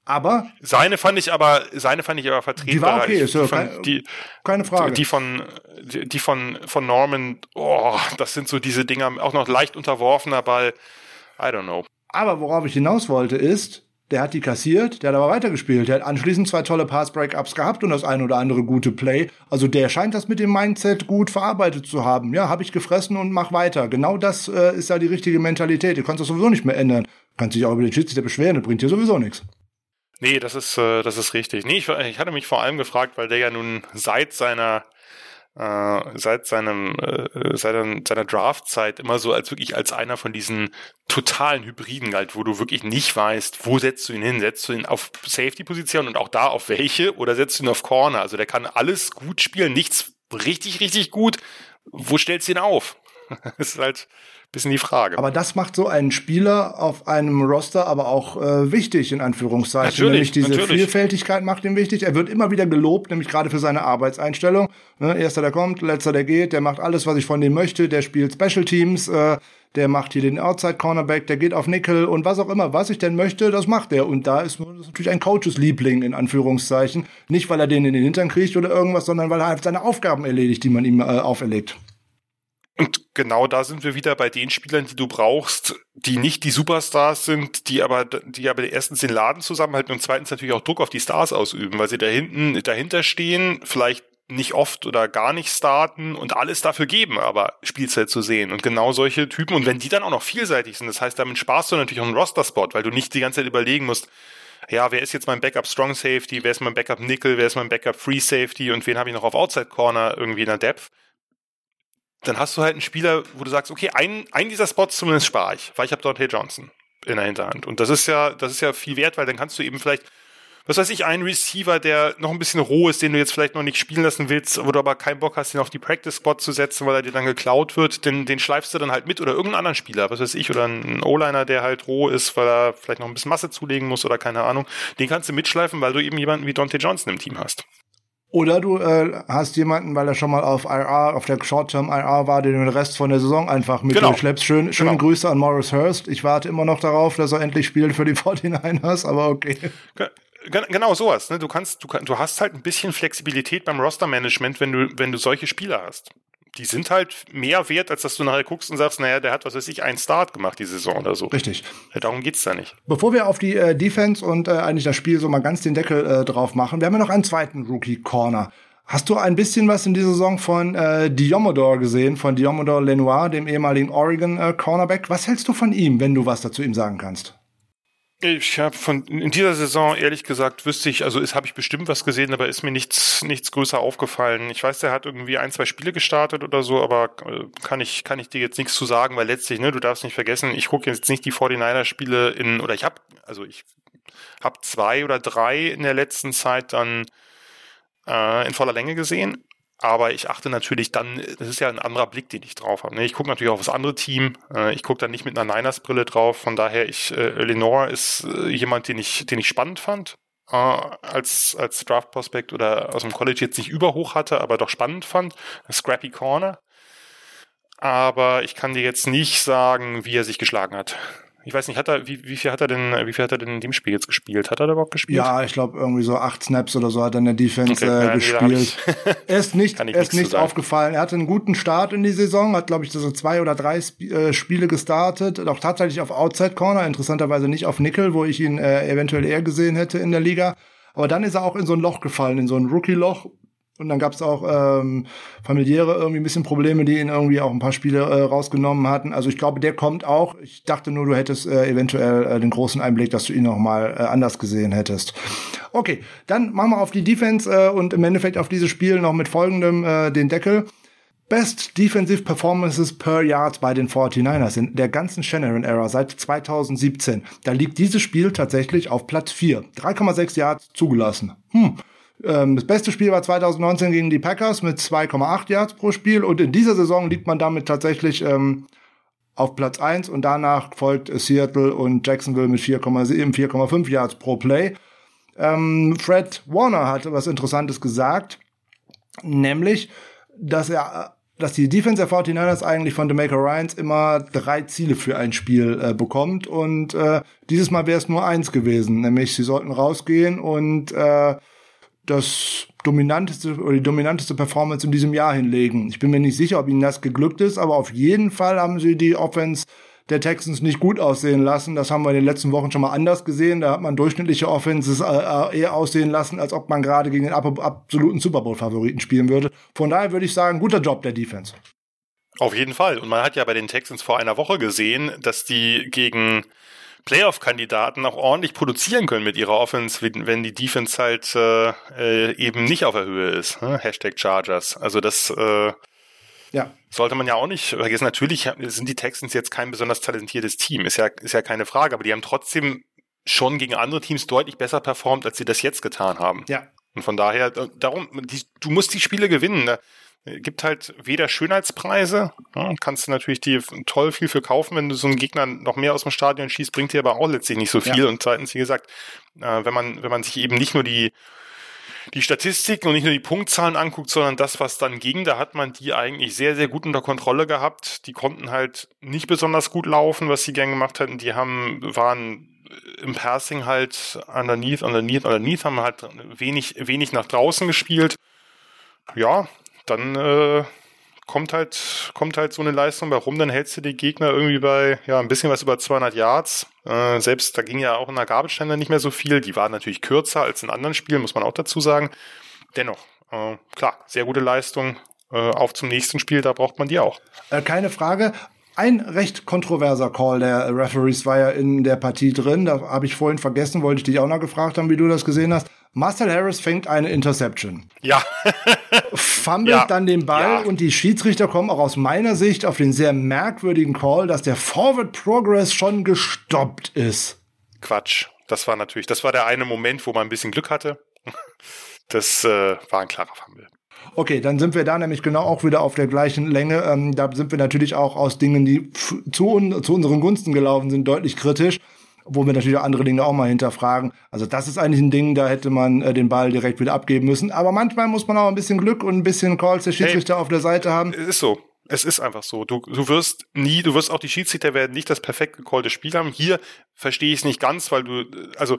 Aber seine fand ich aber seine fand ich aber vertretbar. Die war okay, ist ja kein, die, keine Frage. Die von die von von Norman, oh, das sind so diese Dinger, auch noch leicht unterworfener Ball. I don't know. Aber worauf ich hinaus wollte ist, der hat die kassiert, der hat aber weitergespielt. Der hat anschließend zwei tolle Pass-Breakups gehabt und das ein oder andere gute Play. Also der scheint das mit dem Mindset gut verarbeitet zu haben. Ja, habe ich gefressen und mach weiter. Genau das äh, ist ja die richtige Mentalität. Du kannst das sowieso nicht mehr ändern. Du kannst dich auch über den Schiedsrichter beschweren, das bringt dir sowieso nichts. Nee, das ist, äh, das ist richtig. Nee, ich, ich hatte mich vor allem gefragt, weil der ja nun seit seiner äh, seit seinem äh, seit seiner Draftzeit immer so als wirklich als einer von diesen totalen Hybriden galt, wo du wirklich nicht weißt, wo setzt du ihn hin? Setzt du ihn auf Safety-Position und auch da auf welche oder setzt du ihn auf Corner? Also der kann alles gut spielen, nichts richtig, richtig gut. Wo stellst du ihn auf? das ist halt bisschen die Frage. Aber das macht so einen Spieler auf einem Roster aber auch äh, wichtig, in Anführungszeichen. Natürlich, nämlich diese natürlich. Vielfältigkeit macht ihn wichtig. Er wird immer wieder gelobt, nämlich gerade für seine Arbeitseinstellung. Ne, erster, der kommt, letzter, der geht, der macht alles, was ich von dem möchte, der spielt Special Teams, äh, der macht hier den Outside Cornerback, der geht auf Nickel und was auch immer, was ich denn möchte, das macht er. Und da ist das natürlich ein Coaches Liebling, in Anführungszeichen. Nicht, weil er den in den Hintern kriegt oder irgendwas, sondern weil er halt seine Aufgaben erledigt, die man ihm äh, auferlegt. Und genau da sind wir wieder bei den Spielern, die du brauchst, die nicht die Superstars sind, die aber, die aber erstens den Laden zusammenhalten und zweitens natürlich auch Druck auf die Stars ausüben, weil sie da hinten, dahinter stehen, vielleicht nicht oft oder gar nicht starten und alles dafür geben, aber Spielzeit zu sehen. Und genau solche Typen, und wenn die dann auch noch vielseitig sind, das heißt, damit sparst du natürlich auch einen Roster-Spot, weil du nicht die ganze Zeit überlegen musst, ja, wer ist jetzt mein Backup Strong Safety, wer ist mein Backup Nickel, wer ist mein Backup Free Safety und wen habe ich noch auf Outside Corner irgendwie in der Depth, dann hast du halt einen Spieler, wo du sagst, okay, einen, einen dieser Spots zumindest spare ich, weil ich habe Dante Johnson in der Hinterhand. Und das ist ja, das ist ja viel wert, weil dann kannst du eben vielleicht, was weiß ich, einen Receiver, der noch ein bisschen roh ist, den du jetzt vielleicht noch nicht spielen lassen willst, wo du aber keinen Bock hast, ihn auf die Practice-Spot zu setzen, weil er dir dann geklaut wird, den, den schleifst du dann halt mit oder irgendeinen anderen Spieler, was weiß ich, oder einen O-Liner, der halt roh ist, weil er vielleicht noch ein bisschen Masse zulegen muss oder keine Ahnung. Den kannst du mitschleifen, weil du eben jemanden wie Dante Johnson im Team hast. Oder du äh, hast jemanden, weil er schon mal auf IR, auf der Short-Term IR war, den den Rest von der Saison einfach mit genau. schleppst. Schön, schöne genau. Grüße an Morris Hurst. Ich warte immer noch darauf, dass er endlich spielt für die 49ers, aber okay. Genau sowas. Ne? Du kannst, du, du hast halt ein bisschen Flexibilität beim Roster-Management, wenn du, wenn du solche Spieler hast die sind halt mehr wert, als dass du nachher guckst und sagst, naja, der hat, was weiß ich, einen Start gemacht die Saison oder so. Richtig. Darum geht's da nicht. Bevor wir auf die äh, Defense und äh, eigentlich das Spiel so mal ganz den Deckel äh, drauf machen, wir haben ja noch einen zweiten Rookie-Corner. Hast du ein bisschen was in dieser Saison von äh, Diomodor gesehen, von Diomodor Lenoir, dem ehemaligen Oregon äh, Cornerback? Was hältst du von ihm, wenn du was dazu ihm sagen kannst? Ich habe von in dieser Saison ehrlich gesagt wüsste ich, also ist habe ich bestimmt was gesehen, aber ist mir nichts nichts größer aufgefallen. Ich weiß, der hat irgendwie ein zwei Spiele gestartet oder so, aber äh, kann ich kann ich dir jetzt nichts zu sagen, weil letztlich ne, du darfst nicht vergessen, ich gucke jetzt nicht die 49er Spiele in oder ich habe also ich habe zwei oder drei in der letzten Zeit dann äh, in voller Länge gesehen aber ich achte natürlich dann, das ist ja ein anderer Blick, den ich drauf habe. Ne? Ich gucke natürlich auf das andere Team. Äh, ich gucke dann nicht mit einer Niners-Brille drauf. Von daher, ich, äh, Lenore ist äh, jemand, den ich, den ich spannend fand. Äh, als, als Draft-Prospect oder aus dem College jetzt nicht überhoch hatte, aber doch spannend fand. Scrappy Corner. Aber ich kann dir jetzt nicht sagen, wie er sich geschlagen hat. Ich weiß nicht, hat er, wie, wie viel hat er denn, wie viel hat er denn in dem Spiel jetzt gespielt? Hat er da überhaupt gespielt? Ja, ich glaube irgendwie so acht Snaps oder so hat er in der Defense okay, äh, gespielt. er ist nicht, er ist nicht aufgefallen. Er hatte einen guten Start in die Saison, hat glaube ich so zwei oder drei Sp äh, Spiele gestartet, auch tatsächlich auf Outside Corner, interessanterweise nicht auf Nickel, wo ich ihn äh, eventuell eher gesehen hätte in der Liga. Aber dann ist er auch in so ein Loch gefallen, in so ein Rookie-Loch, und dann gab es auch ähm, familiäre irgendwie ein bisschen Probleme, die ihn irgendwie auch ein paar Spiele äh, rausgenommen hatten. Also ich glaube, der kommt auch. Ich dachte nur, du hättest äh, eventuell äh, den großen Einblick, dass du ihn noch mal äh, anders gesehen hättest. Okay, dann machen wir auf die Defense äh, und im Endeffekt auf dieses Spiel noch mit folgendem äh, den Deckel. Best Defensive Performances per Yard bei den 49ers in der ganzen Shanahan-Era seit 2017. Da liegt dieses Spiel tatsächlich auf Platz 4. 3,6 Yards zugelassen. Hm. Ähm, das beste Spiel war 2019 gegen die Packers mit 2,8 Yards pro Spiel. Und in dieser Saison liegt man damit tatsächlich ähm, auf Platz 1 und danach folgt Seattle und Jacksonville mit 4,7, 4,5 Yards pro Play. Ähm, Fred Warner hatte was Interessantes gesagt, nämlich, dass er dass die Defense der 49ers eigentlich von DeMaker Ryans immer drei Ziele für ein Spiel äh, bekommt. Und äh, dieses Mal wäre es nur eins gewesen, nämlich sie sollten rausgehen und äh, das dominanteste oder die dominanteste Performance in diesem Jahr hinlegen. Ich bin mir nicht sicher, ob ihnen das geglückt ist, aber auf jeden Fall haben sie die Offense der Texans nicht gut aussehen lassen. Das haben wir in den letzten Wochen schon mal anders gesehen. Da hat man durchschnittliche Offenses äh, äh eher aussehen lassen, als ob man gerade gegen den absoluten Super Bowl-Favoriten spielen würde. Von daher würde ich sagen, guter Job der Defense. Auf jeden Fall. Und man hat ja bei den Texans vor einer Woche gesehen, dass die gegen Playoff-Kandidaten auch ordentlich produzieren können mit ihrer Offense, wenn die Defense halt äh, äh, eben nicht auf der Höhe ist. Ne? Hashtag Chargers. Also das äh, ja. sollte man ja auch nicht vergessen. Natürlich sind die Texans jetzt kein besonders talentiertes Team, ist ja, ist ja keine Frage, aber die haben trotzdem schon gegen andere Teams deutlich besser performt, als sie das jetzt getan haben. Ja. Und von daher, äh, darum, die, du musst die Spiele gewinnen. Ne? gibt halt weder Schönheitspreise, ja, kannst du natürlich die toll viel für kaufen, wenn du so einen Gegner noch mehr aus dem Stadion schießt, bringt dir aber auch letztlich nicht so viel. Ja. Und zweitens, wie gesagt, äh, wenn man, wenn man sich eben nicht nur die, die Statistiken und nicht nur die Punktzahlen anguckt, sondern das, was dann ging, da hat man die eigentlich sehr, sehr gut unter Kontrolle gehabt. Die konnten halt nicht besonders gut laufen, was sie gern gemacht hatten. Die haben, waren im Passing halt underneath, underneath, underneath, haben halt wenig, wenig nach draußen gespielt. Ja, dann äh, kommt halt kommt halt so eine Leistung bei rum, dann hältst du die Gegner irgendwie bei ja ein bisschen was über 200 Yards. Äh, selbst da ging ja auch in der Gabelstände nicht mehr so viel. Die waren natürlich kürzer als in anderen Spielen, muss man auch dazu sagen. Dennoch, äh, klar, sehr gute Leistung. Äh, auf zum nächsten Spiel, da braucht man die auch. Äh, keine Frage. Ein recht kontroverser Call der Referees war ja in der Partie drin. Da habe ich vorhin vergessen, wollte ich dich auch noch gefragt haben, wie du das gesehen hast. Marcel Harris fängt eine Interception. Ja. Fummelt ja. dann den Ball ja. und die Schiedsrichter kommen auch aus meiner Sicht auf den sehr merkwürdigen Call, dass der Forward Progress schon gestoppt ist. Quatsch. Das war natürlich, das war der eine Moment, wo man ein bisschen Glück hatte. Das äh, war ein klarer Fumble. Okay, dann sind wir da nämlich genau auch wieder auf der gleichen Länge. Ähm, da sind wir natürlich auch aus Dingen, die zu, un zu unseren Gunsten gelaufen sind, deutlich kritisch wo wir natürlich andere Dinge auch mal hinterfragen. Also das ist eigentlich ein Ding, da hätte man äh, den Ball direkt wieder abgeben müssen. Aber manchmal muss man auch ein bisschen Glück und ein bisschen Calls der Schiedsrichter hey, auf der Seite haben. Es ist so. Es ist einfach so. Du, du wirst nie, du wirst auch die Schiedsrichter werden nicht das perfekt gecallte Spiel haben. Hier verstehe ich es nicht ganz, weil du, also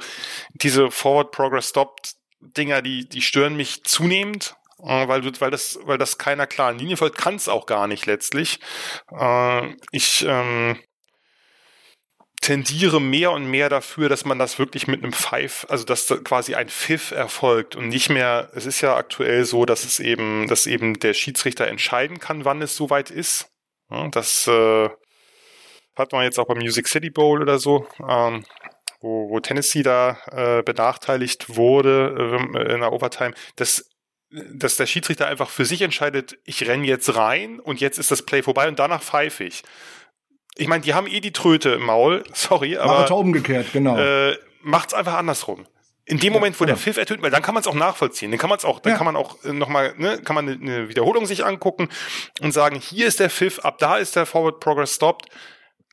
diese Forward Progress Stopped Dinger, die, die stören mich zunehmend. Äh, weil, du, weil, das, weil das keiner klaren Linie folgt, kann es auch gar nicht letztlich. Äh, ich, ähm, tendiere mehr und mehr dafür, dass man das wirklich mit einem Pfeif, also dass da quasi ein Pfiff erfolgt und nicht mehr, es ist ja aktuell so, dass es eben, dass eben der Schiedsrichter entscheiden kann, wann es soweit ist. Das äh, hat man jetzt auch beim Music City Bowl oder so, ähm, wo, wo Tennessee da äh, benachteiligt wurde äh, in der Overtime. Das dass der Schiedsrichter einfach für sich entscheidet, ich renn jetzt rein und jetzt ist das Play vorbei und danach pfeife ich ich meine, die haben eh die Tröte im Maul, sorry, aber. Macht umgekehrt, genau. Äh, macht's einfach andersrum. in dem Moment, wo der Pfiff ertönt, weil dann kann man es auch nachvollziehen. Dann kann man es auch, dann ja. kann man auch äh, nochmal, ne, kann man eine Wiederholung sich angucken und sagen, hier ist der Pfiff, ab da ist der Forward Progress stopped.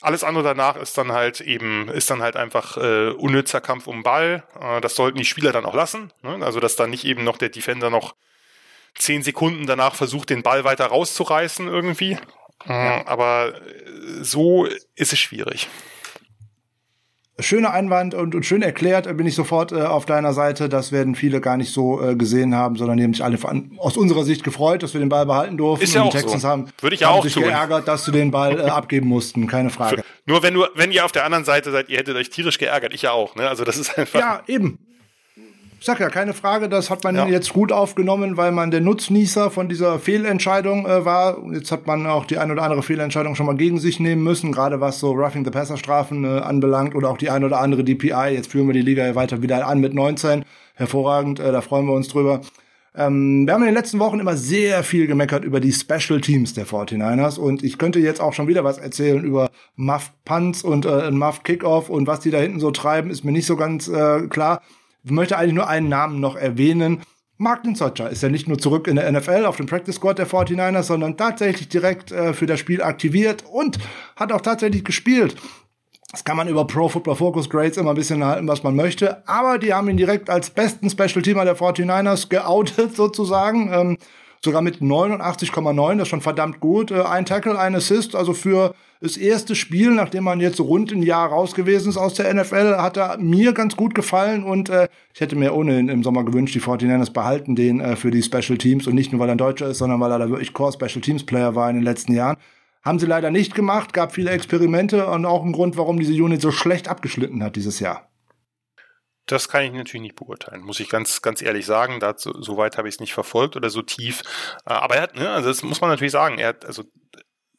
Alles andere danach ist dann halt eben, ist dann halt einfach äh, unnützer Kampf um Ball. Äh, das sollten die Spieler dann auch lassen. Ne? Also dass dann nicht eben noch der Defender noch zehn Sekunden danach versucht, den Ball weiter rauszureißen irgendwie. Äh, aber so ist es schwierig. Schöner Einwand und, und schön erklärt, bin ich sofort äh, auf deiner Seite. Das werden viele gar nicht so äh, gesehen haben, sondern die haben sich alle von, aus unserer Sicht gefreut, dass wir den Ball behalten durften. Ist ja und auch die Texans so. haben, Würde ich ja haben auch sich tun. geärgert, dass du den Ball äh, abgeben mussten, keine Frage. Nur wenn du, wenn ihr auf der anderen Seite seid, ihr hättet euch tierisch geärgert, ich ja auch. Ne? Also das ist einfach. Ja, eben. Ich sag ja, keine Frage, das hat man ja. jetzt gut aufgenommen, weil man der Nutznießer von dieser Fehlentscheidung äh, war. Jetzt hat man auch die ein oder andere Fehlentscheidung schon mal gegen sich nehmen müssen, gerade was so Roughing the Passer Strafen äh, anbelangt oder auch die ein oder andere DPI. Jetzt führen wir die Liga ja weiter wieder an mit 19. Hervorragend, äh, da freuen wir uns drüber. Ähm, wir haben in den letzten Wochen immer sehr viel gemeckert über die Special Teams der 49ers und ich könnte jetzt auch schon wieder was erzählen über Muff Punts und äh, Muff Kickoff und was die da hinten so treiben, ist mir nicht so ganz äh, klar. Ich möchte eigentlich nur einen Namen noch erwähnen. Martin Socha ist ja nicht nur zurück in der NFL auf dem Practice Squad der 49ers, sondern tatsächlich direkt äh, für das Spiel aktiviert und hat auch tatsächlich gespielt. Das kann man über Pro Football Focus Grades immer ein bisschen halten, was man möchte. Aber die haben ihn direkt als besten Special Teamer der 49ers geoutet, sozusagen. Ähm, sogar mit 89,9, das ist schon verdammt gut. Äh, ein Tackle, ein Assist, also für das erste Spiel, nachdem man jetzt rund ein Jahr raus gewesen ist aus der NFL, hat er mir ganz gut gefallen und äh, ich hätte mir ohnehin im Sommer gewünscht, die 49ers behalten den äh, für die Special Teams und nicht nur, weil er ein Deutscher ist, sondern weil er da wirklich Core Special Teams Player war in den letzten Jahren. Haben sie leider nicht gemacht, gab viele Experimente und auch ein Grund, warum diese Unit so schlecht abgeschnitten hat dieses Jahr. Das kann ich natürlich nicht beurteilen, muss ich ganz, ganz ehrlich sagen. Dazu, so weit habe ich es nicht verfolgt oder so tief. Äh, aber er hat, ne, also das muss man natürlich sagen, er hat, also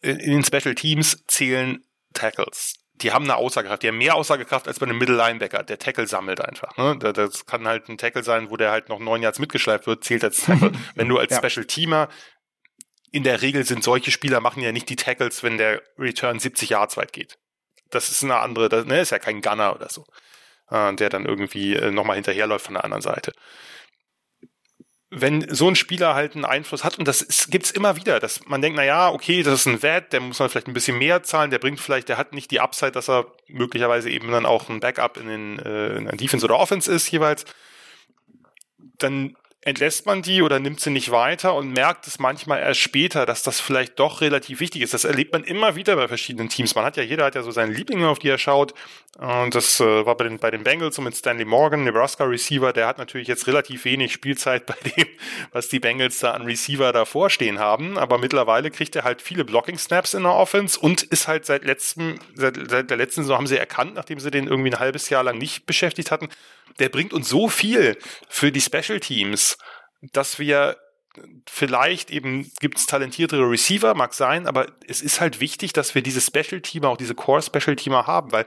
in den Special Teams zählen Tackles. Die haben eine Aussagekraft, die haben mehr Aussagekraft als bei einem Middle Linebacker. Der Tackle sammelt einfach. Ne? Das kann halt ein Tackle sein, wo der halt noch neun Yards mitgeschleift wird, zählt als Tackle. wenn du als ja. Special Teamer in der Regel sind solche Spieler machen ja nicht die Tackles, wenn der Return 70 Yards weit geht. Das ist eine andere, das ne, ist ja kein Gunner oder so, äh, der dann irgendwie äh, nochmal hinterherläuft von der anderen Seite wenn so ein Spieler halt einen Einfluss hat, und das ist, gibt's immer wieder, dass man denkt, na ja, okay, das ist ein Wert, der muss man vielleicht ein bisschen mehr zahlen, der bringt vielleicht, der hat nicht die Upside, dass er möglicherweise eben dann auch ein Backup in den äh, in Defense oder Offense ist jeweils. Dann entlässt man die oder nimmt sie nicht weiter und merkt es manchmal erst später, dass das vielleicht doch relativ wichtig ist. Das erlebt man immer wieder bei verschiedenen Teams. Man hat ja, jeder hat ja so seine Lieblinge, auf die er schaut. Und das äh, war bei den, bei den Bengals so mit Stanley Morgan, Nebraska Receiver, der hat natürlich jetzt relativ wenig Spielzeit bei dem, was die Bengals da an Receiver davor stehen haben. Aber mittlerweile kriegt er halt viele Blocking Snaps in der Offense und ist halt seit letztem, seit, seit der letzten Saison haben sie erkannt, nachdem sie den irgendwie ein halbes Jahr lang nicht beschäftigt hatten, der bringt uns so viel für die Special Teams, dass wir vielleicht eben gibt es talentiertere Receiver, mag sein, aber es ist halt wichtig, dass wir diese Special-Teamer, auch diese Core-Special-Teamer haben, weil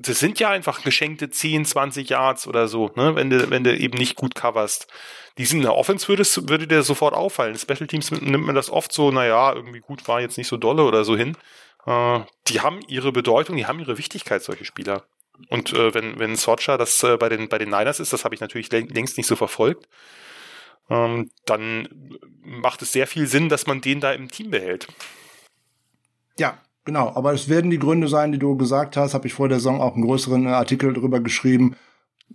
das sind ja einfach geschenkte 10, 20 Yards oder so, ne, wenn du, wenn du eben nicht gut coverst. Die sind in der Offense würde, würde dir sofort auffallen. Special Teams nimmt man das oft so, naja, irgendwie gut war jetzt nicht so dolle oder so hin. Äh, die haben ihre Bedeutung, die haben ihre Wichtigkeit, solche Spieler. Und äh, wenn, wenn Socha das äh, bei, den, bei den Niners ist, das habe ich natürlich längst nicht so verfolgt, ähm, dann macht es sehr viel Sinn, dass man den da im Team behält. Ja, genau. Aber es werden die Gründe sein, die du gesagt hast. Habe ich vor der Saison auch einen größeren äh, Artikel drüber geschrieben.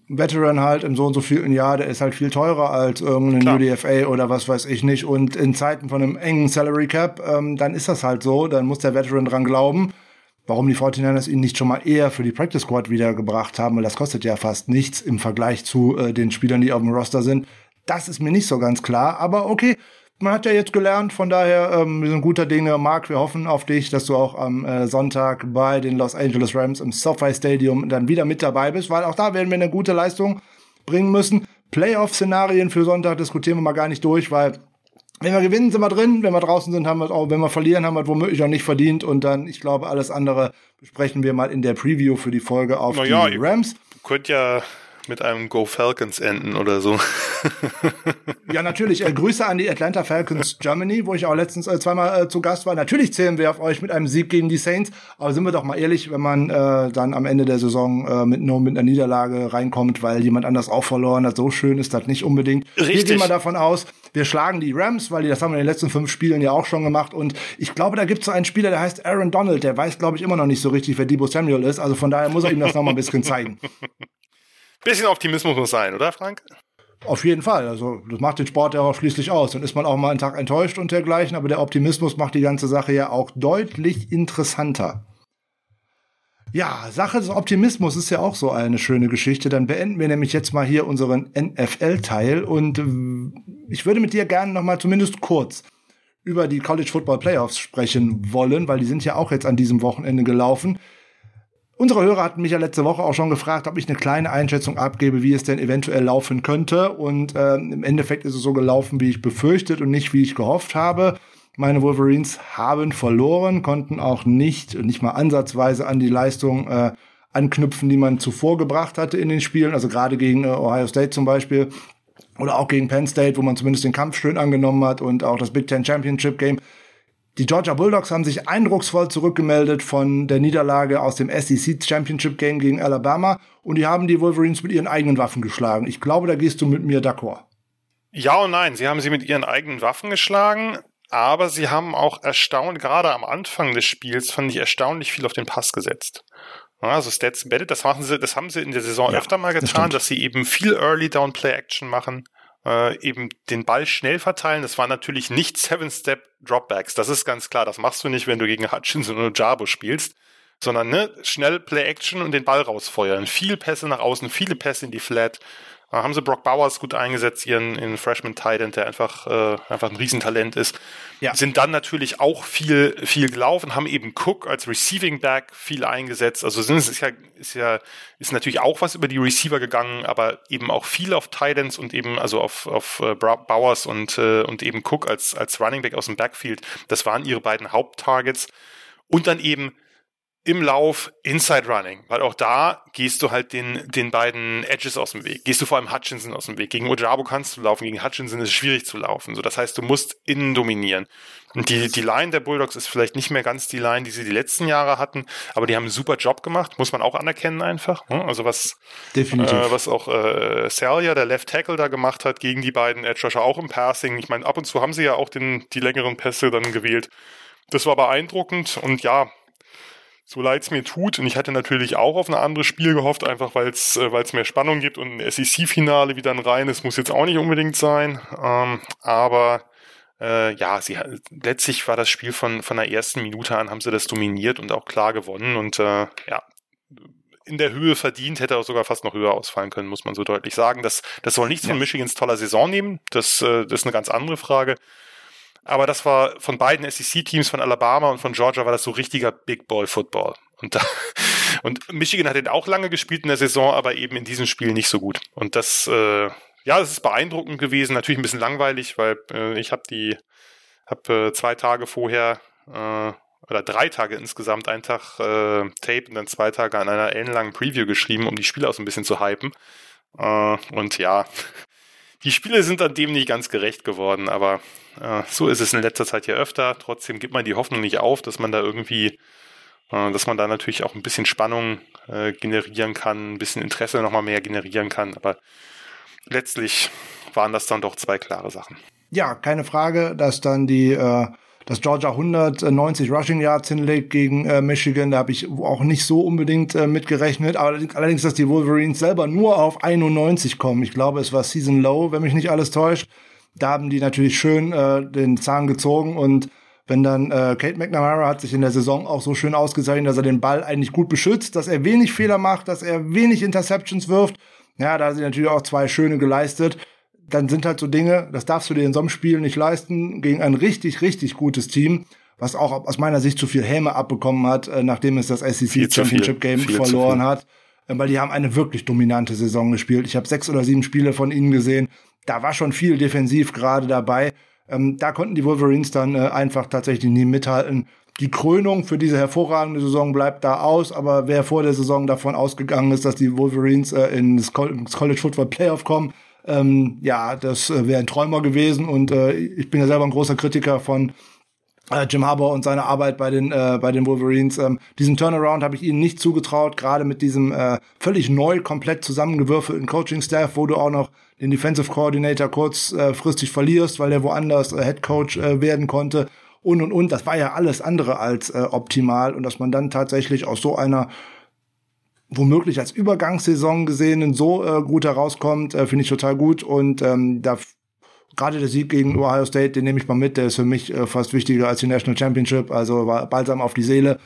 Veteran halt im so und so vielen Jahr, der ist halt viel teurer als irgendein Klar. UDFA oder was weiß ich nicht. Und in Zeiten von einem engen Salary Cap, ähm, dann ist das halt so. Dann muss der Veteran dran glauben warum die 49ers ihn nicht schon mal eher für die Practice Squad wiedergebracht haben, weil das kostet ja fast nichts im Vergleich zu äh, den Spielern, die auf dem Roster sind. Das ist mir nicht so ganz klar, aber okay, man hat ja jetzt gelernt, von daher, ähm, wir sind guter Dinge. Marc, wir hoffen auf dich, dass du auch am äh, Sonntag bei den Los Angeles Rams im SoFi Stadium dann wieder mit dabei bist, weil auch da werden wir eine gute Leistung bringen müssen. Playoff-Szenarien für Sonntag diskutieren wir mal gar nicht durch, weil wenn wir gewinnen, sind wir drin. Wenn wir draußen sind, haben wir es auch. Wenn wir verlieren, haben wir es womöglich auch nicht verdient. Und dann, ich glaube, alles andere besprechen wir mal in der Preview für die Folge auf naja, die Rams. Ihr könnt ja mit einem Go Falcons enden oder so. ja, natürlich. Äh, Grüße an die Atlanta Falcons Germany, wo ich auch letztens äh, zweimal äh, zu Gast war. Natürlich zählen wir auf euch mit einem Sieg gegen die Saints. Aber sind wir doch mal ehrlich, wenn man äh, dann am Ende der Saison äh, mit nur mit einer Niederlage reinkommt, weil jemand anders auch verloren hat, so schön ist das nicht unbedingt. Richtig. Wir gehen mal davon aus, wir schlagen die Rams, weil die, das haben wir in den letzten fünf Spielen ja auch schon gemacht. Und ich glaube, da gibt es so einen Spieler, der heißt Aaron Donald. Der weiß, glaube ich, immer noch nicht so richtig, wer Debo Samuel ist. Also von daher muss er ihm das noch mal ein bisschen zeigen. Bisschen Optimismus muss sein, oder Frank? Auf jeden Fall. Also das macht den Sport ja auch schließlich aus. Dann ist man auch mal einen Tag enttäuscht und dergleichen, aber der Optimismus macht die ganze Sache ja auch deutlich interessanter. Ja, Sache des Optimismus ist ja auch so eine schöne Geschichte. Dann beenden wir nämlich jetzt mal hier unseren NFL-Teil und äh, ich würde mit dir gerne noch mal zumindest kurz über die College Football Playoffs sprechen wollen, weil die sind ja auch jetzt an diesem Wochenende gelaufen. Unsere Hörer hatten mich ja letzte Woche auch schon gefragt, ob ich eine kleine Einschätzung abgebe, wie es denn eventuell laufen könnte. Und äh, im Endeffekt ist es so gelaufen, wie ich befürchtet und nicht wie ich gehofft habe. Meine Wolverines haben verloren, konnten auch nicht, nicht mal ansatzweise an die Leistung äh, anknüpfen, die man zuvor gebracht hatte in den Spielen. Also gerade gegen äh, Ohio State zum Beispiel oder auch gegen Penn State, wo man zumindest den Kampf schön angenommen hat und auch das Big Ten Championship Game die Georgia Bulldogs haben sich eindrucksvoll zurückgemeldet von der Niederlage aus dem SEC Championship Game gegen Alabama und die haben die Wolverines mit ihren eigenen Waffen geschlagen. Ich glaube, da gehst du mit mir d'accord. Ja und nein, sie haben sie mit ihren eigenen Waffen geschlagen, aber sie haben auch erstaunt, gerade am Anfang des Spiels, fand ich erstaunlich viel auf den Pass gesetzt. Also Stats Embedded, das machen sie, das haben sie in der Saison ja, öfter mal getan, das dass sie eben viel Early Down Play Action machen äh, eben den Ball schnell verteilen. Das war natürlich nicht Seven-Step Dropbacks. Das ist ganz klar. Das machst du nicht, wenn du gegen Hutchinson oder Jabo spielst, sondern ne, schnell Play-Action und den Ball rausfeuern. Viel Pässe nach außen, viele Pässe in die Flat. Da haben sie Brock Bowers gut eingesetzt, ihren in Freshman Titan, der einfach, äh, einfach ein Riesentalent ist. Ja. Sind dann natürlich auch viel, viel gelaufen, haben eben Cook als Receiving Back viel eingesetzt. Also sind es ist ja, ist ja, ist natürlich auch was über die Receiver gegangen, aber eben auch viel auf Titans und eben, also auf, auf äh, Bowers und, äh, und eben Cook als, als Running Back aus dem Backfield. Das waren ihre beiden Haupttargets. Und dann eben im Lauf Inside Running, weil auch da gehst du halt den, den beiden Edges aus dem Weg. Gehst du vor allem Hutchinson aus dem Weg. Gegen Ojabo kannst du laufen, gegen Hutchinson ist es schwierig zu laufen. So, das heißt, du musst innen dominieren. Und die, die Line der Bulldogs ist vielleicht nicht mehr ganz die Line, die sie die letzten Jahre hatten, aber die haben einen super Job gemacht, muss man auch anerkennen einfach. Ne? Also was, Definitiv. Äh, was auch äh, Celia, der Left Tackle, da gemacht hat gegen die beiden Edge Rusher, auch im Passing. Ich meine, ab und zu haben sie ja auch den, die längeren Pässe dann gewählt. Das war beeindruckend und ja, so leid es mir tut. Und ich hatte natürlich auch auf ein anderes Spiel gehofft, einfach weil es äh, weil's mehr Spannung gibt und ein SEC-Finale wieder ein reines muss jetzt auch nicht unbedingt sein. Ähm, aber äh, ja, sie letztlich war das Spiel von, von der ersten Minute an, haben sie das dominiert und auch klar gewonnen. Und äh, ja, in der Höhe verdient, hätte auch sogar fast noch höher ausfallen können, muss man so deutlich sagen. Das, das soll nichts ja. von Michigans toller Saison nehmen. Das, äh, das ist eine ganz andere Frage. Aber das war von beiden SEC-Teams, von Alabama und von Georgia, war das so richtiger Big Ball Football. Und, da, und Michigan hat den auch lange gespielt in der Saison, aber eben in diesem Spiel nicht so gut. Und das, äh, ja, das ist beeindruckend gewesen. Natürlich ein bisschen langweilig, weil äh, ich habe die, habe äh, zwei Tage vorher äh, oder drei Tage insgesamt, einen Tag äh, Tape und dann zwei Tage an einer ellenlangen Preview geschrieben, um die Spiele auch so ein bisschen zu hypen. Äh, und ja, die Spiele sind dann dem nicht ganz gerecht geworden, aber äh, so ist es in letzter Zeit ja öfter. Trotzdem gibt man die Hoffnung nicht auf, dass man da irgendwie, äh, dass man da natürlich auch ein bisschen Spannung äh, generieren kann, ein bisschen Interesse nochmal mehr generieren kann. Aber letztlich waren das dann doch zwei klare Sachen. Ja, keine Frage, dass dann die äh, dass Georgia 190 Rushing Yards hinlegt gegen äh, Michigan, da habe ich auch nicht so unbedingt äh, mitgerechnet. Allerdings, dass die Wolverines selber nur auf 91 kommen. Ich glaube, es war Season Low, wenn mich nicht alles täuscht. Da haben die natürlich schön äh, den Zahn gezogen und wenn dann äh, Kate McNamara hat sich in der Saison auch so schön ausgezeichnet, dass er den Ball eigentlich gut beschützt, dass er wenig Fehler macht, dass er wenig Interceptions wirft. Ja, da hat sie natürlich auch zwei schöne geleistet dann sind halt so Dinge, das darfst du dir in so einem Spiel nicht leisten, gegen ein richtig, richtig gutes Team, was auch aus meiner Sicht zu viel Häme abbekommen hat, äh, nachdem es das SEC Championship Game viel verloren hat. Äh, weil die haben eine wirklich dominante Saison gespielt. Ich habe sechs oder sieben Spiele von ihnen gesehen. Da war schon viel defensiv gerade dabei. Ähm, da konnten die Wolverines dann äh, einfach tatsächlich nie mithalten. die Krönung für diese hervorragende Saison bleibt da aus, aber wer vor der Saison davon ausgegangen ist, dass die Wolverines äh, ins College Football Playoff kommen, ähm, ja, das äh, wäre ein Träumer gewesen und äh, ich bin ja selber ein großer Kritiker von äh, Jim Harbour und seine Arbeit bei den äh, bei den Wolverines. Ähm, diesen Turnaround habe ich ihnen nicht zugetraut, gerade mit diesem äh, völlig neu, komplett zusammengewürfelten Coaching-Staff, wo du auch noch den Defensive Coordinator kurzfristig verlierst, weil der woanders äh, Head Coach äh, werden konnte und und und. Das war ja alles andere als äh, optimal und dass man dann tatsächlich aus so einer womöglich als Übergangssaison gesehen so äh, gut herauskommt, äh, finde ich total gut und ähm, da gerade der Sieg gegen Ohio State, den nehme ich mal mit, der ist für mich äh, fast wichtiger als die National Championship, also war balsam auf die Seele.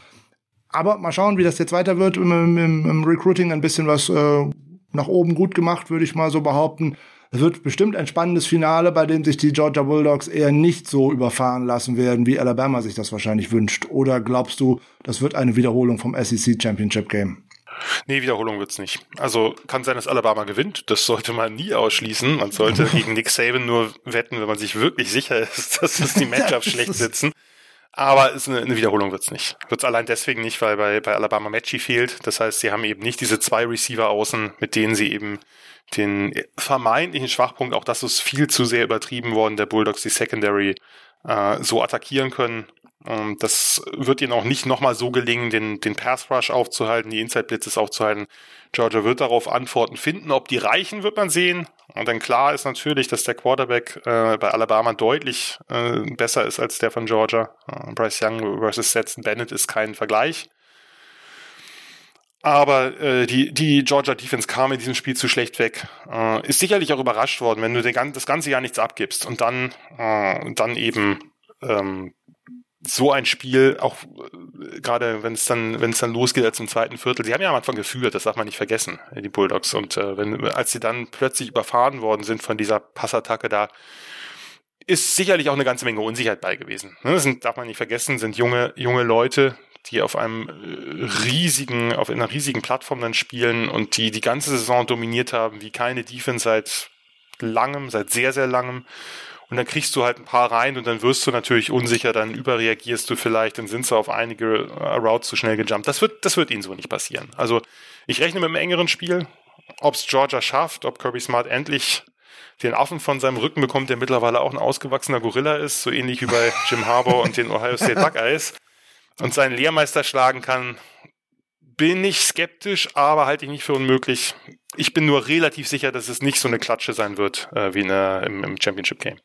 Aber mal schauen, wie das jetzt weiter wird. Im, im, im Recruiting ein bisschen was äh, nach oben gut gemacht, würde ich mal so behaupten. Es wird bestimmt ein spannendes Finale, bei dem sich die Georgia Bulldogs eher nicht so überfahren lassen werden, wie Alabama sich das wahrscheinlich wünscht. Oder glaubst du, das wird eine Wiederholung vom SEC Championship Game? Nee, Wiederholung wird's nicht. Also kann sein, dass Alabama gewinnt. Das sollte man nie ausschließen. Man sollte gegen Nick Saban nur wetten, wenn man sich wirklich sicher ist, dass es die Matchups schlecht sitzen. Aber ist eine, eine Wiederholung wird's nicht. Wird's allein deswegen nicht, weil bei, bei Alabama Matchy fehlt. Das heißt, sie haben eben nicht diese zwei Receiver außen, mit denen sie eben den vermeintlichen Schwachpunkt, auch das ist viel zu sehr übertrieben worden, der Bulldogs, die Secondary, äh, so attackieren können. Ähm, das wird ihnen auch nicht nochmal so gelingen, den, den Pass Rush aufzuhalten, die Inside Blitzes aufzuhalten. Georgia wird darauf Antworten finden. Ob die reichen, wird man sehen. Und dann klar ist natürlich, dass der Quarterback äh, bei Alabama deutlich äh, besser ist als der von Georgia. Äh, Bryce Young versus Stetson Bennett ist kein Vergleich. Aber äh, die, die Georgia Defense kam in diesem Spiel zu schlecht weg. Äh, ist sicherlich auch überrascht worden, wenn du den, das ganze Jahr nichts abgibst und dann, äh, dann eben ähm, so ein Spiel, auch äh, gerade wenn es dann, wenn es dann losgeht als im zweiten Viertel, sie haben ja am Anfang geführt, das darf man nicht vergessen, die Bulldogs. Und äh, wenn, als sie dann plötzlich überfahren worden sind von dieser Passattacke da, ist sicherlich auch eine ganze Menge Unsicherheit bei gewesen. Ne, das sind, darf man nicht vergessen, sind junge, junge Leute, die auf einem äh, riesigen, auf einer riesigen Plattform dann spielen und die die ganze Saison dominiert haben, wie keine Defense seit langem, seit sehr, sehr langem. Und dann kriegst du halt ein paar rein und dann wirst du natürlich unsicher, dann überreagierst du vielleicht, dann sind sie auf einige äh, Routes zu schnell gejumpt. Das wird, das wird ihnen so nicht passieren. Also ich rechne mit einem engeren Spiel. Ob es Georgia schafft, ob Kirby Smart endlich den Affen von seinem Rücken bekommt, der mittlerweile auch ein ausgewachsener Gorilla ist, so ähnlich wie bei Jim Harbour und den Ohio State Buckeyes, und seinen Lehrmeister schlagen kann, bin ich skeptisch, aber halte ich nicht für unmöglich. Ich bin nur relativ sicher, dass es nicht so eine Klatsche sein wird äh, wie in, äh, im, im Championship Game.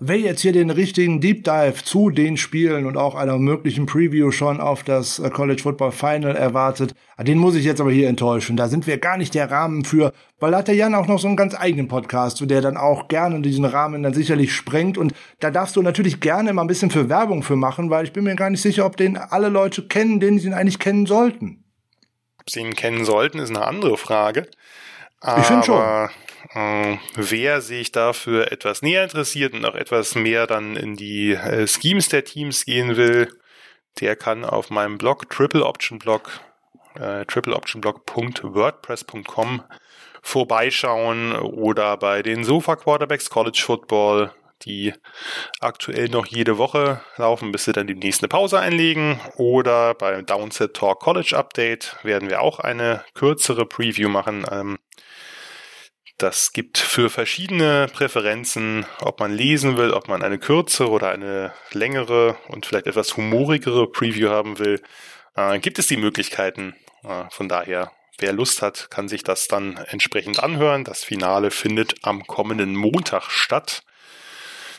Wer jetzt hier den richtigen Deep Dive zu den Spielen und auch einer möglichen Preview schon auf das äh, College Football Final erwartet, ah, den muss ich jetzt aber hier enttäuschen. Da sind wir gar nicht der Rahmen für, weil da hat der Jan auch noch so einen ganz eigenen Podcast, der dann auch gerne diesen Rahmen dann sicherlich sprengt. Und da darfst du natürlich gerne mal ein bisschen für Werbung für machen, weil ich bin mir gar nicht sicher, ob den alle Leute kennen, denen sie ihn eigentlich kennen sollten. Ob sie ihn kennen sollten, ist eine andere Frage. Ich finde schon. Äh, wer sich dafür etwas näher interessiert und auch etwas mehr dann in die äh, Schemes der Teams gehen will, der kann auf meinem Blog Triple Option Blog äh, tripleoptionblog.wordpress.com vorbeischauen oder bei den Sofa Quarterbacks College Football, die aktuell noch jede Woche laufen, bis sie dann demnächst eine Pause einlegen. Oder beim Downset Talk College Update werden wir auch eine kürzere Preview machen. Ähm, das gibt für verschiedene Präferenzen, ob man lesen will, ob man eine kürzere oder eine längere und vielleicht etwas humorigere Preview haben will, äh, gibt es die Möglichkeiten. Äh, von daher, wer Lust hat, kann sich das dann entsprechend anhören. Das Finale findet am kommenden Montag statt.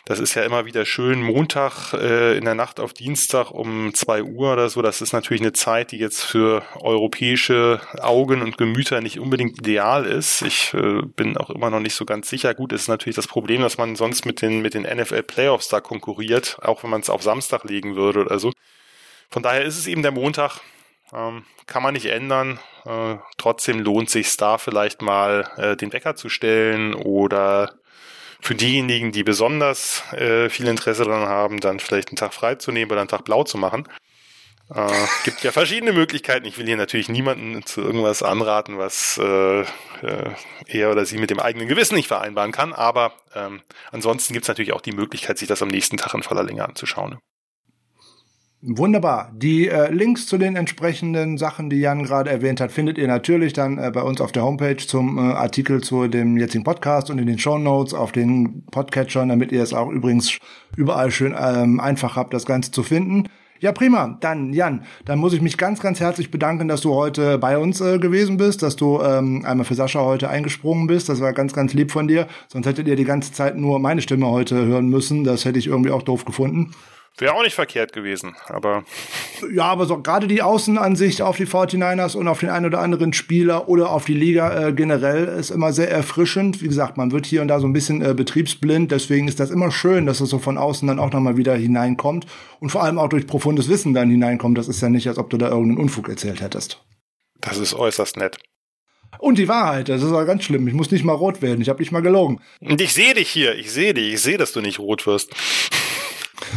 Das ist ja immer wieder schön. Montag äh, in der Nacht auf Dienstag um zwei Uhr oder so. Das ist natürlich eine Zeit, die jetzt für europäische Augen und Gemüter nicht unbedingt ideal ist. Ich äh, bin auch immer noch nicht so ganz sicher. Gut, ist natürlich das Problem, dass man sonst mit den, mit den NFL Playoffs da konkurriert, auch wenn man es auf Samstag legen würde oder so. Von daher ist es eben der Montag. Ähm, kann man nicht ändern. Äh, trotzdem lohnt sich da vielleicht mal äh, den Wecker zu stellen oder für diejenigen, die besonders äh, viel Interesse daran haben, dann vielleicht einen Tag frei zu nehmen oder einen Tag blau zu machen. Äh, gibt ja verschiedene Möglichkeiten. Ich will hier natürlich niemanden zu irgendwas anraten, was äh, äh, er oder sie mit dem eigenen Gewissen nicht vereinbaren kann. Aber ähm, ansonsten gibt es natürlich auch die Möglichkeit, sich das am nächsten Tag in voller Länge anzuschauen. Wunderbar. Die äh, Links zu den entsprechenden Sachen, die Jan gerade erwähnt hat, findet ihr natürlich dann äh, bei uns auf der Homepage zum äh, Artikel zu dem jetzigen Podcast und in den Show Notes auf den Podcatchern, damit ihr es auch übrigens überall schön ähm, einfach habt, das Ganze zu finden. Ja, prima. Dann, Jan, dann muss ich mich ganz, ganz herzlich bedanken, dass du heute bei uns äh, gewesen bist, dass du ähm, einmal für Sascha heute eingesprungen bist. Das war ganz, ganz lieb von dir. Sonst hättet ihr die ganze Zeit nur meine Stimme heute hören müssen. Das hätte ich irgendwie auch doof gefunden. Wäre auch nicht verkehrt gewesen, aber. Ja, aber so gerade die Außenansicht auf die 49ers und auf den einen oder anderen Spieler oder auf die Liga äh, generell ist immer sehr erfrischend. Wie gesagt, man wird hier und da so ein bisschen äh, betriebsblind, deswegen ist das immer schön, dass es so von außen dann auch nochmal wieder hineinkommt und vor allem auch durch profundes Wissen dann hineinkommt. Das ist ja nicht, als ob du da irgendeinen Unfug erzählt hättest. Das ist äußerst nett. Und die Wahrheit, das ist auch ganz schlimm. Ich muss nicht mal rot werden. Ich habe nicht mal gelogen. Und ich sehe dich hier. Ich sehe dich. Ich sehe, dass du nicht rot wirst.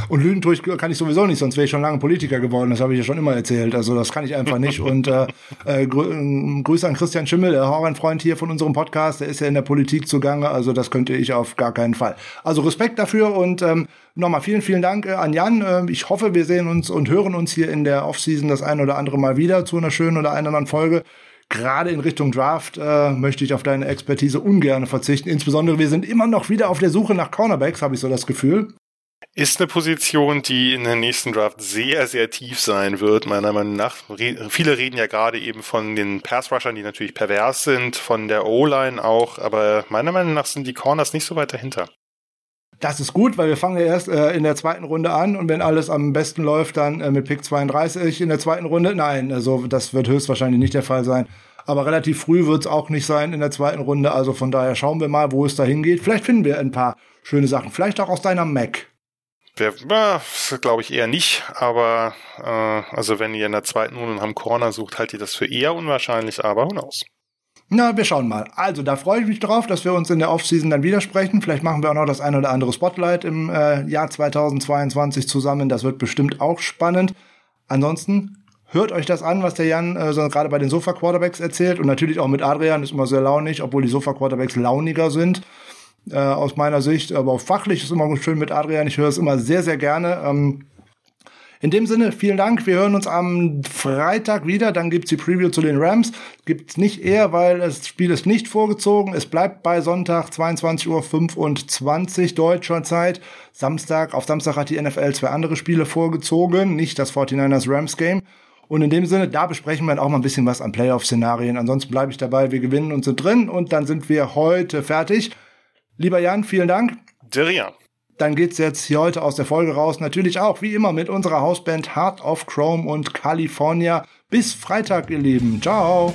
Und lügen tue ich, kann ich sowieso nicht, sonst wäre ich schon lange Politiker geworden. Das habe ich ja schon immer erzählt. Also das kann ich einfach nicht. Und äh, äh, grü Grüße an Christian Schimmel, der Horrorfreund hier von unserem Podcast. Der ist ja in der Politik zugange. Also das könnte ich auf gar keinen Fall. Also Respekt dafür und ähm, nochmal vielen, vielen Dank äh, an Jan. Äh, ich hoffe, wir sehen uns und hören uns hier in der Offseason das ein oder andere Mal wieder zu einer schönen oder einer anderen Folge gerade in Richtung Draft äh, möchte ich auf deine Expertise ungern verzichten. Insbesondere wir sind immer noch wieder auf der Suche nach Cornerbacks, habe ich so das Gefühl. Ist eine Position, die in der nächsten Draft sehr, sehr tief sein wird, meiner Meinung nach. Viele reden ja gerade eben von den Pass-Rushern, die natürlich pervers sind, von der O-Line auch, aber meiner Meinung nach sind die Corners nicht so weit dahinter. Das ist gut, weil wir fangen ja erst äh, in der zweiten Runde an und wenn alles am besten läuft, dann äh, mit Pick 32 in der zweiten Runde. Nein, also das wird höchstwahrscheinlich nicht der Fall sein. Aber relativ früh wird es auch nicht sein in der zweiten Runde. Also von daher schauen wir mal, wo es da hingeht. Vielleicht finden wir ein paar schöne Sachen. Vielleicht auch aus deiner Mac. Glaube ich eher nicht, aber äh, also wenn ihr in der zweiten Runde am Corner sucht, haltet ihr das für eher unwahrscheinlich, aber knows. Na, wir schauen mal. Also, da freue ich mich drauf, dass wir uns in der Offseason dann widersprechen. Vielleicht machen wir auch noch das ein oder andere Spotlight im äh, Jahr 2022 zusammen. Das wird bestimmt auch spannend. Ansonsten hört euch das an, was der Jan äh, gerade bei den Sofa-Quarterbacks erzählt. Und natürlich auch mit Adrian ist immer sehr launig, obwohl die Sofa-Quarterbacks launiger sind äh, aus meiner Sicht. Aber fachlich ist immer schön mit Adrian. Ich höre es immer sehr, sehr gerne. Ähm, in dem Sinne, vielen Dank. Wir hören uns am Freitag wieder. Dann gibt's die Preview zu den Rams. Gibt's nicht eher, weil das Spiel ist nicht vorgezogen. Es bleibt bei Sonntag 22.25 Uhr deutscher Zeit. Samstag, auf Samstag hat die NFL zwei andere Spiele vorgezogen, nicht das 49ers Rams Game. Und in dem Sinne, da besprechen wir auch mal ein bisschen was an Playoff-Szenarien. Ansonsten bleibe ich dabei, wir gewinnen und sind drin und dann sind wir heute fertig. Lieber Jan, vielen Dank. Dirian. Dann geht's jetzt hier heute aus der Folge raus. Natürlich auch wie immer mit unserer Hausband Heart of Chrome und California. Bis Freitag, ihr Lieben. Ciao.